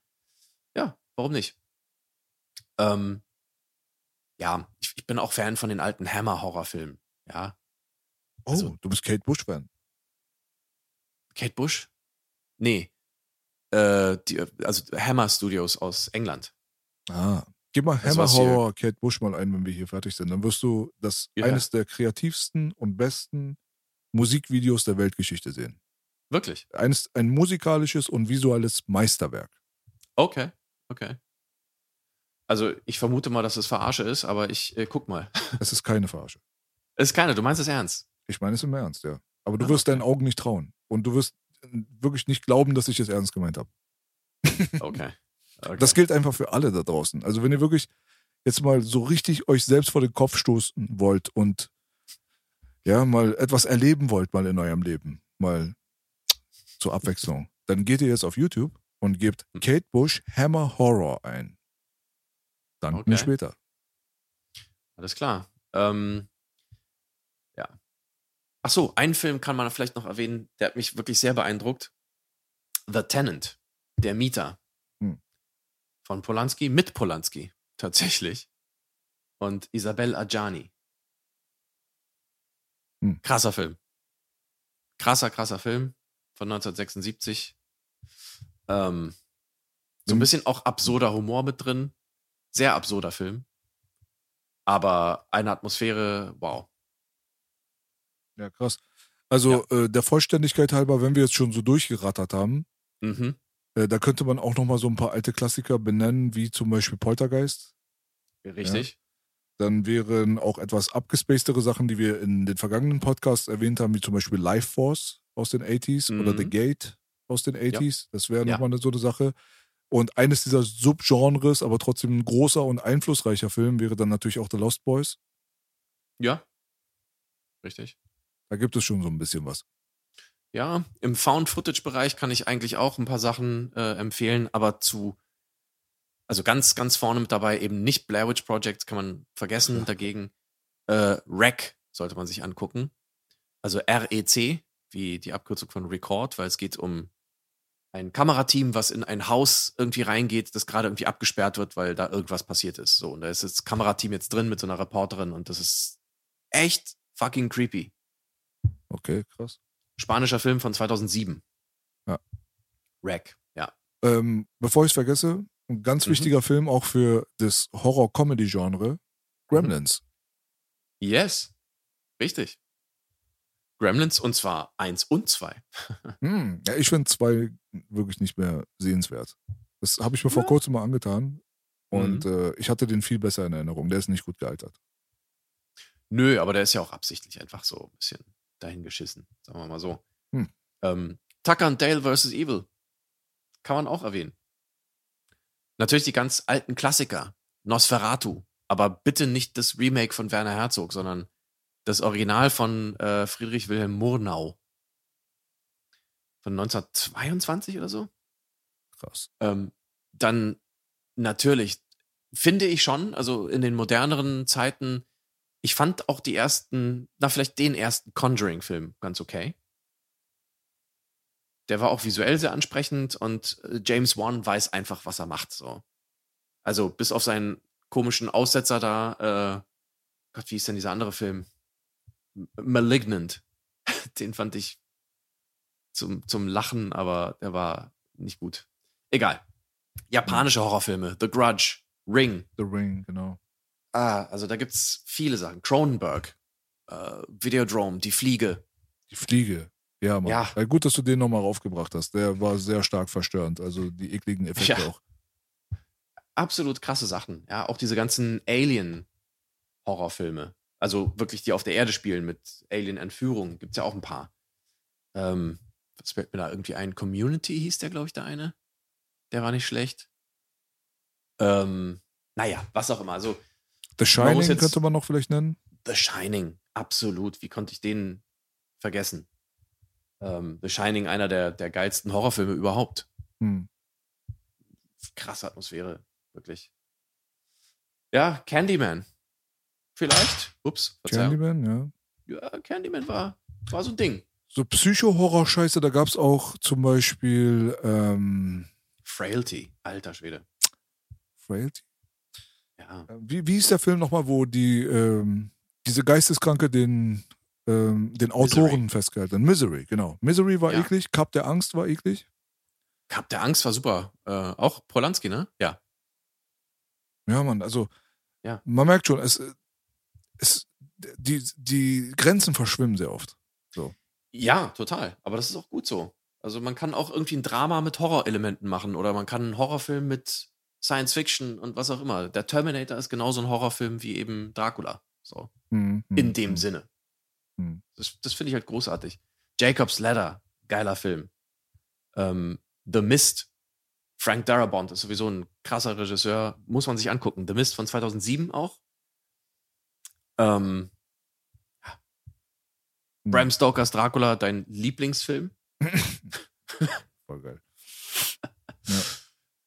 Ja, warum nicht? Ähm, ja, ich, ich bin auch Fan von den alten Hammer-Horrorfilmen. Ja. Oh, Also- du bist Kate Bush-Fan. Kate Bush? Nee. Äh, die, also Hammer Studios aus England. Ah. Gib mal Das Hammer. Horror Kate Bush mal ein, wenn wir hier fertig sind. Dann wirst du das Ja. eines der kreativsten und besten Musikvideos der Weltgeschichte sehen. Wirklich? Eines, ein musikalisches und visuelles Meisterwerk. Okay, okay. Also ich vermute mal, dass es Verarsche ist, aber ich äh, guck mal. <laughs> Es ist keine Verarsche. Es ist keine, du meinst es ernst? Ich meine es im Ernst, ja. Aber du Ah, wirst okay. deinen Augen nicht trauen. Und du wirst äh, wirklich nicht glauben, dass ich es ernst gemeint habe. <laughs> Okay. okay. Das gilt einfach für alle da draußen. Also wenn ihr wirklich jetzt mal so richtig euch selbst vor den Kopf stoßen wollt und ja, mal etwas erleben wollt mal in eurem Leben, mal zur Abwechslung, dann geht ihr jetzt auf YouTube und gebt Hm. Kate Bush Hammer Horror ein. Mir Okay. später. Alles klar. Ähm, ja. Ach so, einen Film kann man vielleicht noch erwähnen, der hat mich wirklich sehr beeindruckt. The Tenant, der Mieter. Hm. Von Polanski, mit Polanski, tatsächlich. Und Isabel Adjani. Hm. Krasser Film. Krasser, krasser Film von 1976. Ähm, so ein Hm. bisschen auch absurder Humor mit drin. Sehr absurder Film. Aber eine Atmosphäre, wow. Ja, krass. Also äh, der Vollständigkeit halber, wenn wir jetzt schon so durchgerattert haben, Mhm. äh, da könnte man auch noch mal so ein paar alte Klassiker benennen, wie zum Beispiel Poltergeist. Richtig. Dann wären auch etwas abgespacedere Sachen, die wir in den vergangenen Podcasts erwähnt haben, wie zum Beispiel Life Force aus den 80s oder Mhm. The Gate aus den 80s. Das wäre Ja. nochmal eine, so eine Sache. Und eines dieser Subgenres, aber trotzdem ein großer und einflussreicher Film, wäre dann natürlich auch The Lost Boys. Ja. Richtig. Da gibt es schon so ein bisschen was. Ja, im Found-Footage-Bereich kann ich eigentlich auch ein paar Sachen äh, empfehlen, aber zu, also ganz, ganz vorne mit dabei eben nicht Blair Witch Project, kann man vergessen. Dagegen äh, REC sollte man sich angucken. Also REC, wie die Abkürzung von Record, weil es geht um ein Kamerateam, was in ein Haus irgendwie reingeht, das gerade irgendwie abgesperrt wird, weil da irgendwas passiert ist. So, und da ist das Kamerateam jetzt drin mit so einer Reporterin und das ist echt fucking creepy. Okay, krass. Spanischer Film von 2007. Ja. Wreck, ja. Ähm, bevor ich es vergesse, ein ganz Mhm. wichtiger Film auch für das Horror-Comedy-Genre, Gremlins. Yes. Richtig. Gremlins und zwar eins und zwei. <laughs> Hm, ja, ich finde zwei wirklich nicht mehr sehenswert. Das habe ich mir vor Ja. kurzem mal angetan und Mhm. äh, ich hatte den viel besser in Erinnerung. Der ist nicht gut gealtert. Nö, aber der ist ja auch absichtlich einfach so ein bisschen dahingeschissen, sagen wir mal so. Hm. Ähm, Tucker and Dale vs. Evil. Kann man auch erwähnen. Natürlich die ganz alten Klassiker. Nosferatu. Aber bitte nicht das Remake von Werner Herzog, sondern das Original von äh, Friedrich Wilhelm Murnau. Von 1922 oder so? Krass. Ähm, dann natürlich finde ich schon, also in den moderneren Zeiten, ich fand auch die ersten, na vielleicht den ersten Conjuring-Film ganz okay. Der war auch visuell sehr ansprechend und äh, James Wan weiß einfach, was er macht. So. Also bis auf seinen komischen Aussetzer da, äh, Gott, wie ist denn dieser andere Film? Malignant. <laughs> Den fand ich zum, zum Lachen, aber der war nicht gut. Egal. Japanische Horrorfilme, The Grudge, Ring. The Ring, genau. Ah, also da gibt's viele Sachen. Cronenberg, äh, Videodrome, Die Fliege. Die Fliege. Ja, Mann. Ja. Ja. gut, dass du den nochmal raufgebracht hast. Der war sehr stark verstörend. Also die ekligen Effekte Ja. auch. Absolut krasse Sachen. Ja, auch diese ganzen Alien-Horrorfilme. Also wirklich, die auf der Erde spielen mit Alien-Entführung. Gibt's ja auch ein paar. Ähm, was fällt mir da irgendwie ein? Community hieß der, glaube ich, der eine. Der war nicht schlecht. Ähm, naja, was auch immer. Also The Shining jetzt- könnte man noch vielleicht nennen. The Shining, absolut. Wie konnte ich den vergessen? Ähm, The Shining, einer der, der geilsten Horrorfilme überhaupt. Hm. Krasse Atmosphäre, wirklich. Ja, Candyman. Vielleicht. Ups, Verzeihung. Candyman, ja. Ja, Candyman war, war so ein Ding. So Psycho-Horror-Scheiße, da gab es auch zum Beispiel ähm, Frailty, alter Schwede. Frailty. Ja. Wie, wie ist der Film nochmal, wo die ähm, diese Geisteskranke den ähm, den Misery. Autoren festgehalten. Misery, genau. Misery war Ja. eklig, Cup der Angst war eklig. Cup der Angst war super. Äh, auch Polanski, ne? Ja. Ja, Mann, also Ja. man merkt schon, es, es, die, die Grenzen verschwimmen sehr oft. Ja, total. Aber das ist auch gut so. Also man kann auch irgendwie ein Drama mit Horrorelementen machen oder man kann einen Horrorfilm mit Science Fiction und was auch immer. Der Terminator ist genauso ein Horrorfilm wie eben Dracula. So. Mhm. In dem Sinne. Hm. Das, das finde ich halt großartig. Jacob's Ladder, geiler Film. Ähm, The Mist, Frank Darabont ist sowieso ein krasser Regisseur, muss man sich angucken. The Mist von 2007 auch. Ähm, Hm. Bram Stokers Dracula, dein Lieblingsfilm? <laughs> Voll geil.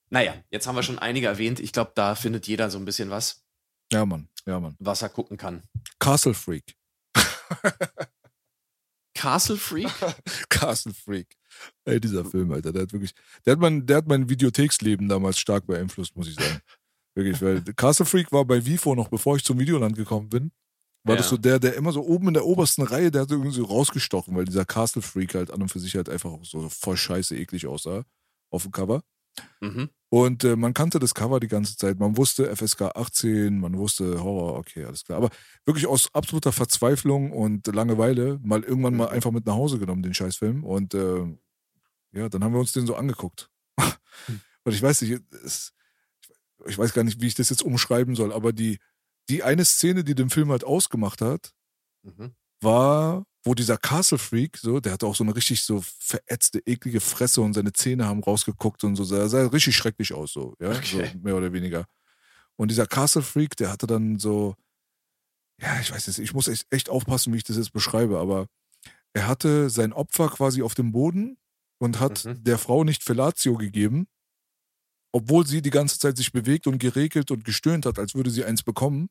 Naja, jetzt haben wir schon einige erwähnt. Ich glaube, da findet jeder so ein bisschen was, Ja, Mann, ja, Mann. was er gucken kann. Castle Freak. <laughs> Castle Freak? <laughs> Castle Freak. Ey, dieser Film, Alter, der hat wirklich, der hat mein, der hat mein Videotheksleben damals stark beeinflusst, muss ich sagen. Wirklich, weil Castle Freak war bei Vivo noch, bevor ich zum Videoland gekommen bin. War das Ja. so der, der immer so oben in der obersten Reihe, der hat irgendwie so rausgestochen, weil dieser Castle Freak halt an und für sich halt einfach so voll scheiße eklig aussah auf dem Cover. mhm. Und äh, man kannte das Cover die ganze Zeit. Man wusste FSK 18, man wusste Horror, okay, alles klar. Aber wirklich aus absoluter Verzweiflung und Langeweile mal irgendwann mal einfach mit nach Hause genommen, den Scheißfilm. Und äh, ja, dann haben wir uns den so angeguckt. <laughs> und ich weiß nicht, es, ich weiß gar nicht, wie ich das jetzt umschreiben soll, aber die, die eine Szene, die den Film halt ausgemacht hat, Mhm. war, wo dieser Castle Freak, so, der hatte auch so eine richtig so verätzte, eklige Fresse und seine Zähne haben rausgeguckt und so, sah, sah richtig schrecklich aus, so, ja, Okay. so mehr oder weniger. Und dieser Castle Freak, der hatte dann so, ja, ich weiß jetzt, ich muss echt, echt aufpassen, wie ich das jetzt beschreibe, aber er hatte sein Opfer quasi auf dem Boden und hat Mhm. der Frau nicht Fellatio gegeben, obwohl sie die ganze Zeit sich bewegt und geregelt und gestöhnt hat, als würde sie eins bekommen.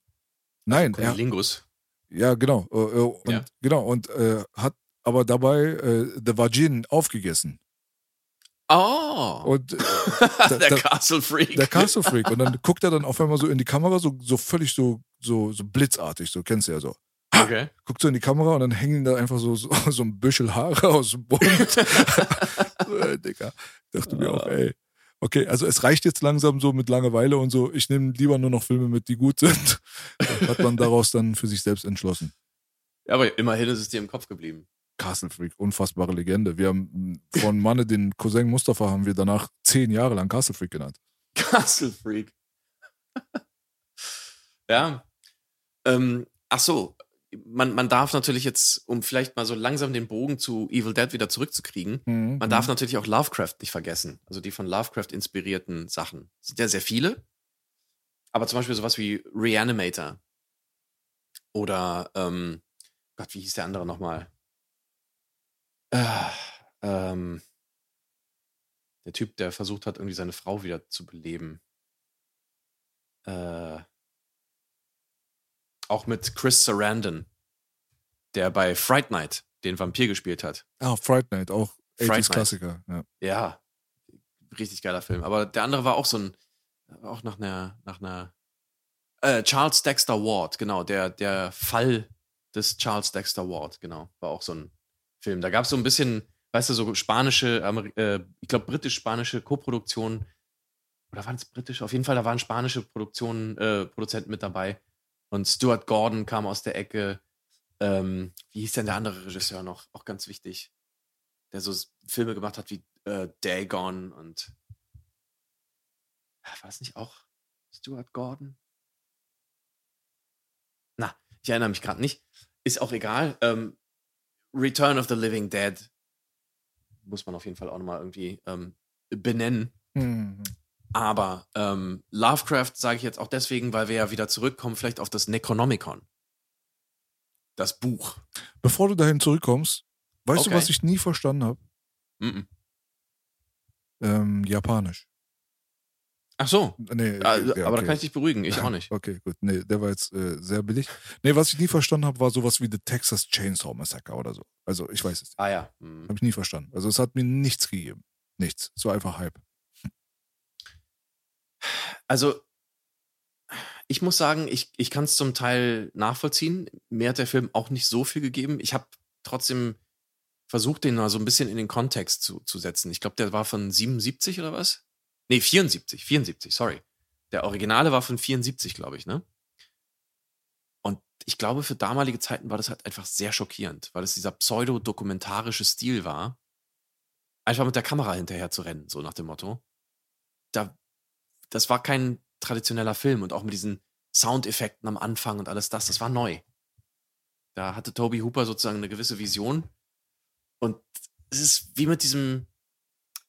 Nein, er, Lingus. ja, genau. Äh, äh, und, Ja. Genau. Und äh, hat aber dabei äh, The Vagin aufgegessen. Oh, Und äh, <laughs> der da- Castle Freak. der Castle <laughs> Freak. Und dann guckt er dann auf einmal so in die Kamera, so, so völlig so, so, so blitzartig, so kennst du ja so. Okay. Guckt so in die Kamera und dann hängen da einfach so, so, <laughs> so ein Büschel Haare aus dem so, ey, Digga. Dachte mir auch, ey. Okay, also es reicht jetzt langsam so mit Langeweile und so. Ich nehme lieber nur noch Filme mit, die gut sind. <laughs> Hat man daraus dann für sich selbst entschlossen. Ja, aber immerhin ist es dir im Kopf geblieben. Castle Freak, unfassbare Legende. Wir haben von Manne, den Cousin Mustafa, haben wir danach zehn Jahre lang Castle Freak genannt. Castle Freak. <laughs> ja. Ähm, ach so, man, man darf natürlich jetzt, um vielleicht mal so langsam den Bogen zu Evil Dead wieder zurückzukriegen, Mhm. man darf natürlich auch Lovecraft nicht vergessen. Also die von Lovecraft inspirierten Sachen. Es sind ja sehr viele. Aber zum Beispiel sowas wie Reanimator. Oder, ähm, Gott, wie hieß der andere nochmal? Äh, ähm, der Typ, der versucht hat, irgendwie seine Frau wieder zu beleben. Äh, auch mit Chris Sarandon, der bei Fright Night den Vampir gespielt hat. Ah, Fright Night, auch Fright 80s Night. Klassiker. Ja. Ja, richtig geiler Film. Aber der andere war auch so ein, auch nach einer, nach einer, äh, Charles Dexter Ward, genau, der, der Fall des Charles Dexter Ward, genau, war auch so ein Film. Da gab es so ein bisschen, weißt du, so spanische, äh, ich glaube britisch-spanische Koproduktionen, oder waren es britisch? Auf jeden Fall, da waren spanische Produktionen, äh, Produzenten mit dabei. Und Stuart Gordon kam aus der Ecke. Ähm, wie hieß denn der andere Regisseur noch? Auch ganz wichtig der so Filme gemacht hat wie äh, Dagon und Ah, war das nicht auch Stuart Gordon? Na, ich erinnere mich gerade nicht. Ist auch egal. Ähm, Return of the Living Dead muss man auf jeden Fall auch nochmal irgendwie ähm, benennen. Mhm. Aber ähm, Lovecraft sage ich jetzt auch deswegen, weil wir ja wieder zurückkommen, vielleicht auf das Necronomicon. Das Buch. Bevor du dahin zurückkommst, weißt du, Okay. was ich nie verstanden habe? Mhm. Ähm, Japanisch. Ach so. Nee, Ja, ja, aber da okay. kann ich dich beruhigen, ich auch <laughs> nicht. Okay, gut. Nee, der war jetzt äh, sehr billig. Nee, was ich nie verstanden habe, war sowas wie The Texas Chainsaw Massacre oder so. Also, ich weiß es nicht. Ah ja. Hm. Habe ich nie verstanden. Also, es hat mir nichts gegeben. Nichts. Es war einfach Hype. Also, ich muss sagen, ich, ich kann es zum Teil nachvollziehen. Mir hat der Film auch nicht so viel gegeben. Ich habe trotzdem versucht, den mal so ein bisschen in den Kontext zu, zu setzen. Ich glaube, der war von 77 oder was? Nee, 74, 74, sorry. Der Originale war von 74, glaube ich, ne? Und ich glaube, für damalige Zeiten war das halt einfach sehr schockierend, weil es dieser pseudo-dokumentarische Stil war. Einfach mit der Kamera hinterher zu rennen, so nach dem Motto. Da, das war kein traditioneller Film und auch mit diesen Soundeffekten am Anfang und alles das, das war neu. Da hatte Toby Hooper sozusagen eine gewisse Vision. Und es ist wie mit diesem,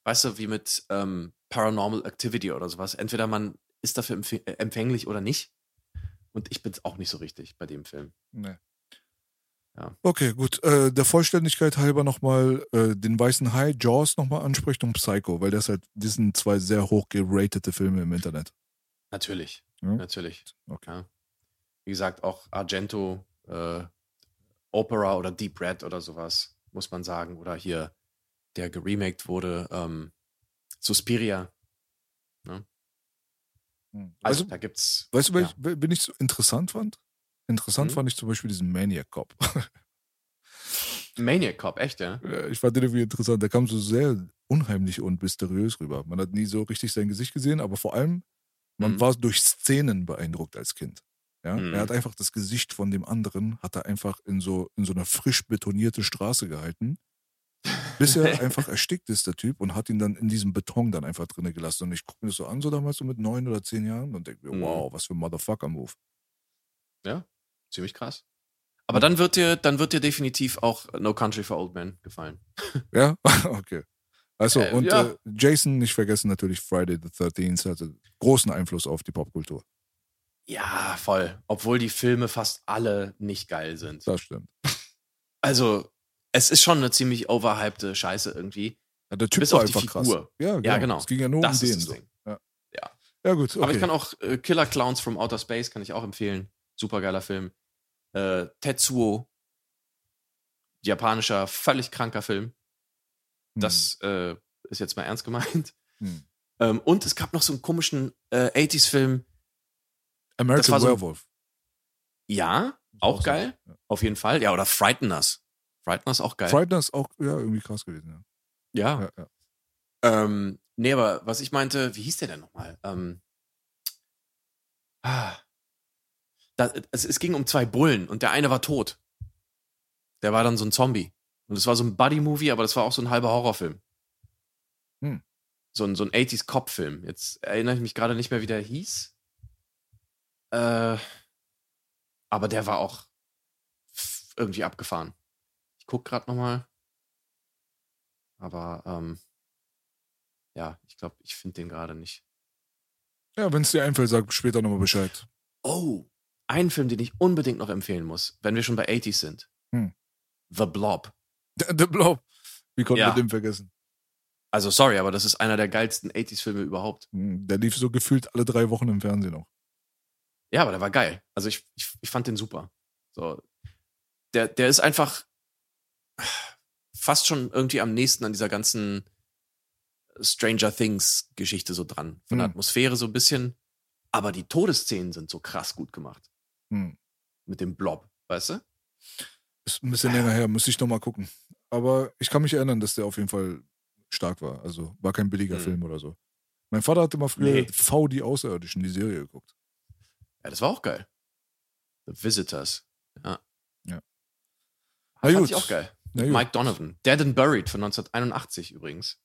weißt du, wie mit ähm, Paranormal Activity oder sowas. Entweder man ist dafür äh, empfänglich oder nicht. Und ich bin es auch nicht so richtig bei dem Film. Nee. Ja. Okay, gut. Äh, der Vollständigkeit halber nochmal äh, den Weißen Hai, Jaws nochmal anspricht und Psycho, weil das halt, die sind zwei sehr hoch geratete Filme im Internet. Natürlich. Ja? Natürlich. Okay. Ja. Wie gesagt, auch Argento, äh, Opera oder Deep Red oder sowas, muss man sagen. Oder hier, der geremaked wurde, ähm, Suspiria. Ne? Hm. Also, du, da gibt's. weißt du ja. welch, wen ich so interessant fand? Interessant Mhm. fand ich zum Beispiel diesen Maniac Cop. <laughs> Maniac Cop, echt, ja? Ich fand den irgendwie interessant. Der kam so sehr unheimlich und mysteriös rüber. Man hat nie so richtig sein Gesicht gesehen, aber vor allem, man Mhm. war durch Szenen beeindruckt als Kind. Ja? Mhm. Er hat einfach das Gesicht von dem anderen, hat er einfach in so, in so einer frisch betonierte Straße gehalten, bis er <laughs> einfach erstickt ist, der Typ, und hat ihn dann in diesem Beton dann einfach drinnen gelassen. Und ich gucke mir das so an, so damals so mit neun oder zehn Jahren, und denke mir, Mhm. wow, was für ein Motherfucker-Move. Ja, ziemlich krass. Aber dann wird dir, dann wird dir definitiv auch No Country for Old Men gefallen. <laughs> Ja, <laughs> okay. Also, Äh, und ja. äh, Jason, nicht vergessen, natürlich Friday the 13th hatte großen Einfluss auf die Popkultur. Ja, voll. Obwohl die Filme fast alle nicht geil sind. Das stimmt. Also, es ist schon eine ziemlich overhypte Scheiße irgendwie. Ja, der Typ Bis war auf die einfach krass. Figur. Ja, genau. Ja, genau. Es ging ja nur Das um den. So. Ja. ja, gut. Okay. Aber ich kann auch äh, Killer Clowns from Outer Space kann ich auch empfehlen. Supergeiler Film. Äh, Tetsuo. Japanischer, völlig kranker Film. Das äh, ist jetzt mal ernst gemeint. Hm. Ähm, und es gab noch so einen komischen äh, 80s-Film. American so- Werewolf. Ja, auch so- geil. Ja. Auf jeden Fall. Ja, oder Frighten Us. Frighten Us auch geil. Ist auch ja, irgendwie krass gewesen. Ja. ja. Ja, ja. Ähm, nee, aber was ich meinte, wie hieß der denn nochmal? Ähm, ah, da, es, es ging um zwei Bullen und der eine war tot. Der war dann so ein Zombie. Und es war so ein Buddy-Movie, aber das war auch so ein halber Horrorfilm. Hm. So ein, so ein 80s-Cop-Film. Jetzt erinnere ich mich gerade nicht mehr, wie der hieß. Äh, aber der war auch irgendwie abgefahren. Ich guck gerade nochmal. Aber ähm, ja, ich glaube, ich finde den gerade nicht. ja wenn es dir einfällt, sag später nochmal Bescheid. Oh, ein Film, den ich unbedingt noch empfehlen muss, wenn wir schon bei 80s sind. Hm. The Blob. <laughs> Der, der Blob. Wie konnten Ja. wir den vergessen? Also sorry, aber das ist einer der geilsten 80s-Filme überhaupt. Hm, Der lief so gefühlt alle drei Wochen im Fernsehen noch. Ja, aber der war geil. Also ich, ich, ich fand den super. So, der, der ist einfach fast schon irgendwie am nächsten an dieser ganzen Stranger Things-Geschichte so dran. Von der Hm. Atmosphäre so ein bisschen. Aber die Todesszenen sind so krass gut gemacht. Hm. Mit dem Blob, weißt du? Ist ein bisschen länger her, müsste ich nochmal gucken. Aber ich kann mich erinnern, dass der auf jeden Fall stark war. Also war kein billiger Hm. Film oder so. Mein Vater hatte mal früher Nee. V die Außerirdischen, die Serie geguckt. Ja, das war auch geil. The Visitors. Ja. Ja. Fand Na gut. ich auch geil. Na gut. Mike Donovan. Dead and Buried von 1981 übrigens.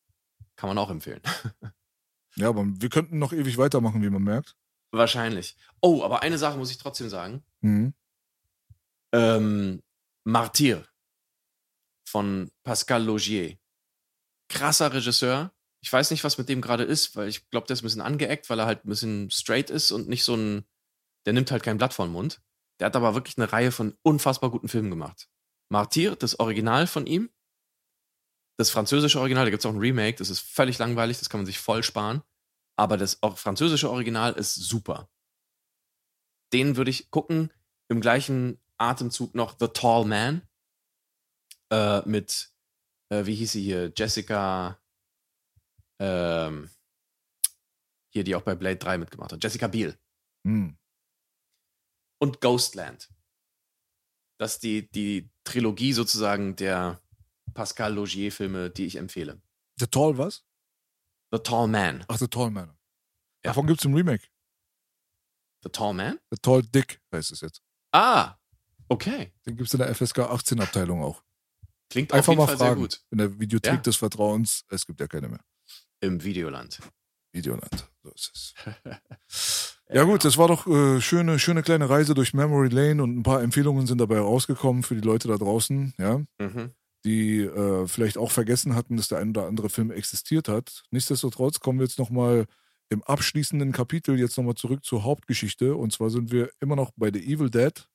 Kann man auch empfehlen. <laughs> Ja, aber wir könnten noch ewig weitermachen, wie man merkt. Wahrscheinlich. Oh, aber eine Sache muss ich trotzdem sagen. Mhm. Ähm, Martyr von Pascal Logier. Krasser Regisseur. Ich weiß nicht, was mit dem gerade ist, weil ich glaube, der ist ein bisschen angeeckt, weil er halt ein bisschen straight ist und nicht so ein. Der nimmt halt kein Blatt vor den Mund. Der hat aber wirklich eine Reihe von unfassbar guten Filmen gemacht. Martyr, das Original von ihm. Das französische Original, da gibt es auch ein Remake, das ist völlig langweilig, das kann man sich voll sparen. Aber das französische Original ist super. Den würde ich gucken. Im gleichen Atemzug noch The Tall Man. Äh, mit, äh, wie hieß sie hier? Jessica. Ähm, hier, die auch bei Blade 3 mitgemacht hat. Jessica Biel. Mhm. und Ghostland. Das ist die, die Trilogie sozusagen der Pascal Logier-Filme, die ich empfehle. The Tall was? The Tall Man. Ach, The Tall Man. Ja. Davon gibt es ein Remake. The Tall Man? The Tall Dick heißt es jetzt. Ah, okay. Den gibt es in der FSK 18 Abteilung auch. Klingt Einfach auf jeden mal Fall fragen. sehr gut. In der Videothek Ja. des Vertrauens. Es gibt ja keine mehr. Im Videoland. Videoland. So ist es. <laughs> Ja gut, das war doch äh, schöne, schöne kleine Reise durch Memory Lane und ein paar Empfehlungen sind dabei rausgekommen für die Leute da draußen, ja, Mhm. Die äh, vielleicht auch vergessen hatten, dass der ein oder andere Film existiert hat. Nichtsdestotrotz kommen wir jetzt nochmal im abschließenden Kapitel jetzt nochmal zurück zur Hauptgeschichte und zwar sind wir immer noch bei The Evil Dead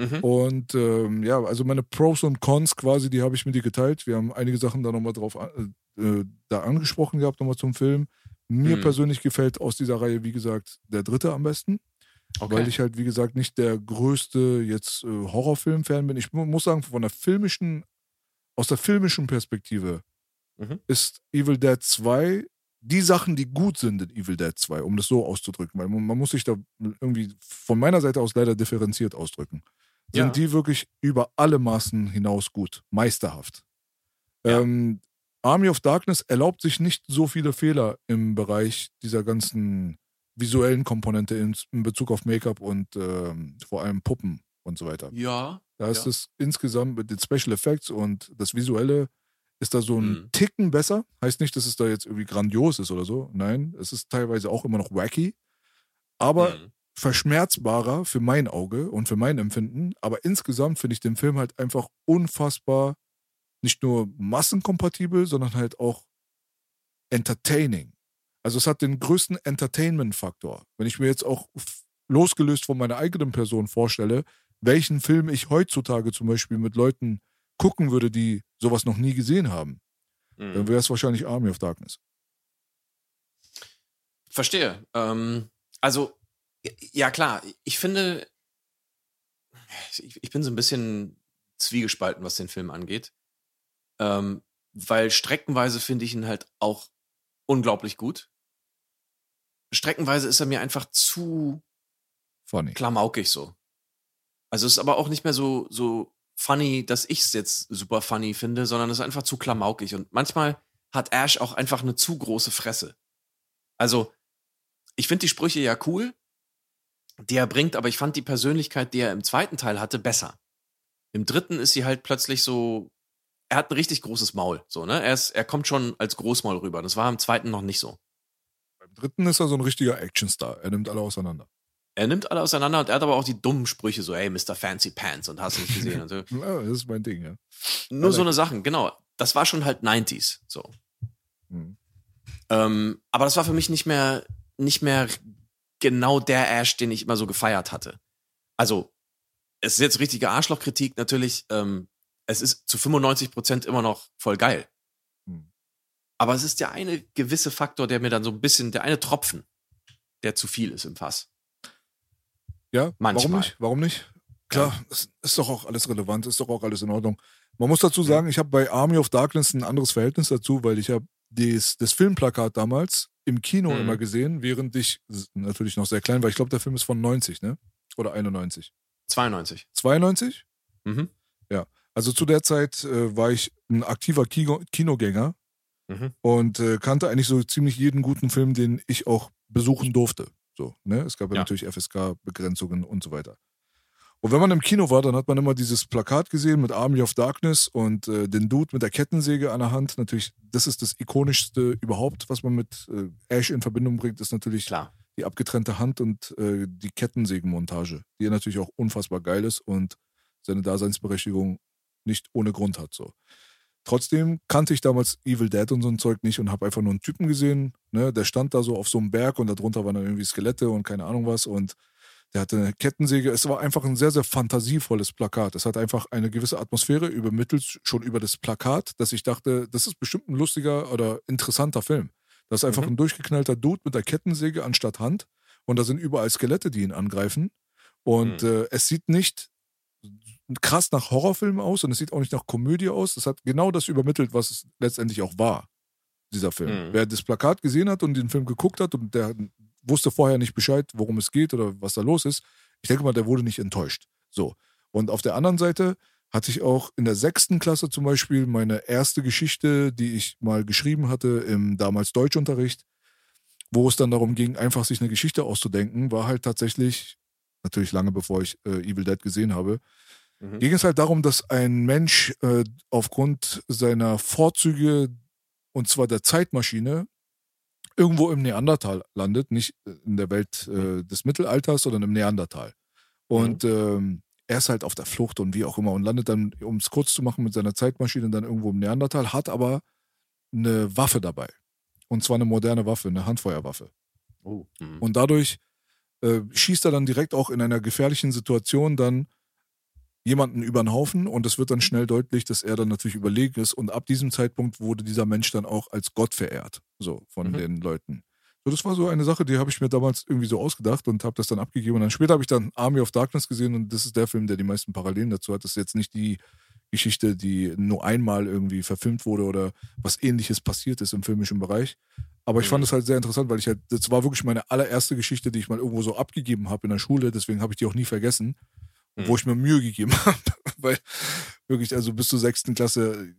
Mhm. und ähm, ja, also meine Pros und Cons quasi, die habe ich mit dir geteilt. Wir haben einige Sachen da nochmal drauf an- äh, da angesprochen gehabt, nochmal zum Film. Mir Mhm. persönlich gefällt aus dieser Reihe, wie gesagt, der dritte am besten, Okay. weil ich halt, wie gesagt, nicht der größte jetzt äh, Horrorfilm-Fan bin. Ich mu muss sagen, von der filmischen, aus der filmischen Perspektive Mhm. ist Evil Dead 2 die Sachen, die gut sind in Evil Dead 2, um das so auszudrücken, weil man, muss sich da irgendwie von meiner Seite aus leider differenziert ausdrücken. Sind Ja. die wirklich über alle Maßen hinaus gut, meisterhaft. Ja. Ähm, Army of Darkness erlaubt sich nicht so viele Fehler im Bereich dieser ganzen visuellen Komponente in, in Bezug auf Make-up und ähm, vor allem Puppen und so weiter. ja. Da ist Ja. es insgesamt mit den Special Effects und das Visuelle ist da so ein Mhm. Ticken besser. Heißt nicht, dass es da jetzt irgendwie grandios ist oder so. Nein, es ist teilweise auch immer noch wacky. Aber Mhm. verschmerzbarer für mein Auge und für mein Empfinden. Aber insgesamt finde ich den Film halt einfach unfassbar nicht nur massenkompatibel, sondern halt auch entertaining. Also es hat den größten Entertainment-Faktor. Wenn ich mir jetzt auch losgelöst von meiner eigenen Person vorstelle, welchen Film ich heutzutage zum Beispiel mit Leuten gucken würde, die sowas noch nie gesehen haben, dann Mhm. wäre es wahrscheinlich Army of Darkness. Verstehe. Ähm, also, ja klar, ich finde, ich, ich bin so ein bisschen zwiegespalten, was den Film angeht. Ähm, weil streckenweise finde ich ihn halt auch unglaublich gut. Streckenweise ist er mir einfach zu Funny. klamaukig so. Also es ist aber auch nicht mehr so, so funny, dass ich es jetzt super funny finde, sondern es ist einfach zu klamaukig. Und manchmal hat Ash auch einfach eine zu große Fresse. Also, ich finde die Sprüche ja cool, die er bringt, aber ich fand die Persönlichkeit, die er im zweiten Teil hatte, besser. Im dritten ist sie halt plötzlich so, er hat ein richtig großes Maul, so, ne? Er, ist, er kommt schon als Großmaul rüber. Das war im zweiten noch nicht so. Beim dritten ist er so ein richtiger Actionstar. Er nimmt alle auseinander. Er nimmt alle auseinander und er hat aber auch die dummen Sprüche, so, ey, Mr. Fancy Pants und hast du nicht gesehen und so. <laughs> Ja, das ist mein Ding, ja. Nur so eine Sachen, genau. Das war schon halt 90s, so. Hm. Ähm, aber das war für mich nicht mehr, nicht mehr genau der Ash, den ich immer so gefeiert hatte. Also, es ist jetzt richtige Arschlochkritik, natürlich. Ähm, es ist zu 95 Prozent immer noch voll geil. Hm. Aber es ist der eine gewisse Faktor, der mir dann so ein bisschen, der eine Tropfen, der zu viel ist im Fass. Ja, Manchmal. warum nicht? Warum nicht? Klar, es ist doch auch alles relevant, ist doch auch alles in Ordnung. Man muss dazu sagen, ich habe bei Army of Darkness ein anderes Verhältnis dazu, weil ich habe das, das Filmplakat damals im Kino Mhm. immer gesehen, während ich natürlich noch sehr klein war. Ich glaube, der Film ist von 90, ne? Oder 91. 92. 92? Mhm. Also zu der Zeit äh, war ich ein aktiver Kino Kinogänger Mhm. und äh, kannte eigentlich so ziemlich jeden guten Film, den ich auch besuchen durfte. So, ne? Es gab ja, Ja. natürlich FSK-Begrenzungen und so weiter. Und wenn man im Kino war, dann hat man immer dieses Plakat gesehen mit Army of Darkness und äh, den Dude mit der Kettensäge an der Hand. Natürlich, das ist das ikonischste überhaupt, was man mit äh, Ash in Verbindung bringt, ist natürlich Klar. die abgetrennte Hand und äh, die Kettensägenmontage, die natürlich auch unfassbar geil ist und seine Daseinsberechtigung nicht ohne Grund hat. So. Trotzdem kannte ich damals Evil Dead und so ein Zeug nicht und habe einfach nur einen Typen gesehen, ne, der stand da so auf so einem Berg und darunter waren dann irgendwie Skelette und keine Ahnung was und der hatte eine Kettensäge. Es war einfach ein sehr, sehr fantasievolles Plakat. Es hat einfach eine gewisse Atmosphäre übermittelt, schon über das Plakat, dass ich dachte, das ist bestimmt ein lustiger oder interessanter Film. Das ist einfach Mhm. ein durchgeknallter Dude mit der Kettensäge anstatt Hand und da sind überall Skelette, die ihn angreifen. Und Mhm. äh, es sieht nicht krass nach Horrorfilm aus und es sieht auch nicht nach Komödie aus. Es hat genau das übermittelt, was es letztendlich auch war, dieser Film. Mhm. Wer das Plakat gesehen hat und den Film geguckt hat und der wusste vorher nicht Bescheid, worum es geht oder was da los ist, Ich denke mal, der wurde nicht enttäuscht. So. Und auf der anderen Seite hatte ich auch in der sechsten Klasse zum Beispiel meine erste Geschichte, die ich mal geschrieben hatte im damals Deutschunterricht, wo es dann darum ging, einfach sich eine Geschichte auszudenken, war halt tatsächlich, natürlich lange bevor ich äh, Evil Dead gesehen habe, Mhm. ging es halt darum, dass ein Mensch äh, aufgrund seiner Vorzüge, und zwar der Zeitmaschine, irgendwo im Neandertal landet, nicht in der Welt äh, des Mittelalters, sondern im Neandertal. Und ähm, er ist halt auf der Flucht und wie auch immer und landet dann, um es kurz zu machen, mit seiner Zeitmaschine dann irgendwo im Neandertal, hat aber eine Waffe dabei. Und zwar eine moderne Waffe, eine Handfeuerwaffe. Oh. Mhm. Und dadurch äh, schießt er dann direkt auch in einer gefährlichen Situation dann jemanden über den Haufen und es wird dann schnell deutlich, dass er dann natürlich überlegen ist und ab diesem Zeitpunkt wurde dieser Mensch dann auch als Gott verehrt, so von Mhm. den Leuten. So, das war so eine Sache, die habe ich mir damals irgendwie so ausgedacht und habe das dann abgegeben. Und dann später habe ich dann Army of Darkness gesehen und das ist der Film, der die meisten Parallelen dazu hat. Das ist jetzt nicht die Geschichte, die nur einmal irgendwie verfilmt wurde oder was ähnliches passiert ist im filmischen Bereich. Aber ich Mhm. fand es halt sehr interessant, weil ich halt, das war wirklich meine allererste Geschichte, die ich mal irgendwo so abgegeben habe in der Schule, deswegen habe ich die auch nie vergessen, Mhm. wo ich mir Mühe gegeben <laughs> habe. weil wirklich, also bis zur sechsten Klasse,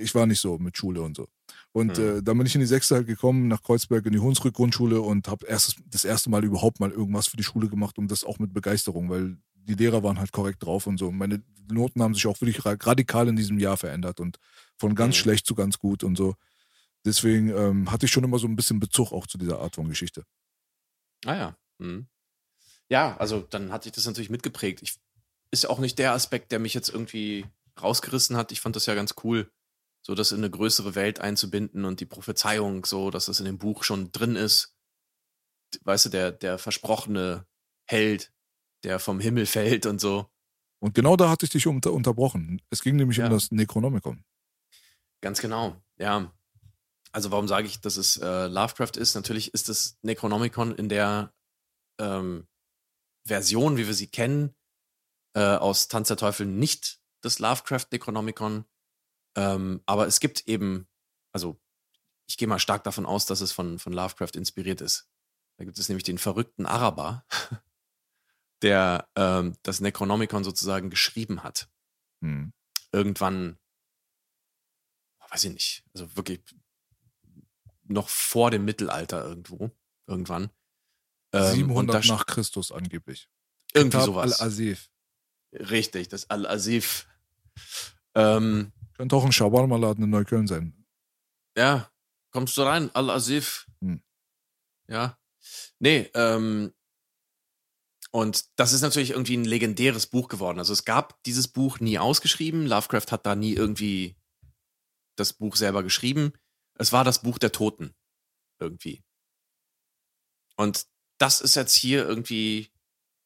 ich war nicht so mit Schule und so. Und Mhm. äh, dann bin ich in die sechste halt gekommen, nach Kreuzberg in die Hunsrück Grundschule und habe erstes, das erste Mal überhaupt mal irgendwas für die Schule gemacht und das auch mit Begeisterung, weil die Lehrer waren halt korrekt drauf und so. Meine Noten haben sich auch wirklich ra- radikal in diesem Jahr verändert und von ganz Mhm. schlecht zu ganz gut und so. Deswegen ähm, hatte ich schon immer so ein bisschen Bezug auch zu dieser Art von Geschichte. Ah ja. Mhm. Ja, also dann hat sich das natürlich mitgeprägt. Ich, ist ja auch nicht der Aspekt, der mich jetzt irgendwie rausgerissen hat. Ich fand das ja ganz cool, so das in eine größere Welt einzubinden und die Prophezeiung, so dass das in dem Buch schon drin ist. Weißt du, der, der versprochene Held, der vom Himmel fällt und so. Und genau da hatte ich dich unter unterbrochen. Es ging nämlich Ja. um das Necronomicon. Ganz genau, ja. Also warum sage ich, dass es äh, Lovecraft ist? Natürlich ist das Necronomicon in der ähm, Version, wie wir sie kennen, äh, aus Tanz der Teufel nicht das Lovecraft Necronomicon. Ähm, aber es gibt eben, also ich gehe mal stark davon aus, dass es von, von Lovecraft inspiriert ist. Da gibt es nämlich den verrückten Araber, <laughs> der ähm, das Necronomicon sozusagen geschrieben hat Hm. irgendwann, weiß ich nicht, also wirklich noch vor dem Mittelalter irgendwo, irgendwann. Ähm, 700 und da st- nach Christus angeblich. irgendwie Kitab sowas. Al-Asif. Richtig, das Al-Asif. Ähm, Könnte auch ein Shawarma-Laden in Neukölln sein. ja, kommst du rein, Al-Asif. Hm. Ja. Nee, ähm, und das ist natürlich irgendwie ein legendäres Buch geworden. Also es gab dieses Buch nie ausgeschrieben. Lovecraft hat da nie irgendwie das Buch selber geschrieben. Es war das Buch der Toten. Irgendwie. Und das ist jetzt hier irgendwie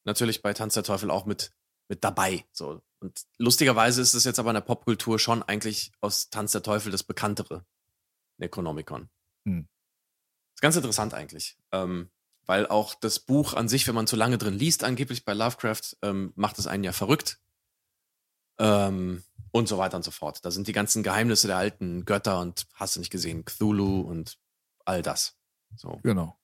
natürlich bei Tanz der Teufel auch mit, mit dabei. So. Und lustigerweise ist es jetzt aber in der Popkultur schon eigentlich aus Tanz der Teufel das bekanntere Necronomicon. Hm. Ist ganz interessant eigentlich. Ähm, weil auch das Buch an sich, wenn man zu lange drin liest, angeblich bei Lovecraft, ähm, macht es einen ja verrückt. Ähm, und so weiter und so fort. Da sind die ganzen Geheimnisse der alten Götter und hast du nicht gesehen, Cthulhu und all das. So. Genau.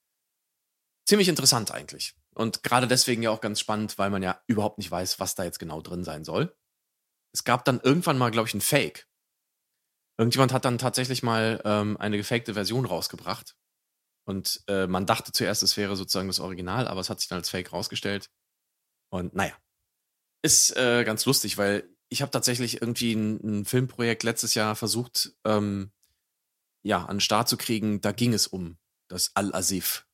Ziemlich interessant eigentlich. Und gerade deswegen ja auch ganz spannend, weil man ja überhaupt nicht weiß, was da jetzt genau drin sein soll. Es gab dann irgendwann mal, glaube ich, ein Fake. Irgendjemand hat dann tatsächlich mal ähm, eine gefakte Version rausgebracht. Und äh, man dachte zuerst, es wäre sozusagen das Original, aber es hat sich dann als Fake rausgestellt. Und naja, ist äh, ganz lustig, weil ich habe tatsächlich irgendwie ein, ein Filmprojekt letztes Jahr versucht, ähm, ja, an den Start zu kriegen. Da ging es um das Al-Asif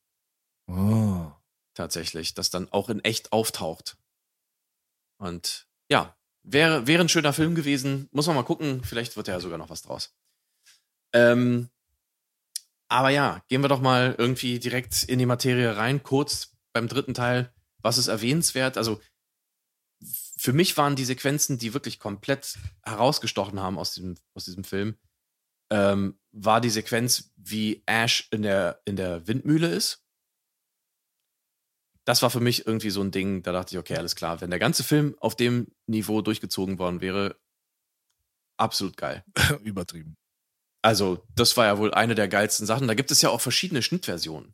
Oh. tatsächlich, das dann auch in echt auftaucht. Und ja, wäre, wäre ein schöner Film gewesen. Muss man mal gucken. Vielleicht wird ja sogar noch was draus. Ähm, aber ja, gehen wir doch mal irgendwie direkt in die Materie rein. Kurz beim dritten Teil. Was ist erwähnenswert? Also, für mich waren die Sequenzen, die wirklich komplett herausgestochen haben aus diesem, aus diesem Film, ähm, war die Sequenz, wie Ash in der, in der Windmühle ist das war für mich irgendwie so ein Ding, da dachte ich, okay, alles klar, wenn der ganze Film auf dem Niveau durchgezogen worden wäre, absolut geil. <laughs> Übertrieben. Also, das war ja wohl eine der geilsten Sachen. Da gibt es ja auch verschiedene Schnittversionen.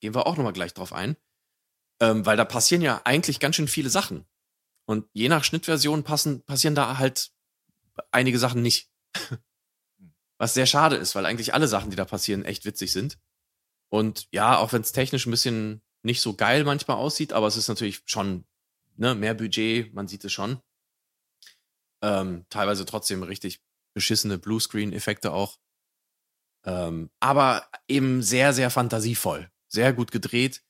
Gehen wir auch nochmal gleich drauf ein. Ähm, weil da passieren ja eigentlich ganz schön viele Sachen. Und je nach Schnittversion passen, passieren da halt einige Sachen nicht. <laughs> Was sehr schade ist, weil eigentlich alle Sachen, die da passieren, echt witzig sind. Und ja, auch wenn es technisch ein bisschen nicht so geil manchmal aussieht, aber es ist natürlich schon ne, mehr Budget, man sieht es schon. Ähm, teilweise trotzdem richtig beschissene Bluescreen-Effekte auch. Ähm, aber eben sehr, sehr fantasievoll. Sehr gut gedreht.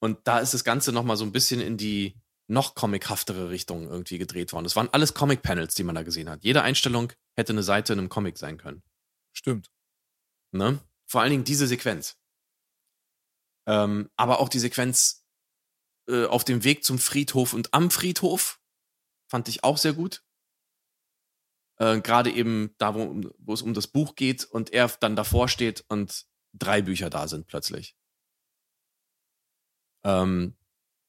Und da ist das Ganze nochmal so ein bisschen in die noch comichaftere Richtung irgendwie gedreht worden. Es waren alles Comic-Panels, die man da gesehen hat. Jede Einstellung hätte eine Seite in einem Comic sein können. Stimmt. Ne? Vor allen Dingen diese Sequenz. Ähm, aber auch die Sequenz äh, auf dem Weg zum Friedhof und am Friedhof fand ich auch sehr gut. Äh, Gerade eben da, wo, wo es um das Buch geht und er dann davor steht und drei Bücher da sind plötzlich. Ähm,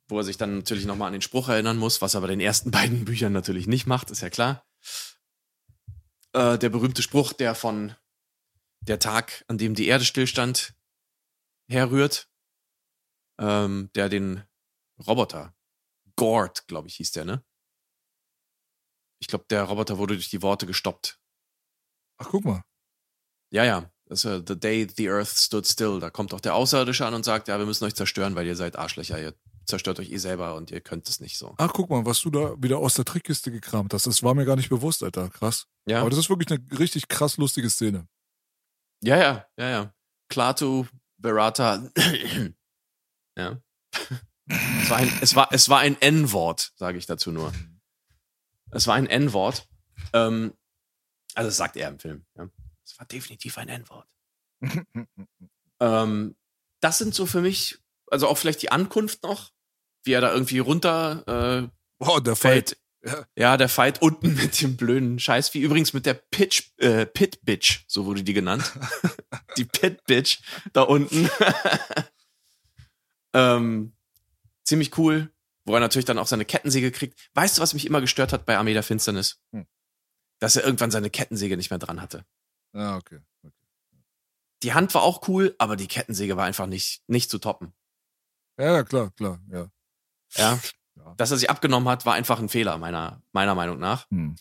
wo er sich dann natürlich nochmal an den Spruch erinnern muss, was er bei den ersten <laughs> beiden Büchern natürlich nicht macht, ist ja klar. Äh, der berühmte Spruch, der von der Tag, an dem die Erde stillstand, herrührt, ähm, der den Roboter, Gord, glaube ich, hieß der, ne? Ich glaube, der Roboter wurde durch die Worte gestoppt. Ach, guck mal. Ja, ja. Das ist, uh, the day the earth stood still. Da kommt auch der Außerirdische an und sagt, ja, wir müssen euch zerstören, weil ihr seid Arschlöcher. Ihr zerstört euch eh selber und ihr könnt es nicht so. Ach, guck mal, was du da wieder aus der Trickkiste gekramt hast. Das war mir gar nicht bewusst, Alter. Krass. Ja, Aber das ist wirklich eine richtig krass lustige Szene. ja, ja, ja, ja. Klaatu, Berata. Ja. es war ein, es war, es war ein N-Wort, sage ich dazu nur. Es war ein N-Wort. Ähm, also das sagt er im Film. Ja. Es war definitiv ein N-Wort. <laughs> Ähm, das sind so für mich, also auch vielleicht die Ankunft noch, wie er da irgendwie runter äh, Wow, der Fight. fällt. Ja. Ja, der Fight unten <laughs> mit dem blöden Scheiß, wie übrigens mit der Pitch, äh, Pit Bitch, so wurde die genannt. <laughs> die Pit Bitch da unten. Ähm, ziemlich cool, wo er natürlich dann auch seine Kettensäge kriegt. Weißt du, was mich immer gestört hat bei Armee der Finsternis? Hm. Dass er irgendwann seine Kettensäge nicht mehr dran hatte. Ah, okay. okay. Die Hand war auch cool, aber die Kettensäge war einfach nicht, nicht zu toppen. Ja, ja, klar, klar, ja. Ja. Ja. Dass er sie abgenommen hat, war einfach ein Fehler, meiner, meiner Meinung nach. Hm.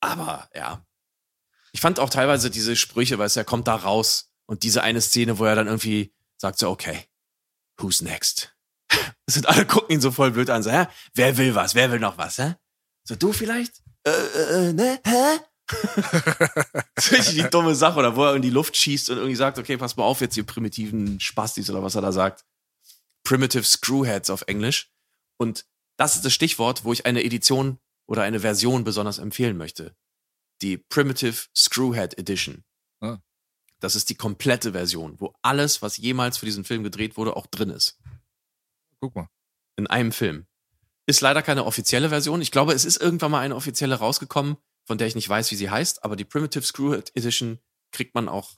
Aber ja. Ich fand auch teilweise diese Sprüche, weil er kommt da raus und diese eine Szene, wo er dann irgendwie sagt so, okay, who's next? <laughs> Sind alle gucken ihn so voll blöd an, so, hä? Wer will was? Wer will noch was, hä? So, du vielleicht? Äh, äh, äh, ne? Hä? <laughs> das richtig die dumme Sache, oder wo er in die Luft schießt und irgendwie sagt, okay, pass mal auf jetzt, ihr primitiven Spastis oder was er da sagt. Primitive Screwheads auf Englisch. Und das ist das Stichwort, wo ich eine Edition oder eine Version besonders empfehlen möchte. Die Primitive Screwhead Edition. Ah. Das ist die komplette Version, wo alles, was jemals für diesen Film gedreht wurde, auch drin ist. Guck mal. In einem Film. Ist leider keine offizielle Version. Ich glaube, es ist irgendwann mal eine offizielle rausgekommen, von der ich nicht weiß, wie sie heißt, aber die Primitive Screwhead Edition kriegt man auch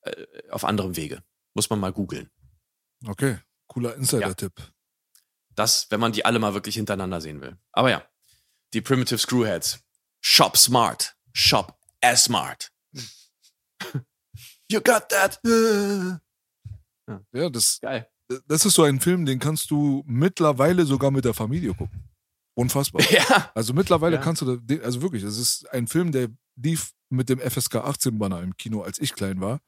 äh, auf anderem Wege. Muss man mal googeln. Okay. Cooler Insider-Tipp. Das, wenn man die alle mal wirklich hintereinander sehen will. Aber ja, die Primitive Screwheads. Shop smart. Shop as smart. You got that? Ja, das, Geil. das ist so ein Film, den kannst du mittlerweile sogar mit der Familie gucken. Unfassbar. <laughs> Ja. Also mittlerweile Ja. kannst du, da- den- also wirklich, das ist ein Film, der lief mit dem FSK 18 Banner im Kino, als ich klein war.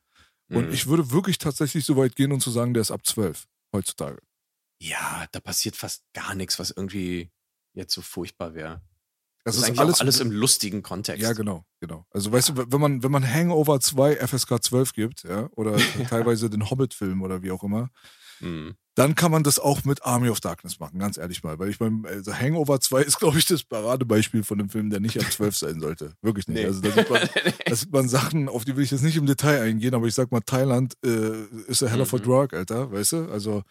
Und Mhm. ich würde wirklich tatsächlich so weit gehen und zu sagen, der ist ab 12 heutzutage. Ja, da passiert fast gar nichts, was irgendwie jetzt so furchtbar wäre. Das, ist, eigentlich alles, alles im lustigen Kontext. Ja, genau, genau. Also weißt du, wenn man, wenn man Hangover 2 FSK 12 gibt, ja, oder <laughs> teilweise den Hobbit-Film oder wie auch immer, Mhm. dann kann man das auch mit Army of Darkness machen, ganz ehrlich mal. Weil ich beim also Hangover 2 ist, glaube ich, das Paradebeispiel von einem Film, der nicht ab 12 sein sollte. Wirklich nicht. Nee. Also da sieht, man, <laughs> da sieht man Sachen, auf die will ich jetzt nicht im Detail eingehen, aber ich sag mal, Thailand äh, ist a hell of a Mhm. drug, Alter, weißt du? Also,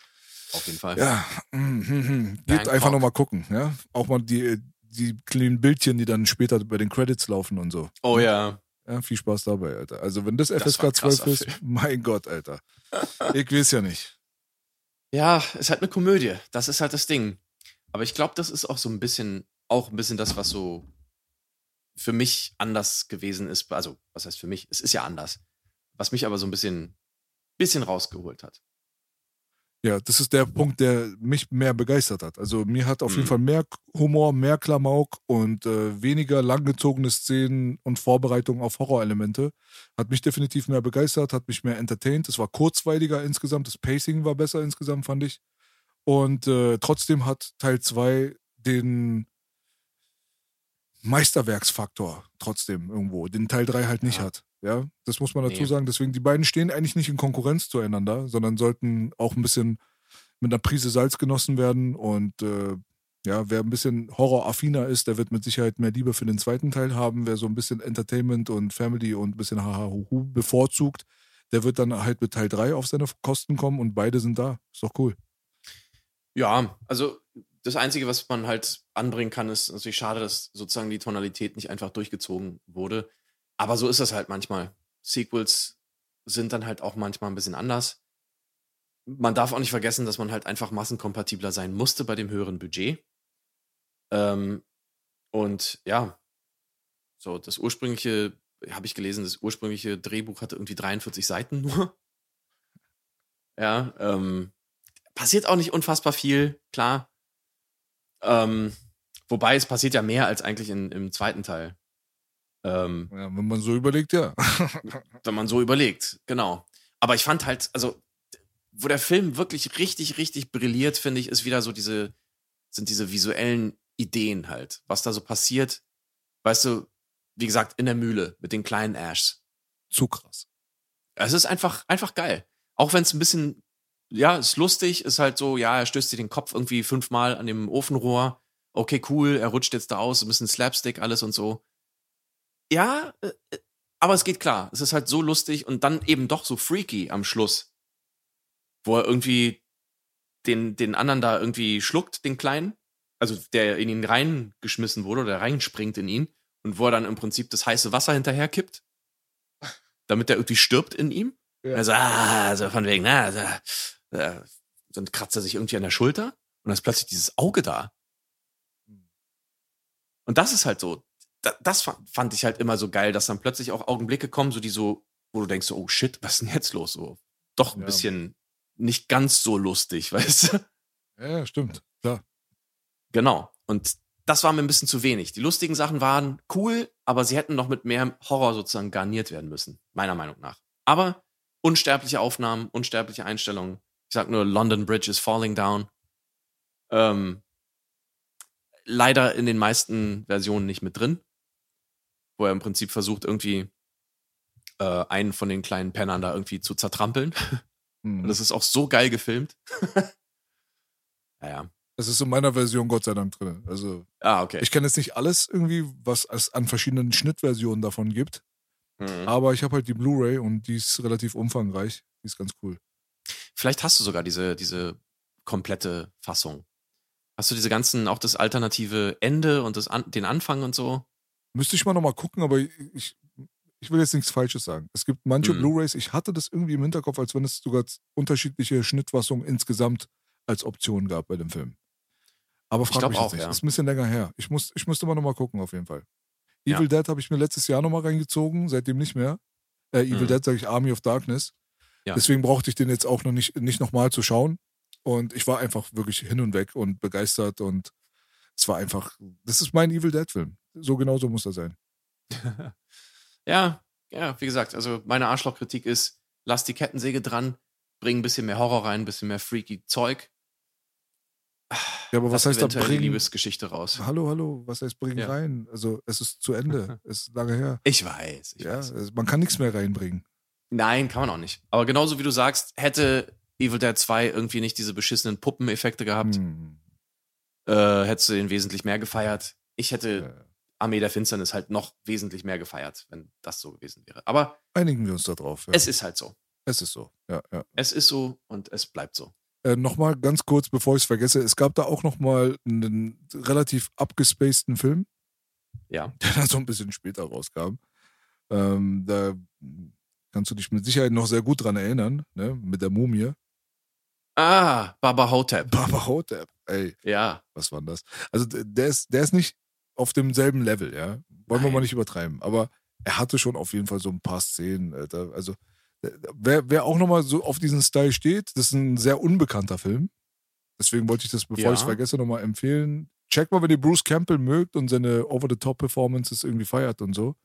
Auf jeden Fall. ja, mm, mm, mm. geht einfach nochmal gucken, ja. Auch mal die, die kleinen Bildchen, die dann später bei den Credits laufen und so. Oh ja. Ja, viel Spaß dabei, Alter. Also, wenn das Das FSK ein 12 krasser ist, Film. <laughs> mein Gott, Alter. Ich weiß ja nicht. Ja, ist halt eine Komödie. Das ist halt das Ding. Aber ich glaube, das ist auch so ein bisschen, auch ein bisschen das, was so für mich anders gewesen ist. Also, was heißt für mich? Es ist ja anders. Was mich aber so ein bisschen, bisschen rausgeholt hat. Ja, das ist der Punkt, der mich mehr begeistert hat. Also mir hat auf Mhm. jeden Fall mehr Humor, mehr Klamauk und äh, weniger langgezogene Szenen und Vorbereitung auf Horrorelemente. Hat mich definitiv mehr begeistert, hat mich mehr entertained. Es war kurzweiliger insgesamt, das Pacing war besser insgesamt, fand ich. Und äh, trotzdem hat Teil 2 den Meisterwerksfaktor trotzdem irgendwo, den Teil 3 halt nicht Ja. hat. Ja, das muss man dazu Nee. sagen. Deswegen, die beiden stehen eigentlich nicht in Konkurrenz zueinander, sondern sollten auch ein bisschen mit einer Prise Salz genossen werden. Und äh, ja, wer ein bisschen horroraffiner ist, der wird mit Sicherheit mehr Liebe für den zweiten Teil haben. Wer so ein bisschen Entertainment und Family und ein bisschen Haha-Huhu bevorzugt, der wird dann halt mit Teil 3 auf seine Kosten kommen und beide sind da. Ist doch cool. Ja, also das Einzige, was man halt anbringen kann, ist natürlich schade, dass sozusagen die Tonalität nicht einfach durchgezogen wurde. Aber so ist das halt manchmal. Sequels sind dann halt auch manchmal ein bisschen anders. Man darf auch nicht vergessen, dass man halt einfach massenkompatibler sein musste bei dem höheren Budget. Ähm, und ja, so das ursprüngliche, habe ich gelesen, das ursprüngliche Drehbuch hatte irgendwie 43 Seiten nur. <laughs> Ja, ähm, passiert auch nicht unfassbar viel, klar. Ähm, wobei es passiert ja mehr als eigentlich in, im zweiten Teil. Ähm, Ja, wenn man so überlegt, ja. <laughs> wenn man so überlegt, genau. Aber ich fand halt, also, wo der Film wirklich richtig, richtig brilliert, finde ich, ist wieder so diese, sind diese visuellen Ideen halt, was da so passiert. Weißt du, wie gesagt, in der Mühle mit den kleinen Ashs. Zu krass. Es ist einfach, einfach geil. Auch wenn es ein bisschen, ja, ist lustig, ist halt so, ja, er stößt sich den Kopf irgendwie fünfmal an dem Ofenrohr. Okay, cool, er rutscht jetzt da aus, ein bisschen Slapstick, alles und so. Ja, äh, äh, aber es geht klar. Es ist halt so lustig und dann eben doch so freaky am Schluss. Wo er irgendwie den, den anderen da irgendwie schluckt, den Kleinen. Also der in ihn reingeschmissen wurde oder reinspringt in ihn. Und wo er dann im Prinzip das heiße Wasser hinterher kippt. <laughs> Damit er irgendwie stirbt in ihm. Ja. Also, ah, so von wegen, na, so, äh, dann kratzt er sich irgendwie an der Schulter und dann ist plötzlich dieses Auge da. Und das ist halt so, das fa- fand ich halt immer so geil, dass dann plötzlich auch Augenblicke kommen, so die so, wo du denkst, so, oh shit, was ist denn jetzt los? So, doch ein Ja. bisschen nicht ganz so lustig, <laughs> weißt du? Ja, ja, stimmt. Klar. Genau. Und das war mir ein bisschen zu wenig. Die lustigen Sachen waren cool, aber sie hätten noch mit mehr Horror sozusagen garniert werden müssen, meiner Meinung nach. Aber unsterbliche Aufnahmen, unsterbliche Einstellungen. Ich sag nur, London Bridge is falling down. Ähm, leider in den meisten Versionen nicht mit drin, wo er im Prinzip versucht, irgendwie äh, einen von den kleinen Pennern da irgendwie zu zertrampeln. Hm. <laughs> Und das ist auch so geil gefilmt. <laughs> naja. Das ist in meiner Version Gott sei Dank drin. Also Ah, okay. ich kenne jetzt nicht alles irgendwie, was es an verschiedenen Schnittversionen davon gibt. Mhm. Aber ich habe halt die Blu-ray und die ist relativ umfangreich. Die ist ganz cool. Vielleicht hast du sogar diese, diese komplette Fassung. Hast du diese ganzen, auch das alternative Ende und das den Anfang und so? Müsste ich mal nochmal gucken, aber ich, ich will jetzt nichts Falsches sagen. Es gibt manche Mhm. Blu-rays, ich hatte das irgendwie im Hinterkopf, als wenn es sogar unterschiedliche Schnittfassungen insgesamt als Option gab bei dem Film. Aber frag glaub mich auch, jetzt nicht. ja. Das ist ein bisschen länger her. Ich, muss, ich musste mal nochmal gucken, auf jeden Fall. Ja. Evil Dead habe ich mir letztes Jahr nochmal reingezogen, seitdem nicht mehr. Äh, Evil Mhm. Dead sage ich Army of Darkness. Ja. Deswegen brauchte ich den jetzt auch noch nicht, nicht nochmal zu schauen. Und ich war einfach wirklich hin und weg und begeistert und es war einfach, das ist mein Evil Dead-Film. So genau so muss er sein. <laughs> Ja, ja, wie gesagt, also meine Arschlochkritik ist, lass die Kettensäge dran, bring ein bisschen mehr Horror rein, ein bisschen mehr freaky Zeug. Ja, aber was heißt da bringen? Liebesgeschichte raus. Hallo, hallo, was heißt bringen Ja. rein? Also es ist zu Ende, <laughs> es ist lange her. Ich weiß, ich Ja, weiß. man kann nichts mehr reinbringen. Nein, kann man auch nicht. Aber genauso wie du sagst, hätte Evil Dead 2 irgendwie nicht diese beschissenen Puppeneffekte gehabt, Hm. äh, hättest du ihn wesentlich mehr gefeiert. Ich hätte Ja. Armee der Finsternis halt noch wesentlich mehr gefeiert, wenn das so gewesen wäre. Aber Einigen wir uns da drauf. Ja. es ist halt so. es ist so. Ja, ja. Es ist so und es bleibt so. Äh, nochmal ganz kurz, bevor ich es vergesse, es gab da auch nochmal einen relativ abgespaceden Film, Ja. <laughs> der dann so ein bisschen später rauskam. Ähm, da kannst du dich mit Sicherheit noch sehr gut dran erinnern, ne? mit der Mumie. Ah, Baba Hotep. Baba Hotep, ey, Ja. was war denn das? Also der ist, der ist nicht auf demselben Level, ja. Wollen wir Nein. mal nicht übertreiben. Aber er hatte schon auf jeden Fall so ein paar Szenen, Alter. Also Wer, wer auch nochmal so auf diesen Style steht, das ist ein sehr unbekannter Film. Deswegen wollte ich das, bevor Ja. ich es vergesse, nochmal empfehlen. Check mal, wenn ihr Bruce Campbell mögt und seine Over-the-Top-Performances irgendwie feiert und so.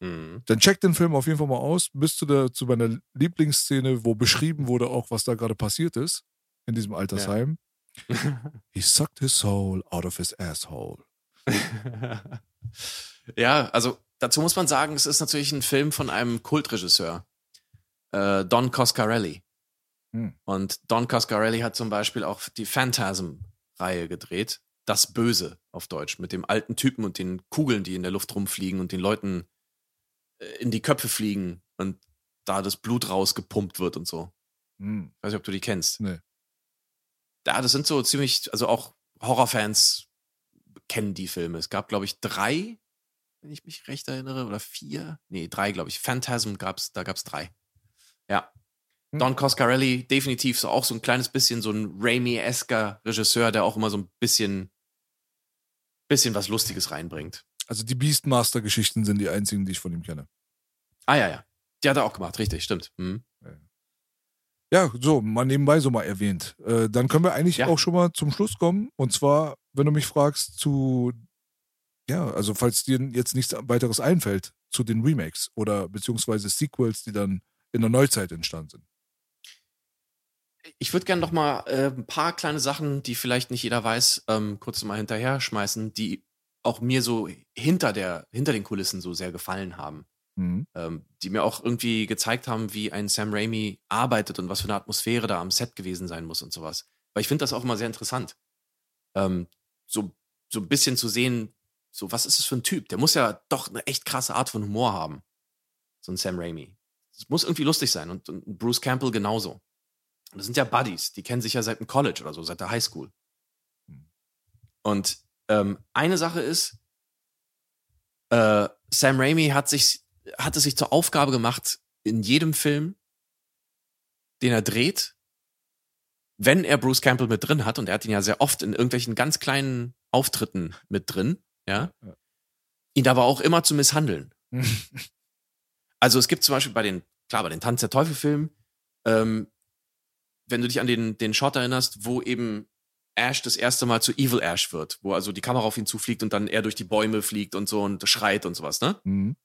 Mhm. Dann checkt den Film auf jeden Fall mal aus. Bis zu, der, zu meiner Lieblingsszene, wo beschrieben wurde, auch was da gerade passiert ist in diesem Altersheim. <laughs> He sucked his soul out of his asshole. <laughs> ja, also dazu muss man sagen, es ist natürlich ein Film von einem Kultregisseur, äh, Don Coscarelli. Hm. Und Don Coscarelli hat zum Beispiel auch die Phantasm-Reihe gedreht. Das Böse auf Deutsch, mit dem alten Typen und den Kugeln, die in der Luft rumfliegen und den Leuten äh, in die Köpfe fliegen und da das Blut rausgepumpt wird und so. Hm. Ich weiß nicht, ob du die kennst. Nee. Ja, das sind so ziemlich, also auch Horrorfans kennen die Filme. Es gab, glaube ich, drei, wenn ich mich recht erinnere, oder vier. Nee, drei, glaube ich. Phantasm gab's, da gab's drei. Ja. Hm. Don Coscarelli, definitiv so auch so ein kleines bisschen so ein Raimi-esker Regisseur, der auch immer so ein bisschen, bisschen was Lustiges reinbringt. Also die Beastmaster-Geschichten sind die einzigen, die ich von ihm kenne. Ah, ja, ja. Die hat er auch gemacht, richtig, stimmt. Hm. Ja, so, mal nebenbei so mal erwähnt. Äh, dann können wir eigentlich Ja. auch schon mal zum Schluss kommen. Und zwar, wenn du mich fragst, zu, ja, also falls dir jetzt nichts weiteres einfällt, zu den Remakes oder beziehungsweise Sequels, die dann in der Neuzeit entstanden sind. Ich würde gerne noch mal äh, ein paar kleine Sachen, die vielleicht nicht jeder weiß, ähm, kurz mal hinterher schmeißen, die auch mir so hinter der hinter den Kulissen so sehr gefallen haben, Mhm. ähm, die mir auch irgendwie gezeigt haben, wie ein Sam Raimi arbeitet und was für eine Atmosphäre da am Set gewesen sein muss und sowas. Weil ich finde das auch immer sehr interessant, ähm, so so ein bisschen zu sehen, so was ist es für ein Typ? Der muss ja doch eine echt krasse Art von Humor haben, so ein Sam Raimi. Es muss irgendwie lustig sein und, und Bruce Campbell genauso. Und das sind ja Buddies, die kennen sich ja seit dem College oder so, seit der Highschool. Und ähm, eine Sache ist, äh, Sam Raimi hat sich, hat es sich zur Aufgabe gemacht, in jedem Film, den er dreht, wenn er Bruce Campbell mit drin hat, und er hat ihn ja sehr oft in irgendwelchen ganz kleinen Auftritten mit drin, ja, ihn aber auch immer zu misshandeln. <laughs> Also es gibt zum Beispiel bei den, klar, bei den Tanz der Teufel-Filmen, ähm, wenn du dich an den, den Shot erinnerst, wo eben Ash das erste Mal zu Evil Ash wird, wo also die Kamera auf ihn zufliegt und dann er durch die Bäume fliegt und so und schreit und sowas, ne? Mhm.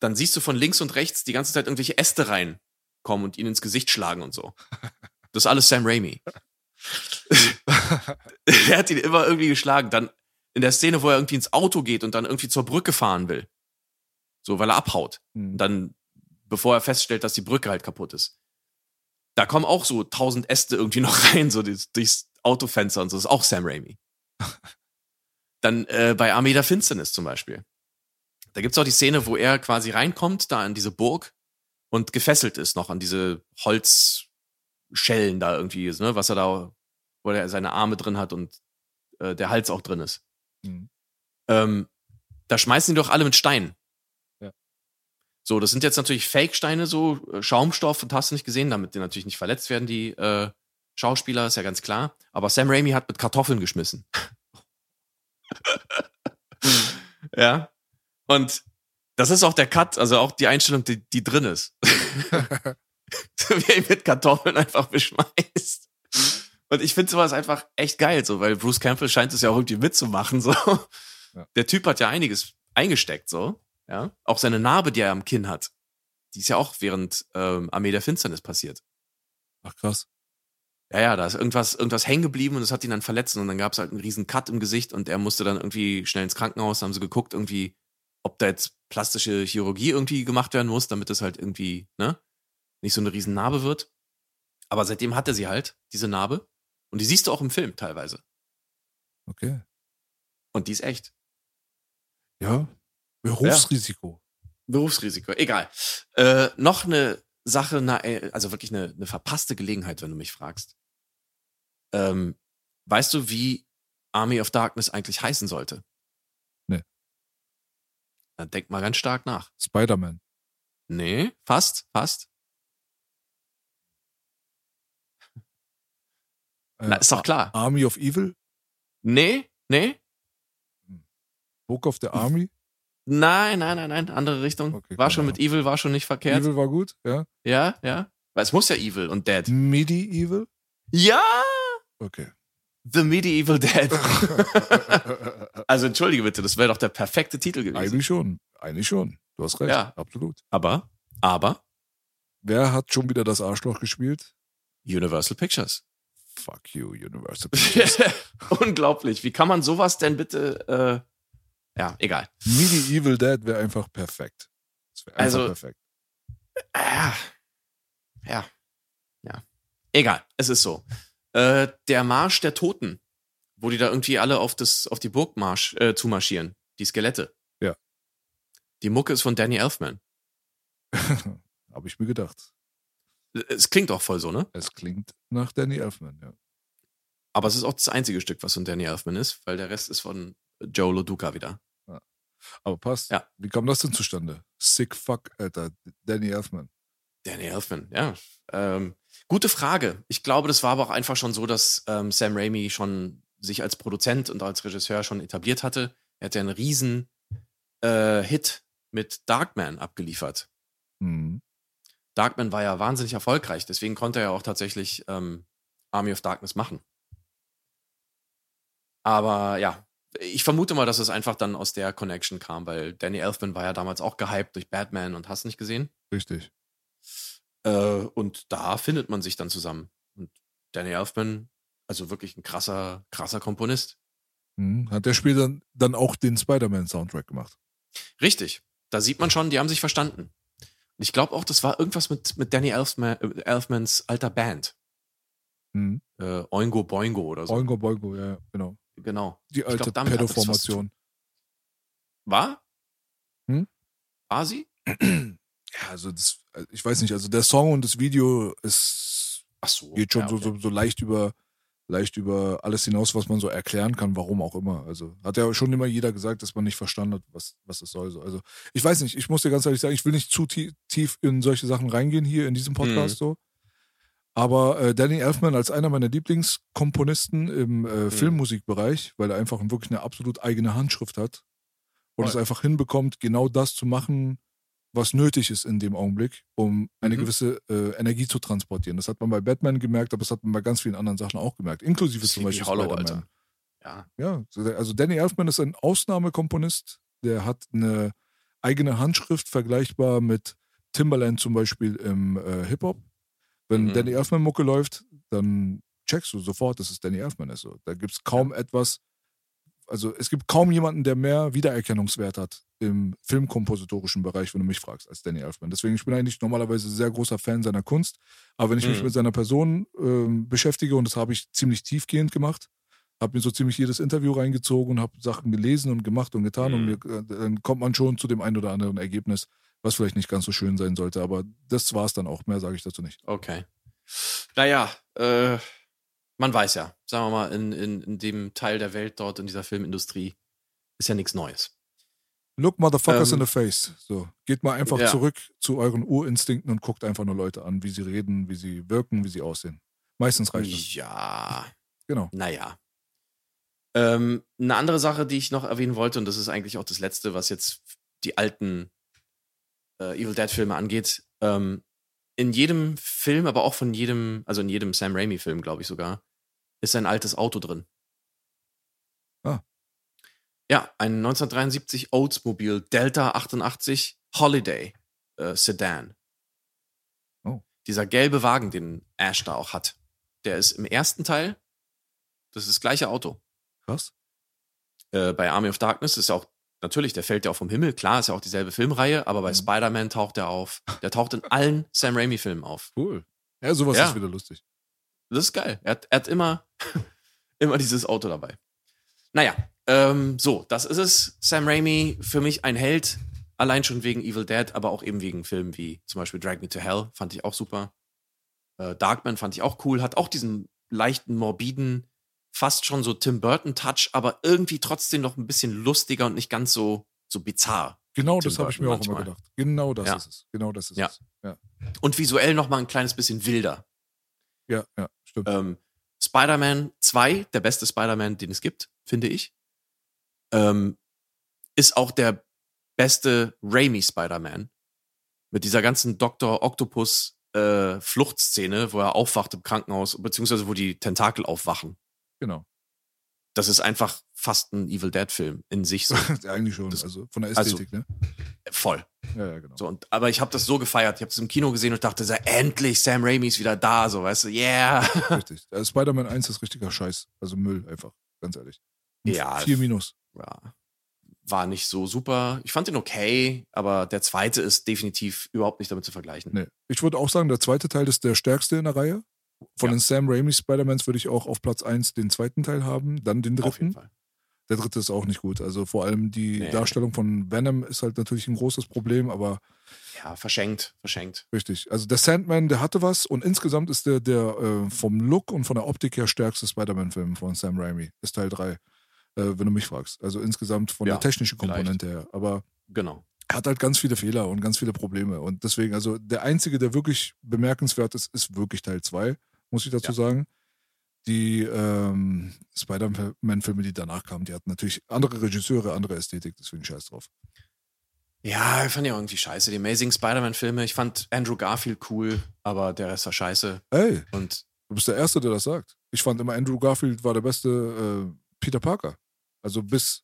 Dann siehst du von links und rechts die ganze Zeit irgendwelche Äste reinkommen und ihn ins Gesicht schlagen und so. <laughs> Das ist alles Sam Raimi. <laughs> er hat ihn immer irgendwie geschlagen. Dann in der Szene, wo er irgendwie ins Auto geht und dann irgendwie zur Brücke fahren will. So, weil er abhaut. Und Mhm. dann, bevor er feststellt, dass die Brücke halt kaputt ist. Da kommen auch so tausend Äste irgendwie <laughs> noch rein, so durchs, Autofenster und so. Das ist auch Sam Raimi. <laughs> Dann äh, bei Armee der Finsternis zum Beispiel. Da gibt's auch die Szene, wo er quasi reinkommt, da in diese Burg und gefesselt ist noch an diese Holzschellen da irgendwie, ne, was er da, wo er seine Arme drin hat und äh, der Hals auch drin ist. Mhm. Ähm, da schmeißen die doch alle mit Steinen. Ja. So, das sind jetzt natürlich Fake-Steine, so äh, Schaumstoff und hast du nicht gesehen, damit die natürlich nicht verletzt werden, die äh, Schauspieler, ist ja ganz klar. Aber Sam Raimi hat mit Kartoffeln geschmissen. <laughs> ja. Und das ist auch der Cut, also auch die Einstellung, die, die drin ist. <laughs> <laughs> <laughs> Wie er ihn mit Kartoffeln einfach beschmeißt. Und ich finde sowas einfach echt geil, so, weil Bruce Campbell scheint es ja auch irgendwie mitzumachen, <laughs> so. Ja. Der Typ hat ja einiges eingesteckt, so. Ja. Auch seine Narbe, die er am Kinn hat, die ist ja auch während ähm, Armee der Finsternis passiert. Ach krass. Ja, ja, da ist irgendwas, irgendwas hängen geblieben und das hat ihn dann verletzt und dann gab es halt einen riesen Cut im Gesicht und er musste dann irgendwie schnell ins Krankenhaus, da haben sie geguckt, irgendwie, ob da jetzt plastische Chirurgie irgendwie gemacht werden muss, damit es halt irgendwie, ne, nicht so eine riesen Narbe wird. Aber seitdem hat er sie halt, diese Narbe. Und die siehst du auch im Film teilweise. Okay. Und die ist echt. Ja. Berufsrisiko. Berufsrisiko, egal. Äh, noch eine Sache, äh, also wirklich eine, eine verpasste Gelegenheit, wenn du mich fragst. Ähm, weißt du, wie Army of Darkness eigentlich heißen sollte? Nee. Dann denk mal ganz stark nach. Spider-Man. Nee, fast, fast. Na, ist doch klar. Army of Evil. Nee, nee. Book of the Army. Nein, nein, nein, nein, andere Richtung. Okay, war schon mit. Evil, war schon nicht verkehrt. Evil war gut, ja. Ja, ja. Weil es muss ja Evil und Dead. Medieval? Ja! Okay. The Medieval Dead. <laughs> also entschuldige bitte, das wäre doch der perfekte Titel gewesen. Eigentlich schon. Eigentlich schon. Du hast recht. Ja. Absolut. Aber, aber Wer hat schon wieder das Arschloch gespielt? Universal Pictures. Fuck you, Universal. <laughs> Unglaublich. Wie kann man sowas denn bitte, äh, ja, egal. Medieval Dead wäre einfach perfekt. Das wäre einfach Also- perfekt. Ja. Ja. Ja. Egal. Es ist so. Äh, der Marsch der Toten, wo die da irgendwie alle auf, das, auf die Burg marsch, äh, zumarschieren. Die Skelette. Ja. Die Mucke ist von Danny Elfman. <laughs> Habe ich mir gedacht. Es klingt auch voll so, ne? Es klingt nach Danny Elfman, ja. Aber es ist auch das einzige Stück, was von Danny Elfman ist, weil der Rest ist von Joe Loduca wieder. Aber passt. Ja. Wie kam das denn zustande? Sick fuck, Alter. Danny Elfman. Danny Elfman, ja. Ähm, gute Frage. Ich glaube, das war aber auch einfach schon so, dass ähm, Sam Raimi schon sich als Produzent und als Regisseur schon etabliert hatte. Er hat ja einen riesen äh, Hit mit Darkman abgeliefert. Mhm. Darkman war ja wahnsinnig erfolgreich, deswegen konnte er ja auch tatsächlich ähm, Army of Darkness machen. Aber ja, ich vermute mal, dass es einfach dann aus der Connection kam, weil Danny Elfman war ja damals auch gehypt durch Batman und hast nicht gesehen. Richtig. Äh, und da findet man sich dann zusammen. Und Danny Elfman, also wirklich ein krasser, krasser Komponist. Mhm. Hat der Spiel dann, dann auch den Spider-Man-Soundtrack gemacht? Richtig. Da sieht man schon, die haben sich verstanden. Ich glaube auch, das war irgendwas mit, mit Danny Elfman, äh, Elfmans alter Band. Mhm. Äh, Oingo Boingo oder so. Oingo Boingo, ja, genau. Genau. Die alte Pedo-Formation. War? Hm? War sie? Ja, also das, ich weiß nicht, also der Song und das Video ist, Ach so. geht schon ja, so, okay. so, so leicht über, leicht über alles hinaus, was man so erklären kann, warum auch immer. Also hat ja schon immer jeder gesagt, dass man nicht verstanden hat, was, was es soll. So. Also ich weiß nicht, ich muss dir ganz ehrlich sagen, ich will nicht zu tie- tief in solche Sachen reingehen hier in diesem Podcast Mhm. so. Aber äh, Danny Elfman als einer meiner Lieblingskomponisten im Mhm. äh, Filmmusikbereich, weil er einfach wirklich eine absolut eigene Handschrift hat und Voll. es einfach hinbekommt, genau das zu machen, was nötig ist in dem Augenblick, um eine Mhm. gewisse äh, Energie zu transportieren. Das hat man bei Batman gemerkt, aber das hat man bei ganz vielen anderen Sachen auch gemerkt, inklusive zum Beispiel Hollow. Alter. Ja. Ja, also Danny Elfman ist ein Ausnahmekomponist. Der hat eine eigene Handschrift vergleichbar mit Timbaland zum Beispiel im äh, Hip-Hop. Wenn Mhm. Danny Elfman Mucke läuft, dann checkst du sofort, dass es Danny Elfman ist. So. Da gibt es kaum etwas, also es gibt kaum jemanden, der mehr Wiedererkennungswert hat im filmkompositorischen Bereich, wenn du mich fragst, als Danny Elfman. Deswegen, ich bin eigentlich normalerweise sehr großer Fan seiner Kunst. Aber wenn ich mich Mhm. mit seiner Person ähm, beschäftige, und das habe ich ziemlich tiefgehend gemacht, habe mir so ziemlich jedes Interview reingezogen und habe Sachen gelesen und gemacht und getan und Mhm. mir, äh, dann kommt man schon zu dem einen oder anderen Ergebnis, was vielleicht nicht ganz so schön sein sollte. Aber das war es dann auch. Mehr sage ich dazu nicht. Okay. Naja, äh, man weiß ja, sagen wir mal, in, in, in dem Teil der Welt dort, in dieser Filmindustrie, ist ja nichts Neues. Look motherfuckers Ähm, in the face. So, geht mal einfach ja. zurück zu euren Urinstinkten und guckt einfach nur Leute an, wie sie reden, wie sie wirken, wie sie aussehen. Meistens reicht es. Ja, Genau. naja. Ähm, eine andere Sache, die ich noch erwähnen wollte, und das ist eigentlich auch das Letzte, was jetzt die alten äh, Evil Dead-Filme angeht. Ähm, in jedem Film, aber auch von jedem, also in jedem Sam Raimi-Film, glaube ich sogar, ist ein altes Auto drin. Ah. Ja, ein 1973 Oldsmobile Delta 88 Holiday äh, Sedan. Oh. Dieser gelbe Wagen, den Ash da auch hat, der ist im ersten Teil, das ist das gleiche Auto. Krass. Äh, bei Army of Darkness ist auch, natürlich, der fällt ja auch vom Himmel, klar, ist ja auch dieselbe Filmreihe, aber bei Mhm. Spider-Man taucht er auf. Der taucht in allen Sam Raimi-Filmen auf. Cool. Ja, sowas Ja. ist wieder lustig. Das ist geil. Er hat, er hat immer, <laughs> immer dieses Auto dabei. Naja, ähm, so, das ist es. Sam Raimi, für mich ein Held, allein schon wegen Evil Dead, aber auch eben wegen Filmen wie zum Beispiel Drag Me to Hell, fand ich auch super. Äh, Darkman fand ich auch cool, hat auch diesen leichten, morbiden, fast schon so Tim Burton-Touch, aber irgendwie trotzdem noch ein bisschen lustiger und nicht ganz so, so bizarr. Genau Tim das habe ich mir auch immer manchmal. gedacht. Genau das Ja. ist es. Genau das ist Ja. es. Ja, Und visuell noch mal ein kleines bisschen wilder. ja, ja stimmt. Ähm, Spider-Man 2, der beste Spider-Man, den es gibt, finde ich, ähm, ist auch der beste Raimi Spider-Man. Mit dieser ganzen Dr. Octopus äh, Fluchtszene, wo er aufwacht im Krankenhaus, beziehungsweise wo die Tentakel aufwachen. Genau. Das ist einfach fast ein Evil Dead-Film in sich so. <laughs> Ja, Eigentlich schon. Das- also von der also- Ästhetik, ne? Voll. Ja, ja, genau. So, und, aber ich habe das so gefeiert. Ich habe es im Kino gesehen und dachte, so, endlich, Sam Raimi ist wieder da, so, weißt du, yeah. <laughs> Richtig. Also Spider-Man 1 ist richtiger Scheiß. Also Müll einfach, ganz ehrlich. Ja. Vier Minus. ja, war nicht so super. Ich fand ihn okay, aber der zweite ist definitiv überhaupt nicht damit zu vergleichen. Nee. Ich würde auch sagen, der zweite Teil ist der stärkste in der Reihe. Von Ja. den Sam Raimi Spider-Mans würde ich auch auf Platz 1 den zweiten Teil haben, dann den Auf jeden dritten. Fall. Der dritte ist auch nicht gut. Also vor allem die Nee. Darstellung von Venom ist halt natürlich ein großes Problem, aber Ja, verschenkt, verschenkt. richtig. Also der Sandman, der hatte was und insgesamt ist der, der äh, vom Look und von der Optik her stärkste Spider-Man-Film von Sam Raimi. Ist Teil 3, äh, wenn du mich fragst. Also insgesamt von Ja, der technischen vielleicht. Komponente her. Aber Genau. Er hat halt ganz viele Fehler und ganz viele Probleme. Und deswegen, also der einzige, der wirklich bemerkenswert ist, ist wirklich Teil 2, muss ich dazu Ja. sagen. Die ähm, Spider-Man-Filme, die danach kamen, die hatten natürlich andere Regisseure, andere Ästhetik, deswegen scheiß drauf. Ja, ich fand ja irgendwie scheiße. Die Amazing Spider-Man-Filme, ich fand Andrew Garfield cool, aber der Rest war scheiße. Ey, Und du bist der Erste, der das sagt. Ich fand immer, Andrew Garfield war der beste äh, Peter Parker. Also bis,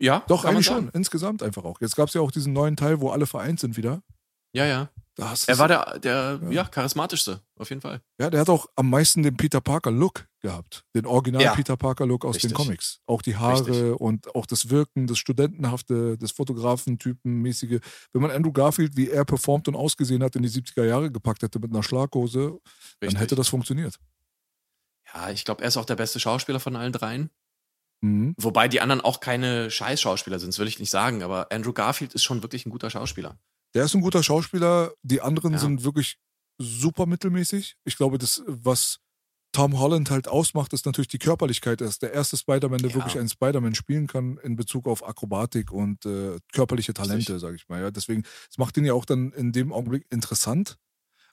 ja, doch eigentlich sagen. schon, insgesamt einfach auch. Jetzt gab es ja auch diesen neuen Teil, wo alle vereint sind wieder. Ja, ja. Er war der, der Ja. ja. charismatischste, auf jeden Fall. Ja, der hat auch am meisten den Peter Parker-Look gehabt. Den Original Ja. Peter Parker-Look aus den Richtig. Comics. Auch die Haare Richtig. und auch das Wirken, das Studentenhafte, das Fotografentypen-mäßige. Wenn man Andrew Garfield, wie er performt und ausgesehen hat, in die 70er Jahre gepackt hätte mit einer Schlaghose, dann Richtig. hätte das funktioniert. Ja, ich glaube, er ist auch der beste Schauspieler von allen dreien. Mhm. Wobei die anderen auch keine Scheiß-Schauspieler sind, das will ich nicht sagen, aber Andrew Garfield ist schon wirklich ein guter Schauspieler. Der ist ein guter Schauspieler. Die anderen Ja. sind wirklich super mittelmäßig. Ich glaube, das, was Tom Holland halt ausmacht, ist natürlich die Körperlichkeit. Er ist der erste Spider-Man, der Ja. wirklich einen Spider-Man spielen kann in Bezug auf Akrobatik und äh, körperliche Talente, sage ich mal. Ja, deswegen, es macht ihn ja auch dann in dem Augenblick interessant.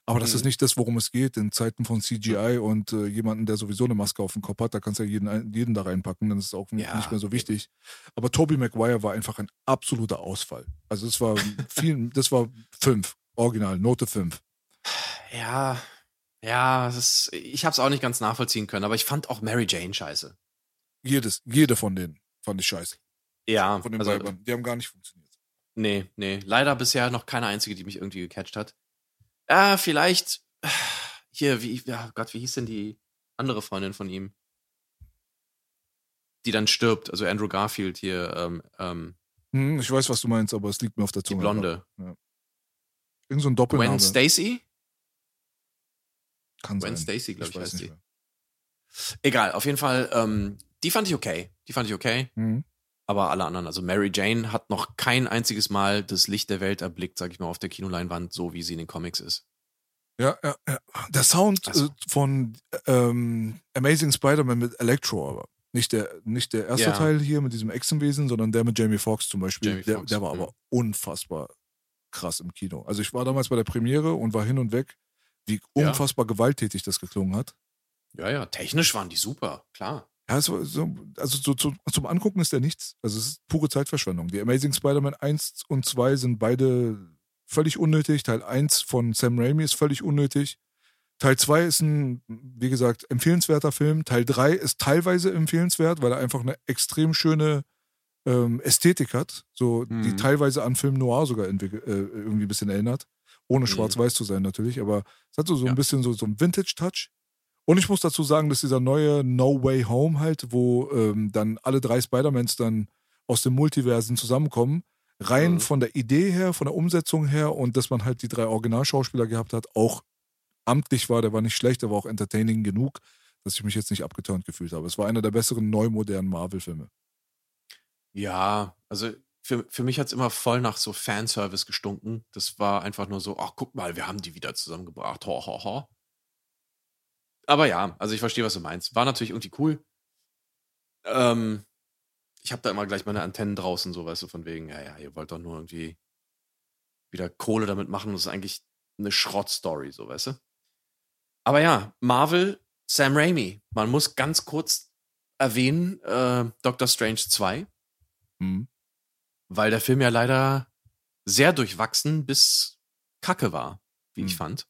Aber das Mhm. ist nicht das, worum es geht. In Zeiten von CGI und äh, jemanden, der sowieso eine Maske auf dem Kopf hat, da kannst du ja jeden, jeden da reinpacken, dann ist es auch nicht- Ja, nicht mehr so wichtig. Aber Tobey Maguire war einfach ein absoluter Ausfall. Also es war viel, <laughs> das war fünf, original, Note fünf. Ja, ja, ist, ich habe es auch nicht ganz nachvollziehen können, aber ich fand auch Mary Jane scheiße. Jedes, jede von denen fand ich scheiße. Ja, Von den also, Weibern. Die haben gar nicht funktioniert. nee, nee, leider bisher noch keine einzige, die mich irgendwie gecatcht hat. Ja, vielleicht hier, wie, ja Gott, wie hieß denn die andere Freundin von ihm? Die dann stirbt, also Andrew Garfield hier, ähm, ähm, Hm, ich weiß, was du meinst, aber es liegt mir auf der die Zunge. Blonde. Irgend so ein Doppelname. Gwen Stacy? Kann Gwen sein. Stacy, glaube ich, weiß heißt die. mehr. Egal, auf jeden Fall, ähm, die fand ich okay. Die fand ich okay. Mhm. Aber alle anderen, also Mary Jane hat noch kein einziges Mal das Licht der Welt erblickt, sag ich mal, auf der Kinoleinwand, so wie sie in den Comics ist. Ja, ja, ja. Der Sound Also- äh, von ähm, Amazing Spider-Man mit Electro, aber nicht der, nicht der erste Ja. Teil hier mit diesem Echsenwesen, sondern der mit Jamie Foxx zum Beispiel. Jamie der, Foxx, der war aber unfassbar krass im Kino. Also ich war damals bei der Premiere und war hin und weg, wie Ja. unfassbar gewalttätig das geklungen hat. Ja, ja, technisch waren die super, klar. Ja, war so, also so, zu, zum Angucken ist der nichts. Also es ist pure Zeitverschwendung. Die Amazing Spider-Man 1 und 2 sind beide völlig unnötig. Teil 1 von Sam Raimi ist völlig unnötig. Teil 2 ist ein, wie gesagt, empfehlenswerter Film. Teil 3 ist teilweise empfehlenswert, weil er einfach eine extrem schöne ähm, Ästhetik hat, so die Mhm. teilweise an Film Noir sogar äh, irgendwie ein bisschen erinnert. Ohne Mhm. schwarz-weiß zu sein natürlich, aber es hat so, so Ja. ein bisschen so, so ein Vintage-Touch. Und ich muss dazu sagen, dass dieser neue No Way Home halt, wo ähm, dann alle drei Spider-Mans dann aus den Multiversen zusammenkommen, rein Mhm. von der Idee her, von der Umsetzung her und dass man halt die drei Originalschauspieler gehabt hat, auch amtlich war, der war nicht schlecht, der war auch entertaining genug, dass ich mich jetzt nicht abgeturnt gefühlt habe. Es war einer der besseren neumodernen Marvel-Filme. Ja, also für, für mich hat's immer voll nach so Fanservice gestunken. Das war einfach nur so, ach, guck mal, wir haben die wieder zusammengebracht. Ho, ho, ho. Aber ja, also ich verstehe, was du meinst. War natürlich irgendwie cool. Ähm, ich habe da immer gleich meine Antennen draußen, so weißt du, von wegen, ja, ja, ihr wollt doch nur irgendwie wieder Kohle damit machen. Das ist eigentlich eine Schrottstory, so weißt du. Aber ja, Marvel, Sam Raimi. Man muss ganz kurz erwähnen, äh, Doctor Strange 2 Mhm. weil der Film ja leider sehr durchwachsen bis Kacke war, wie ich Hm. fand.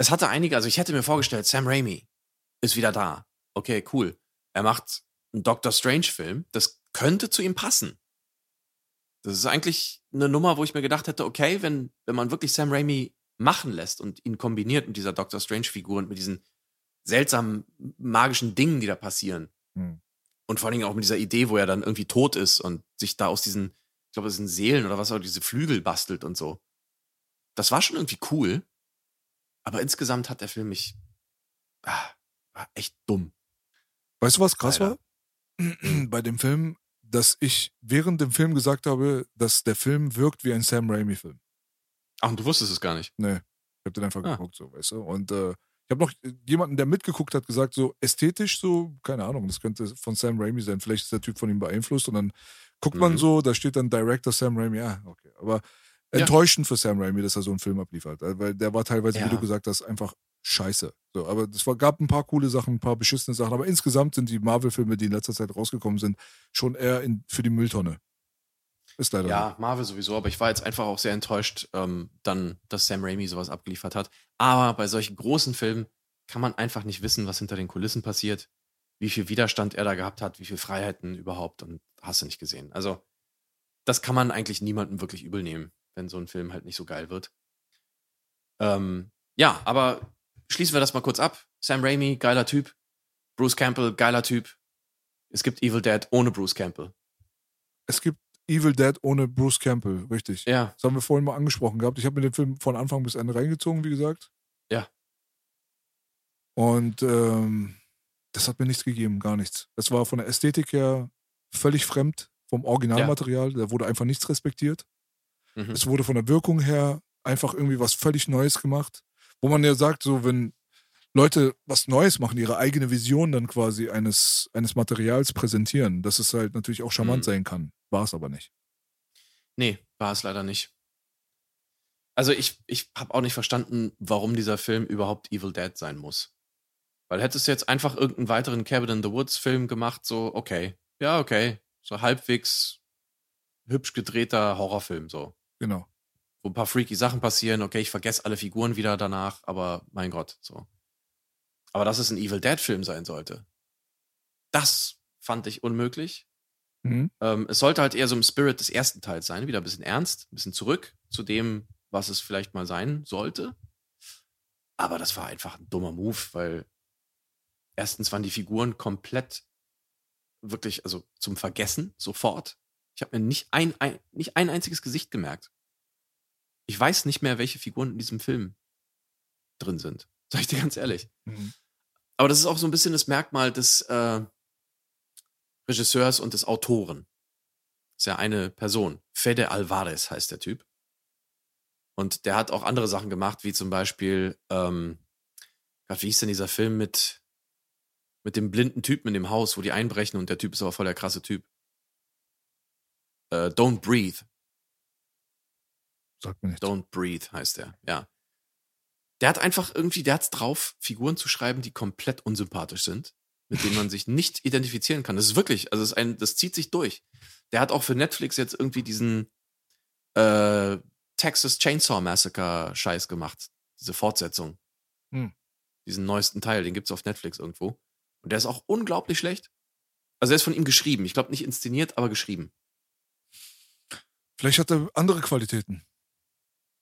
Es hatte einige, also ich hätte mir vorgestellt, Sam Raimi ist wieder da. Okay, cool. Er macht einen Doctor Strange-Film. Das könnte zu ihm passen. Das ist eigentlich eine Nummer, wo ich mir gedacht hätte, okay, wenn, wenn man wirklich Sam Raimi machen lässt und ihn kombiniert mit dieser Doctor Strange-Figur und mit diesen seltsamen magischen Dingen, die da passieren. Hm. Und vor allen Dingen auch mit dieser Idee, wo er dann irgendwie tot ist und sich da aus diesen, ich glaube, das sind Seelen oder was auch, diese Flügel bastelt und so. Das war schon irgendwie cool. Aber insgesamt hat der Film mich ah, war echt dumm. Weißt du, was krass Leider. war? Bei dem Film, dass ich während dem Film gesagt habe, dass der Film wirkt wie ein Sam Raimi-Film. Ach, und du wusstest es gar nicht. Nee, ich habe den einfach Ah. geguckt, so, weißt du. Und äh, ich habe noch jemanden, der mitgeguckt hat, gesagt, so ästhetisch, so, keine Ahnung, das könnte von Sam Raimi sein. Vielleicht ist der Typ von ihm beeinflusst und dann guckt man Mhm. so, da steht dann Director Sam Raimi, ja, okay. Aber Ja. enttäuschend für Sam Raimi, dass er so einen Film abliefert. äh, Weil der war teilweise, wie Ja. du gesagt hast, einfach scheiße. So, aber es war, gab ein paar coole Sachen, ein paar beschissene Sachen, aber insgesamt sind die Marvel-Filme, die in letzter Zeit rausgekommen sind, schon eher in, für die Mülltonne. Ist leider Ja, Marvel sowieso, aber ich war jetzt einfach auch sehr enttäuscht, ähm, dann, dass Sam Raimi sowas abgeliefert hat. Aber bei solchen großen Filmen kann man einfach nicht wissen, was hinter den Kulissen passiert, wie viel Widerstand er da gehabt hat, wie viel Freiheiten überhaupt und hast du nicht gesehen. Also, das kann man eigentlich niemandem wirklich übel nehmen, wenn so ein Film halt nicht so geil wird. Ähm, ja, aber schließen wir das mal kurz ab. Sam Raimi, geiler Typ. Bruce Campbell, geiler Typ. Es gibt Evil Dead ohne Bruce Campbell. Es gibt Evil Dead ohne Bruce Campbell, richtig. Ja, Das haben wir vorhin mal angesprochen gehabt. Ich habe mir den Film von Anfang bis Ende reingezogen, wie gesagt. Ja. Und ähm, das hat mir nichts gegeben, gar nichts. Es war von der Ästhetik her völlig fremd vom Originalmaterial. Da wurde einfach nichts respektiert. Mhm. Es wurde von der Wirkung her einfach irgendwie was völlig Neues gemacht. Wo man ja sagt, so wenn Leute was Neues machen, ihre eigene Vision dann quasi eines, eines Materials präsentieren, dass es halt natürlich auch charmant Mhm. sein kann. War es aber nicht. Nee, war es leider nicht. Also ich, ich habe auch nicht verstanden, warum dieser Film überhaupt Evil Dead sein muss. Weil hättest du jetzt einfach irgendeinen weiteren Cabin in the Woods Film gemacht, so, okay. Ja, okay. So halbwegs hübsch gedrehter Horrorfilm, so. Genau. Wo ein paar freaky Sachen passieren, okay, ich vergesse alle Figuren wieder danach, aber mein Gott, so. Aber dass es ein Evil Dead Film sein sollte, das fand ich unmöglich. Mhm. Ähm, es sollte halt eher so im Spirit des ersten Teils sein, wieder ein bisschen ernst, ein bisschen zurück zu dem, was es vielleicht mal sein sollte. Aber das war einfach ein dummer Move, weil erstens waren die Figuren komplett wirklich, also zum Vergessen, sofort. Ich habe mir nicht ein, ein, nicht ein einziges Gesicht gemerkt. Ich weiß nicht mehr, welche Figuren in diesem Film drin sind. <laughs> Sag ich dir ganz ehrlich. Mhm. Aber das ist auch so ein bisschen das Merkmal des äh, Regisseurs und des Autoren. ist ja eine Person. Fede Alvarez heißt der Typ. Und der hat auch andere Sachen gemacht, wie zum Beispiel, ähm, Gott, wie hieß denn dieser Film mit, mit dem blinden Typen in dem Haus, wo die einbrechen und der Typ ist aber voll der krasse Typ. Äh, Don't Breathe. Sagt mir nicht. Don't Breathe heißt der, ja. Der hat einfach irgendwie, der hat's drauf, Figuren zu schreiben, die komplett unsympathisch sind, mit denen man <laughs> sich nicht identifizieren kann. Das ist wirklich, also ist ein, das zieht sich durch. Der hat auch für Netflix jetzt irgendwie diesen äh, Texas Chainsaw Massacre Scheiß gemacht, diese Fortsetzung. Hm. Diesen neuesten Teil, den gibt's auf Netflix irgendwo. Und der ist auch unglaublich schlecht. Also er ist von ihm geschrieben. Ich glaube nicht inszeniert, aber geschrieben. Vielleicht hat er andere Qualitäten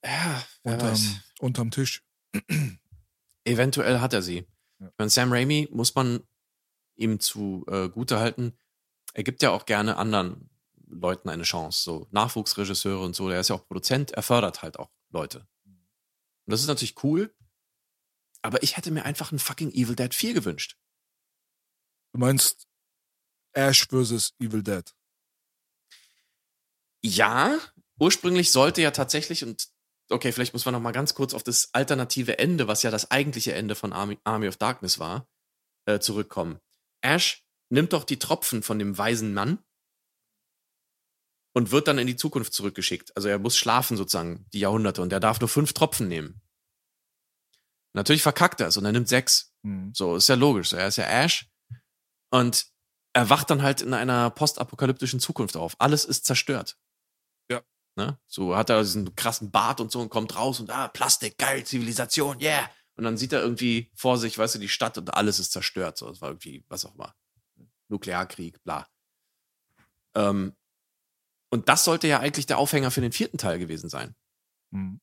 Ja, wer unterm, weiß. unterm Tisch. <clears throat> Eventuell hat er sie. Ja. Meine, Sam Raimi muss man ihm zu äh, Gute halten. Er gibt ja auch gerne anderen Leuten eine Chance, so Nachwuchsregisseure und so. Der ist ja auch Produzent, er fördert halt auch Leute. Und das ist natürlich cool. Aber ich hätte mir einfach ein fucking Evil Dead 4 gewünscht. Du meinst Ash versus Evil Dead. Ja, ursprünglich sollte ja tatsächlich, und okay, vielleicht muss man noch mal ganz kurz auf das alternative Ende, was ja das eigentliche Ende von Army, Army of Darkness war, äh, zurückkommen. Ash nimmt doch die Tropfen von dem weisen Mann und wird dann in die Zukunft zurückgeschickt. Also er muss schlafen sozusagen die Jahrhunderte und er darf nur fünf Tropfen nehmen. Natürlich verkackt er es und er nimmt sechs. Hm. So, ist ja logisch. Er ist ja Ash. Und er wacht dann halt in einer postapokalyptischen Zukunft auf. Alles ist zerstört. Ja. Ne? So hat er diesen krassen Bart und so und kommt raus und ah, Plastik, geil, Zivilisation, yeah. Und dann sieht er irgendwie vor sich, weißt du, die Stadt und alles ist zerstört. So, es war irgendwie, was auch immer. Nuklearkrieg, bla. Ähm, und das sollte ja eigentlich der Aufhänger für den vierten Teil gewesen sein. Hm.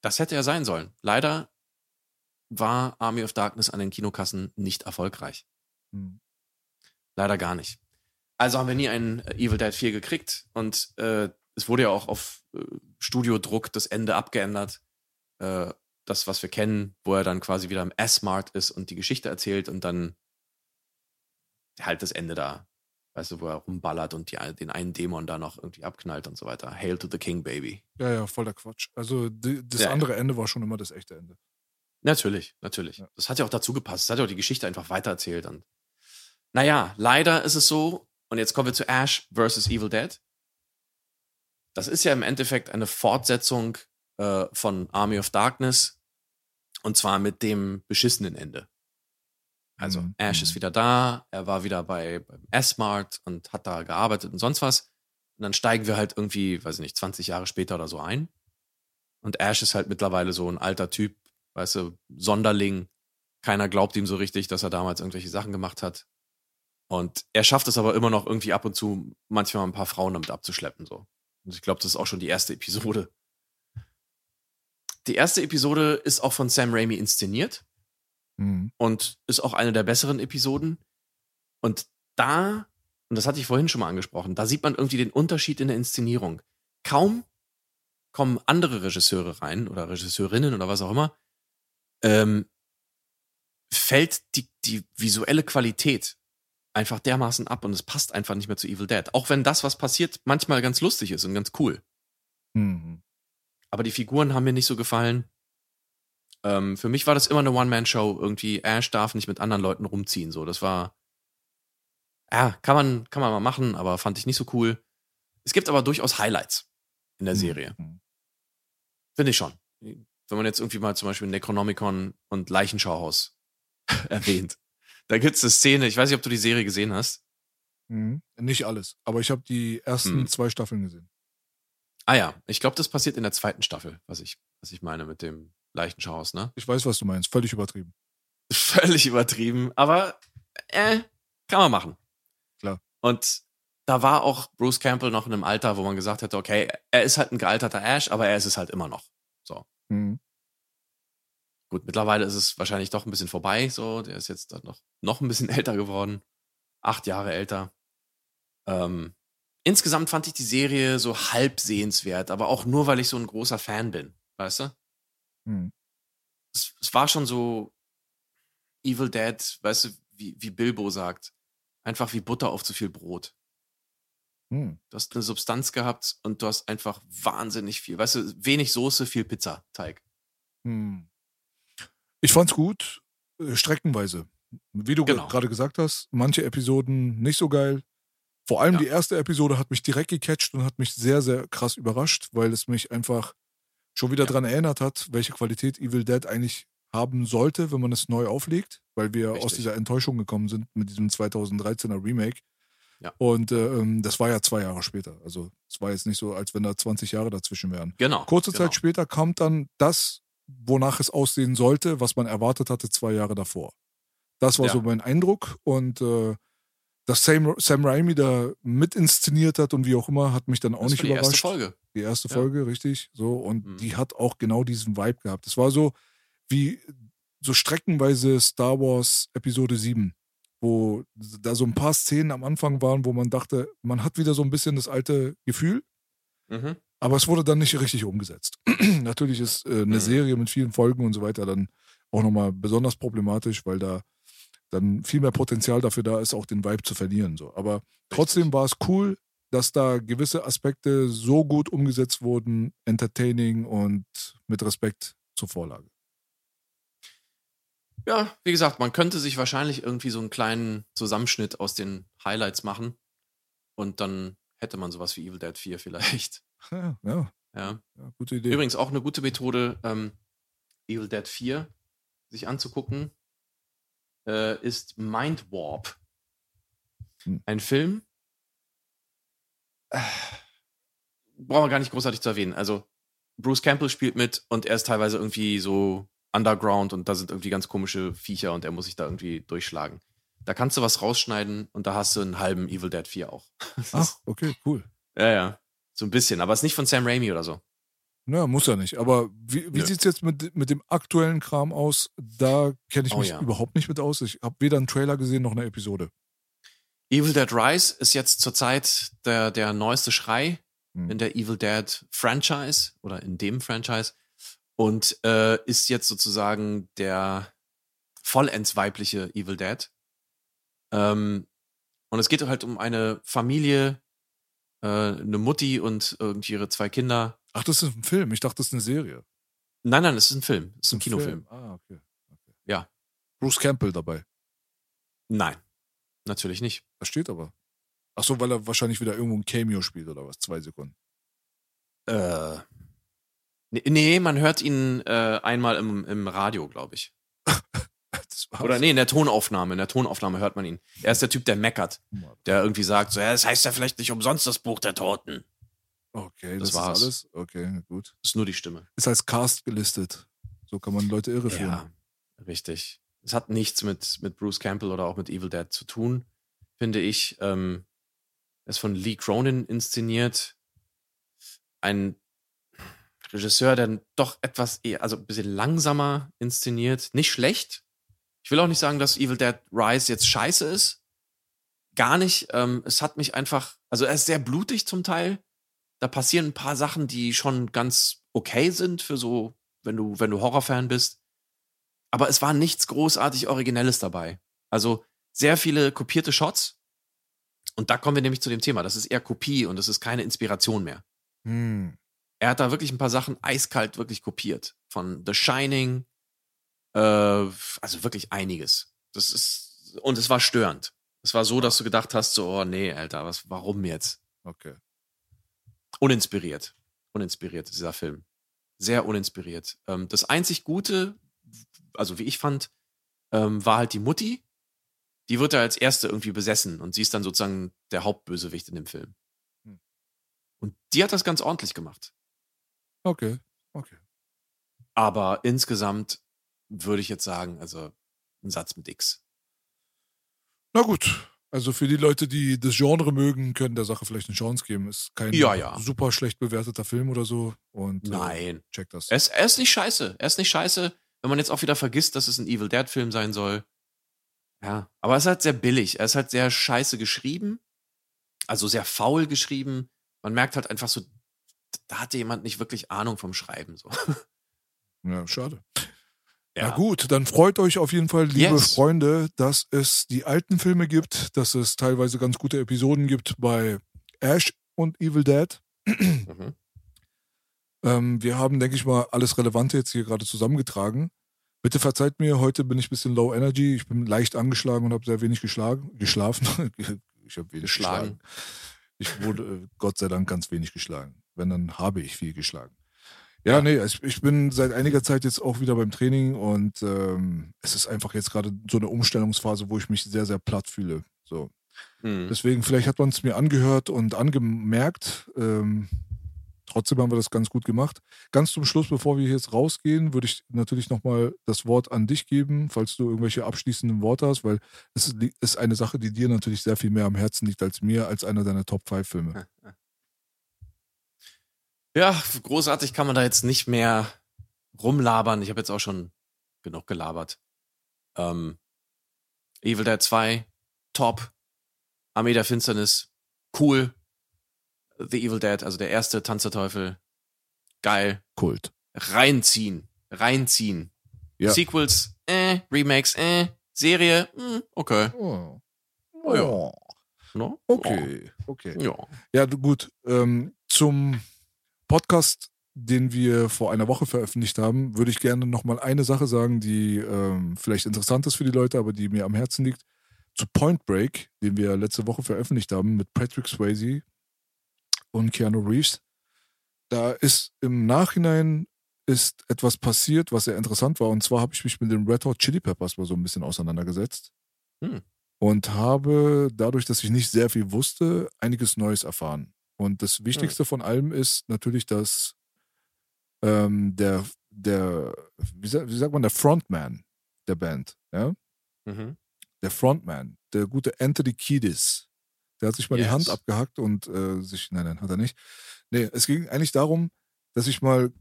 Das hätte er sein sollen. Leider war Army of Darkness an den Kinokassen nicht erfolgreich. Hm. Leider gar nicht. Also haben wir nie einen äh, Evil Dead 4 gekriegt und äh, es wurde ja auch auf äh, Studiodruck das Ende abgeändert. Äh, das, was wir kennen, wo er dann quasi wieder im S-Mart ist und die Geschichte erzählt und dann halt das Ende da, weißt du, wo er rumballert und die, den einen Dämon da noch irgendwie abknallt und so weiter. Hail to the King, Baby. Ja, ja, voller Quatsch. Also die, das Ja, andere Ende war schon immer das echte Ende. Natürlich, natürlich. Ja. Das hat ja auch dazu gepasst. Das hat ja auch die Geschichte einfach weitererzählt. Und naja, leider ist es so, und jetzt kommen wir zu Ash vs. Evil Dead. Das ist ja im Endeffekt eine Fortsetzung äh, von Army of Darkness. Und zwar mit dem beschissenen Ende. Also Mhm. Ash ist wieder da, er war wieder bei beim S-Mart und hat da gearbeitet und sonst was. Und dann steigen wir halt irgendwie, weiß ich nicht, 20 Jahre später oder so ein. Und Ash ist halt mittlerweile so ein alter Typ, weißt du, Sonderling. Keiner glaubt ihm so richtig, dass er damals irgendwelche Sachen gemacht hat. Und er schafft es aber immer noch irgendwie ab und zu, manchmal ein paar Frauen damit abzuschleppen, so. Und ich glaube, das ist auch schon die erste Episode. Die erste Episode ist auch von Sam Raimi inszeniert Hm. und ist auch eine der besseren Episoden. Und da, und das hatte ich vorhin schon mal angesprochen, da sieht man irgendwie den Unterschied in der Inszenierung. Kaum kommen andere Regisseure rein oder Regisseurinnen oder was auch immer, ähm, fällt die, die visuelle Qualität einfach dermaßen ab und es passt einfach nicht mehr zu Evil Dead. Auch wenn das, was passiert, manchmal ganz lustig ist und ganz cool. Hm. Aber die Figuren haben mir nicht so gefallen. Ähm, für mich war das immer eine One-Man-Show. Irgendwie, Ash darf nicht mit anderen Leuten rumziehen. So, das war. Ja, kann man, kann man mal machen, aber fand ich nicht so cool. Es gibt aber durchaus Highlights in der Serie. Hm. Finde ich schon. Wenn man jetzt irgendwie mal zum Beispiel Necronomicon und Leichenschauhaus <laughs> erwähnt. Da gibt's eine Szene, ich weiß nicht, ob du die Serie gesehen hast. Hm. Nicht alles, aber ich habe die ersten Hm. zwei Staffeln gesehen. Ah ja, ich glaube, das passiert in der zweiten Staffel, was ich, was ich meine mit dem Leichenschauhaus, ne? Ich weiß, was du meinst. Völlig übertrieben. <laughs> völlig übertrieben, aber äh, kann man machen. Klar. Und da war auch Bruce Campbell noch in einem Alter, wo man gesagt hätte, okay, er ist halt ein gealterter Ash, aber er ist es halt immer noch. So. Hm. Gut, mittlerweile ist es wahrscheinlich doch ein bisschen vorbei, so. Der ist jetzt dann noch, noch ein bisschen <laughs> älter geworden. Acht Jahre älter. Ähm, insgesamt fand ich die Serie so halb sehenswert, aber auch nur, weil ich so ein großer Fan bin, weißt du? Hm. es, es war schon so Evil Dead, weißt du, wie, wie Bilbo sagt. Einfach wie Butter auf zu viel Brot. Hm. Du hast eine Substanz gehabt und du hast einfach wahnsinnig viel. Weißt du, wenig Soße, viel Pizzateig. Hm. Ich fand's gut, äh, streckenweise. Wie du ge- Genau. gerade gesagt hast, manche Episoden nicht so geil. Vor allem Ja. die erste Episode hat mich direkt gecatcht und hat mich sehr, sehr krass überrascht, weil es mich einfach schon wieder Ja. dran erinnert hat, welche Qualität Evil Dead eigentlich haben sollte, wenn man es neu auflegt, weil wir aus Richtig. dieser Enttäuschung gekommen sind mit diesem 2013er Remake. Ja. Und äh, ähm, das war ja zwei Jahre später. Also es war jetzt nicht so, als wenn da 20 Jahre dazwischen wären. Genau. Kurze genau. Zeit später kommt dann das, wonach es aussehen sollte, was man erwartet hatte zwei Jahre davor. Das war Ja. so mein Eindruck und äh, dass Sam, Sam Raimi da mit inszeniert hat und wie auch immer, hat mich dann auch Das nicht war die überrascht. erste Folge. Die erste Ja. Folge, richtig. So, und Mhm. die hat auch genau diesen Vibe gehabt. Es war so wie so streckenweise Star Wars Episode 7, wo da so ein paar Szenen am Anfang waren, wo man dachte, man hat wieder so ein bisschen das alte Gefühl, Mhm. Aber es wurde dann nicht richtig umgesetzt. <clears throat> Natürlich ist äh, eine Mhm. Serie mit vielen Folgen und so weiter dann auch nochmal besonders problematisch, weil da dann viel mehr Potenzial dafür da ist, auch den Vibe zu verlieren. So. Aber trotzdem war es cool, dass da gewisse Aspekte so gut umgesetzt wurden, entertaining und mit Respekt zur Vorlage. Ja, wie gesagt, man könnte sich wahrscheinlich irgendwie so einen kleinen Zusammenschnitt aus den Highlights machen. Und dann hätte man sowas wie Evil Dead 4 vielleicht. Ja, ja, Ja. ja gute Idee. Übrigens auch eine gute Methode, ähm, Evil Dead 4 sich anzugucken, äh, ist Mind Warp. Hm. Ein Film, äh, brauchen wir gar nicht großartig zu erwähnen. Also Bruce Campbell spielt mit und er ist teilweise irgendwie so underground und da sind irgendwie ganz komische Viecher und er muss sich da irgendwie durchschlagen. Da kannst du was rausschneiden und da hast du einen halben Evil Dead 4 auch. <laughs> Das Ach, okay, cool. ja, ja. So ein bisschen, aber es ist nicht von Sam Raimi oder so. Na, muss ja nicht. Aber wie, wie Nö. sieht's jetzt mit, mit dem aktuellen Kram aus? Da kenne ich Oh mich ja. überhaupt nicht mit aus. Ich habe weder einen Trailer gesehen noch eine Episode. Evil Dead Rise ist jetzt zurzeit der, der neueste Schrei Hm. in der Evil Dead Franchise oder in dem Franchise und äh, ist jetzt sozusagen der vollends weibliche Evil Dead. Ähm, und es geht halt um eine Familie, äh, eine Mutti und irgendwie ihre zwei Kinder. Ach, das ist ein Film. Ich dachte, das ist eine Serie. Nein, nein, es ist ein Film. Es ist ein Kinofilm. Film. Ah, okay. okay. Ja. Bruce Campbell dabei. Nein, natürlich nicht. Das steht aber. Ach so, weil er wahrscheinlich wieder irgendwo ein Cameo spielt oder was? Zwei Sekunden. Äh, nee, nee, man hört ihn äh, einmal im, im Radio, glaube ich. Das. Oder nee, in der Tonaufnahme. In der Tonaufnahme hört man ihn. Er ist der Typ, der meckert. Der irgendwie sagt, so, ja, das heißt ja vielleicht nicht umsonst das Buch der Toten. Okay, Das das, war's. ist alles. Okay, gut. Das ist nur die Stimme. Ist als Cast gelistet. So kann man Leute irreführen. Ja, richtig. Es hat nichts mit, mit Bruce Campbell oder auch mit Evil Dead zu tun, finde ich. Ähm, er ist von Lee Cronin inszeniert. Ein Regisseur, der doch etwas eher, also ein bisschen langsamer inszeniert. Nicht schlecht. Ich will auch nicht sagen, dass Evil Dead Rise jetzt scheiße ist. Gar nicht. Ähm, es hat mich einfach, also er ist sehr blutig zum Teil. Da passieren ein paar Sachen, die schon ganz okay sind für so, wenn du, wenn du Horrorfan bist. Aber es war nichts großartig Originelles dabei. Also sehr viele kopierte Shots. Und da kommen wir nämlich zu dem Thema. Das ist eher Kopie und das ist keine Inspiration mehr. Hm. Er hat da wirklich ein paar Sachen eiskalt wirklich kopiert. Von The Shining, äh, also wirklich einiges. Das ist, und es war störend. Es war so, dass du gedacht hast, so, oh nee, Alter, was, warum jetzt? Okay. Uninspiriert. Uninspiriert, dieser Film. Sehr uninspiriert. Ähm, das einzig Gute, also wie ich fand, ähm, war halt die Mutti. Die wird da als erste irgendwie besessen und sie ist dann sozusagen der Hauptbösewicht in dem Film. Hm. Und die hat das ganz ordentlich gemacht. Okay. Okay. Aber insgesamt würde ich jetzt sagen, also ein Satz mit X. Na gut. Also für die Leute, die das Genre mögen, können der Sache vielleicht eine Chance geben. Ist kein Ja, ja. super schlecht bewerteter Film oder so. Und äh, Nein. check das. Er ist, er ist nicht scheiße. Er ist nicht scheiße, wenn man jetzt auch wieder vergisst, dass es ein Evil Dead-Film sein soll. Ja, aber er ist halt sehr billig. Er ist halt sehr scheiße geschrieben. Also sehr faul geschrieben. Man merkt halt einfach so, da hatte jemand nicht wirklich Ahnung vom Schreiben. So. Ja, schade. Na gut, dann freut euch auf jeden Fall, liebe Yes. Freunde, dass es die alten Filme gibt, dass es teilweise ganz gute Episoden gibt bei Ash und Evil Dead. Mhm. Ähm, wir haben, denke ich mal, alles Relevante jetzt hier gerade zusammengetragen. Bitte verzeiht mir, heute bin ich ein bisschen low energy. Ich bin leicht angeschlagen und habe sehr wenig geschlagen, geschlafen. <laughs> ich habe wenig geschlagen. Geschlagen. Ich wurde äh, Gott sei Dank ganz wenig geschlagen. Wenn, dann habe ich viel geschlagen. Ja, nee, ich, ich bin seit einiger Zeit jetzt auch wieder beim Training und ähm, es ist einfach jetzt gerade so eine Umstellungsphase, wo ich mich sehr, sehr platt fühle. So. Mhm. Deswegen, vielleicht hat man es mir angehört und angemerkt. Ähm, trotzdem haben wir das ganz gut gemacht. Ganz zum Schluss, bevor wir jetzt rausgehen, würde ich natürlich nochmal das Wort an dich geben, falls du irgendwelche abschließenden Worte hast, weil es ist- eine Sache, die dir natürlich sehr viel mehr am Herzen liegt als mir, als einer deiner Top 5 Filme. <laughs> Ja, großartig kann man da jetzt nicht mehr rumlabern. Ich habe jetzt auch schon genug gelabert. Ähm, Evil Dead 2, top. Armee der Finsternis, cool. The Evil Dead, also der erste Tanz der Teufel, geil. Kult. Reinziehen, reinziehen. Ja. Sequels, äh, Remakes, äh, Serie, hm, okay. Oh. Oh ja. No? Okay, okay. Ja. Ja, gut. Ähm, zum Podcast, den wir vor einer Woche veröffentlicht haben, würde ich gerne nochmal eine Sache sagen, die ähm, vielleicht interessant ist für die Leute, aber die mir am Herzen liegt. Zu Point Break, den wir letzte Woche veröffentlicht haben mit Patrick Swayze und Keanu Reeves. Da ist im Nachhinein ist etwas passiert, was sehr interessant war. Und zwar habe ich mich mit den Red Hot Chili Peppers mal so ein bisschen auseinandergesetzt. Hm. Und habe dadurch, dass ich nicht sehr viel wusste, einiges Neues erfahren. Und das Wichtigste von allem ist natürlich, dass ähm, der, der wie, sagt, wie sagt man, der Frontman der Band, ja, Mhm. der Frontman, der gute Anthony Kiedis, der hat sich mal die Yes. Hand abgehackt und äh, sich, nein, nein, hat er nicht. Nee, es ging eigentlich darum, dass ich mal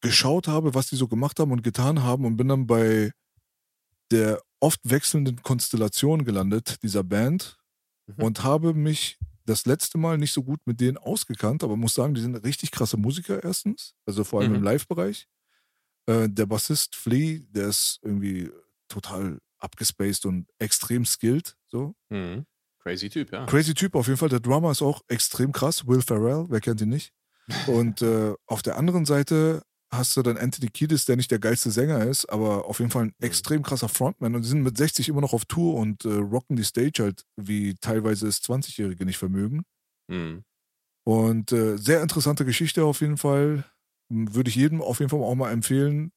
geschaut habe, was die so gemacht haben und getan haben und bin dann bei der oft wechselnden Konstellation gelandet, dieser Band, Mhm. und habe mich das letzte Mal nicht so gut mit denen ausgekannt, aber muss sagen, die sind richtig krasse Musiker erstens, also vor allem Mhm. im Live-Bereich. Äh, der Bassist Flea, der ist irgendwie total abgespaced und extrem skilled, so. Mhm. Crazy Typ, ja. Crazy Typ auf jeden Fall. Der Drummer ist auch extrem krass. Will Ferrell, wer kennt ihn nicht? Und <laughs> äh, auf der anderen Seite hast du dann Anthony Kiedis, der nicht der geilste Sänger ist, aber auf jeden Fall ein extrem krasser Frontman. Und die sind mit 60 immer noch auf Tour und äh, rocken die Stage halt, wie teilweise es 20-Jährige nicht vermögen. Mhm. Und äh, sehr interessante Geschichte auf jeden Fall. Würde ich jedem auf jeden Fall auch mal empfehlen,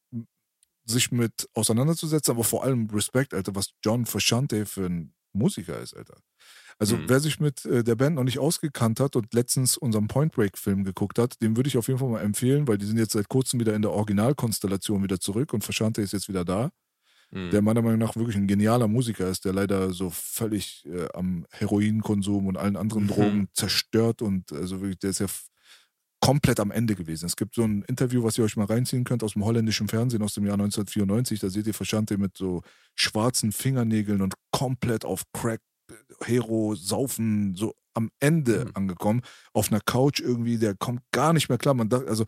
sich mit auseinanderzusetzen, aber vor allem Respekt, Alter, was John Frusciante für ein Musiker ist, Alter. Also Mhm. wer sich mit äh, der Band noch nicht ausgekannt hat und letztens unseren Point Break Film geguckt hat, dem würde ich auf jeden Fall mal empfehlen, weil die sind jetzt seit kurzem wieder in der Originalkonstellation wieder zurück und Frusciante ist jetzt wieder da Mhm. der meiner Meinung nach wirklich ein genialer Musiker ist, der leider so völlig äh, am Heroinkonsum und allen anderen Mhm. Drogen zerstört und also wirklich, der ist ja komplett am Ende gewesen. Es gibt so ein Interview, was ihr euch mal reinziehen könnt aus dem holländischen Fernsehen aus dem Jahr 1994. Da seht ihr Verschante mit so schwarzen Fingernägeln und komplett auf Crack, Hero, Saufen, so am Ende Mhm. angekommen. Auf einer Couch irgendwie, der kommt gar nicht mehr klar. Man dachte, also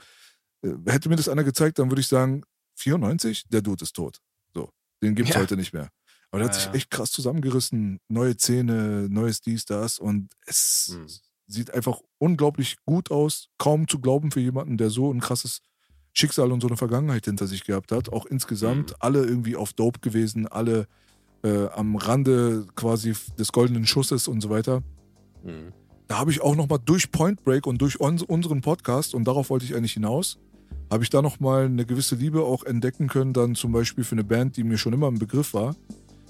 äh, hätte mir das einer gezeigt, dann würde ich sagen, 94, der Dude ist tot. So, den gibt's Ja. heute nicht mehr. Aber der hat Ja, sich ja. echt krass zusammengerissen, neue Zähne, neues dies, das und es Mhm. Sieht einfach unglaublich gut aus. Kaum zu glauben für jemanden, der so ein krasses Schicksal und so eine Vergangenheit hinter sich gehabt hat. Auch insgesamt Mhm. alle irgendwie auf Dope gewesen, alle äh, am Rande quasi des goldenen Schusses und so weiter. Mhm. Da habe ich auch nochmal durch Point Break und durch uns, unseren Podcast, und darauf wollte ich eigentlich hinaus, habe ich da nochmal eine gewisse Liebe auch entdecken können, dann zum Beispiel für eine Band, die mir schon immer ein Begriff war,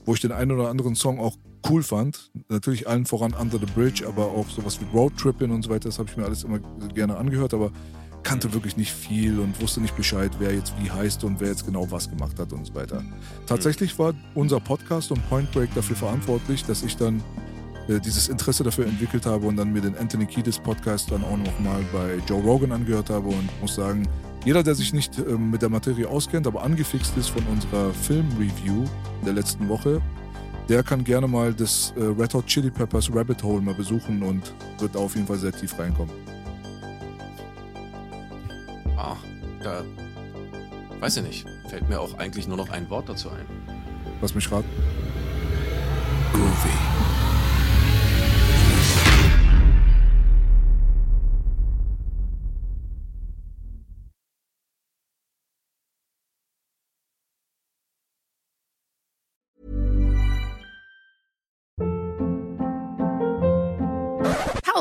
wo ich den einen oder anderen Song auch cool fand. Natürlich allen voran Under the Bridge, aber auch sowas wie Road Trippin' und so weiter, das habe ich mir alles immer gerne angehört, aber kannte wirklich nicht viel und wusste nicht Bescheid, wer jetzt wie heißt und wer jetzt genau was gemacht hat und so weiter. Tatsächlich war unser Podcast und Point Break dafür verantwortlich, dass ich dann äh, dieses Interesse dafür entwickelt habe und dann mir den Anthony Kiedis Podcast dann auch nochmal bei Joe Rogan angehört habe und muss sagen, jeder, der sich nicht ähm, mit der Materie auskennt, aber angefixt ist von unserer Film-Review der letzten Woche, der kann gerne mal das äh, Red Hot Chili Peppers Rabbit Hole mal besuchen und wird da auf jeden Fall sehr tief reinkommen. Ah, da weiß ich nicht. Fällt mir auch eigentlich nur noch ein Wort dazu ein. Lass mich raten. Groovy.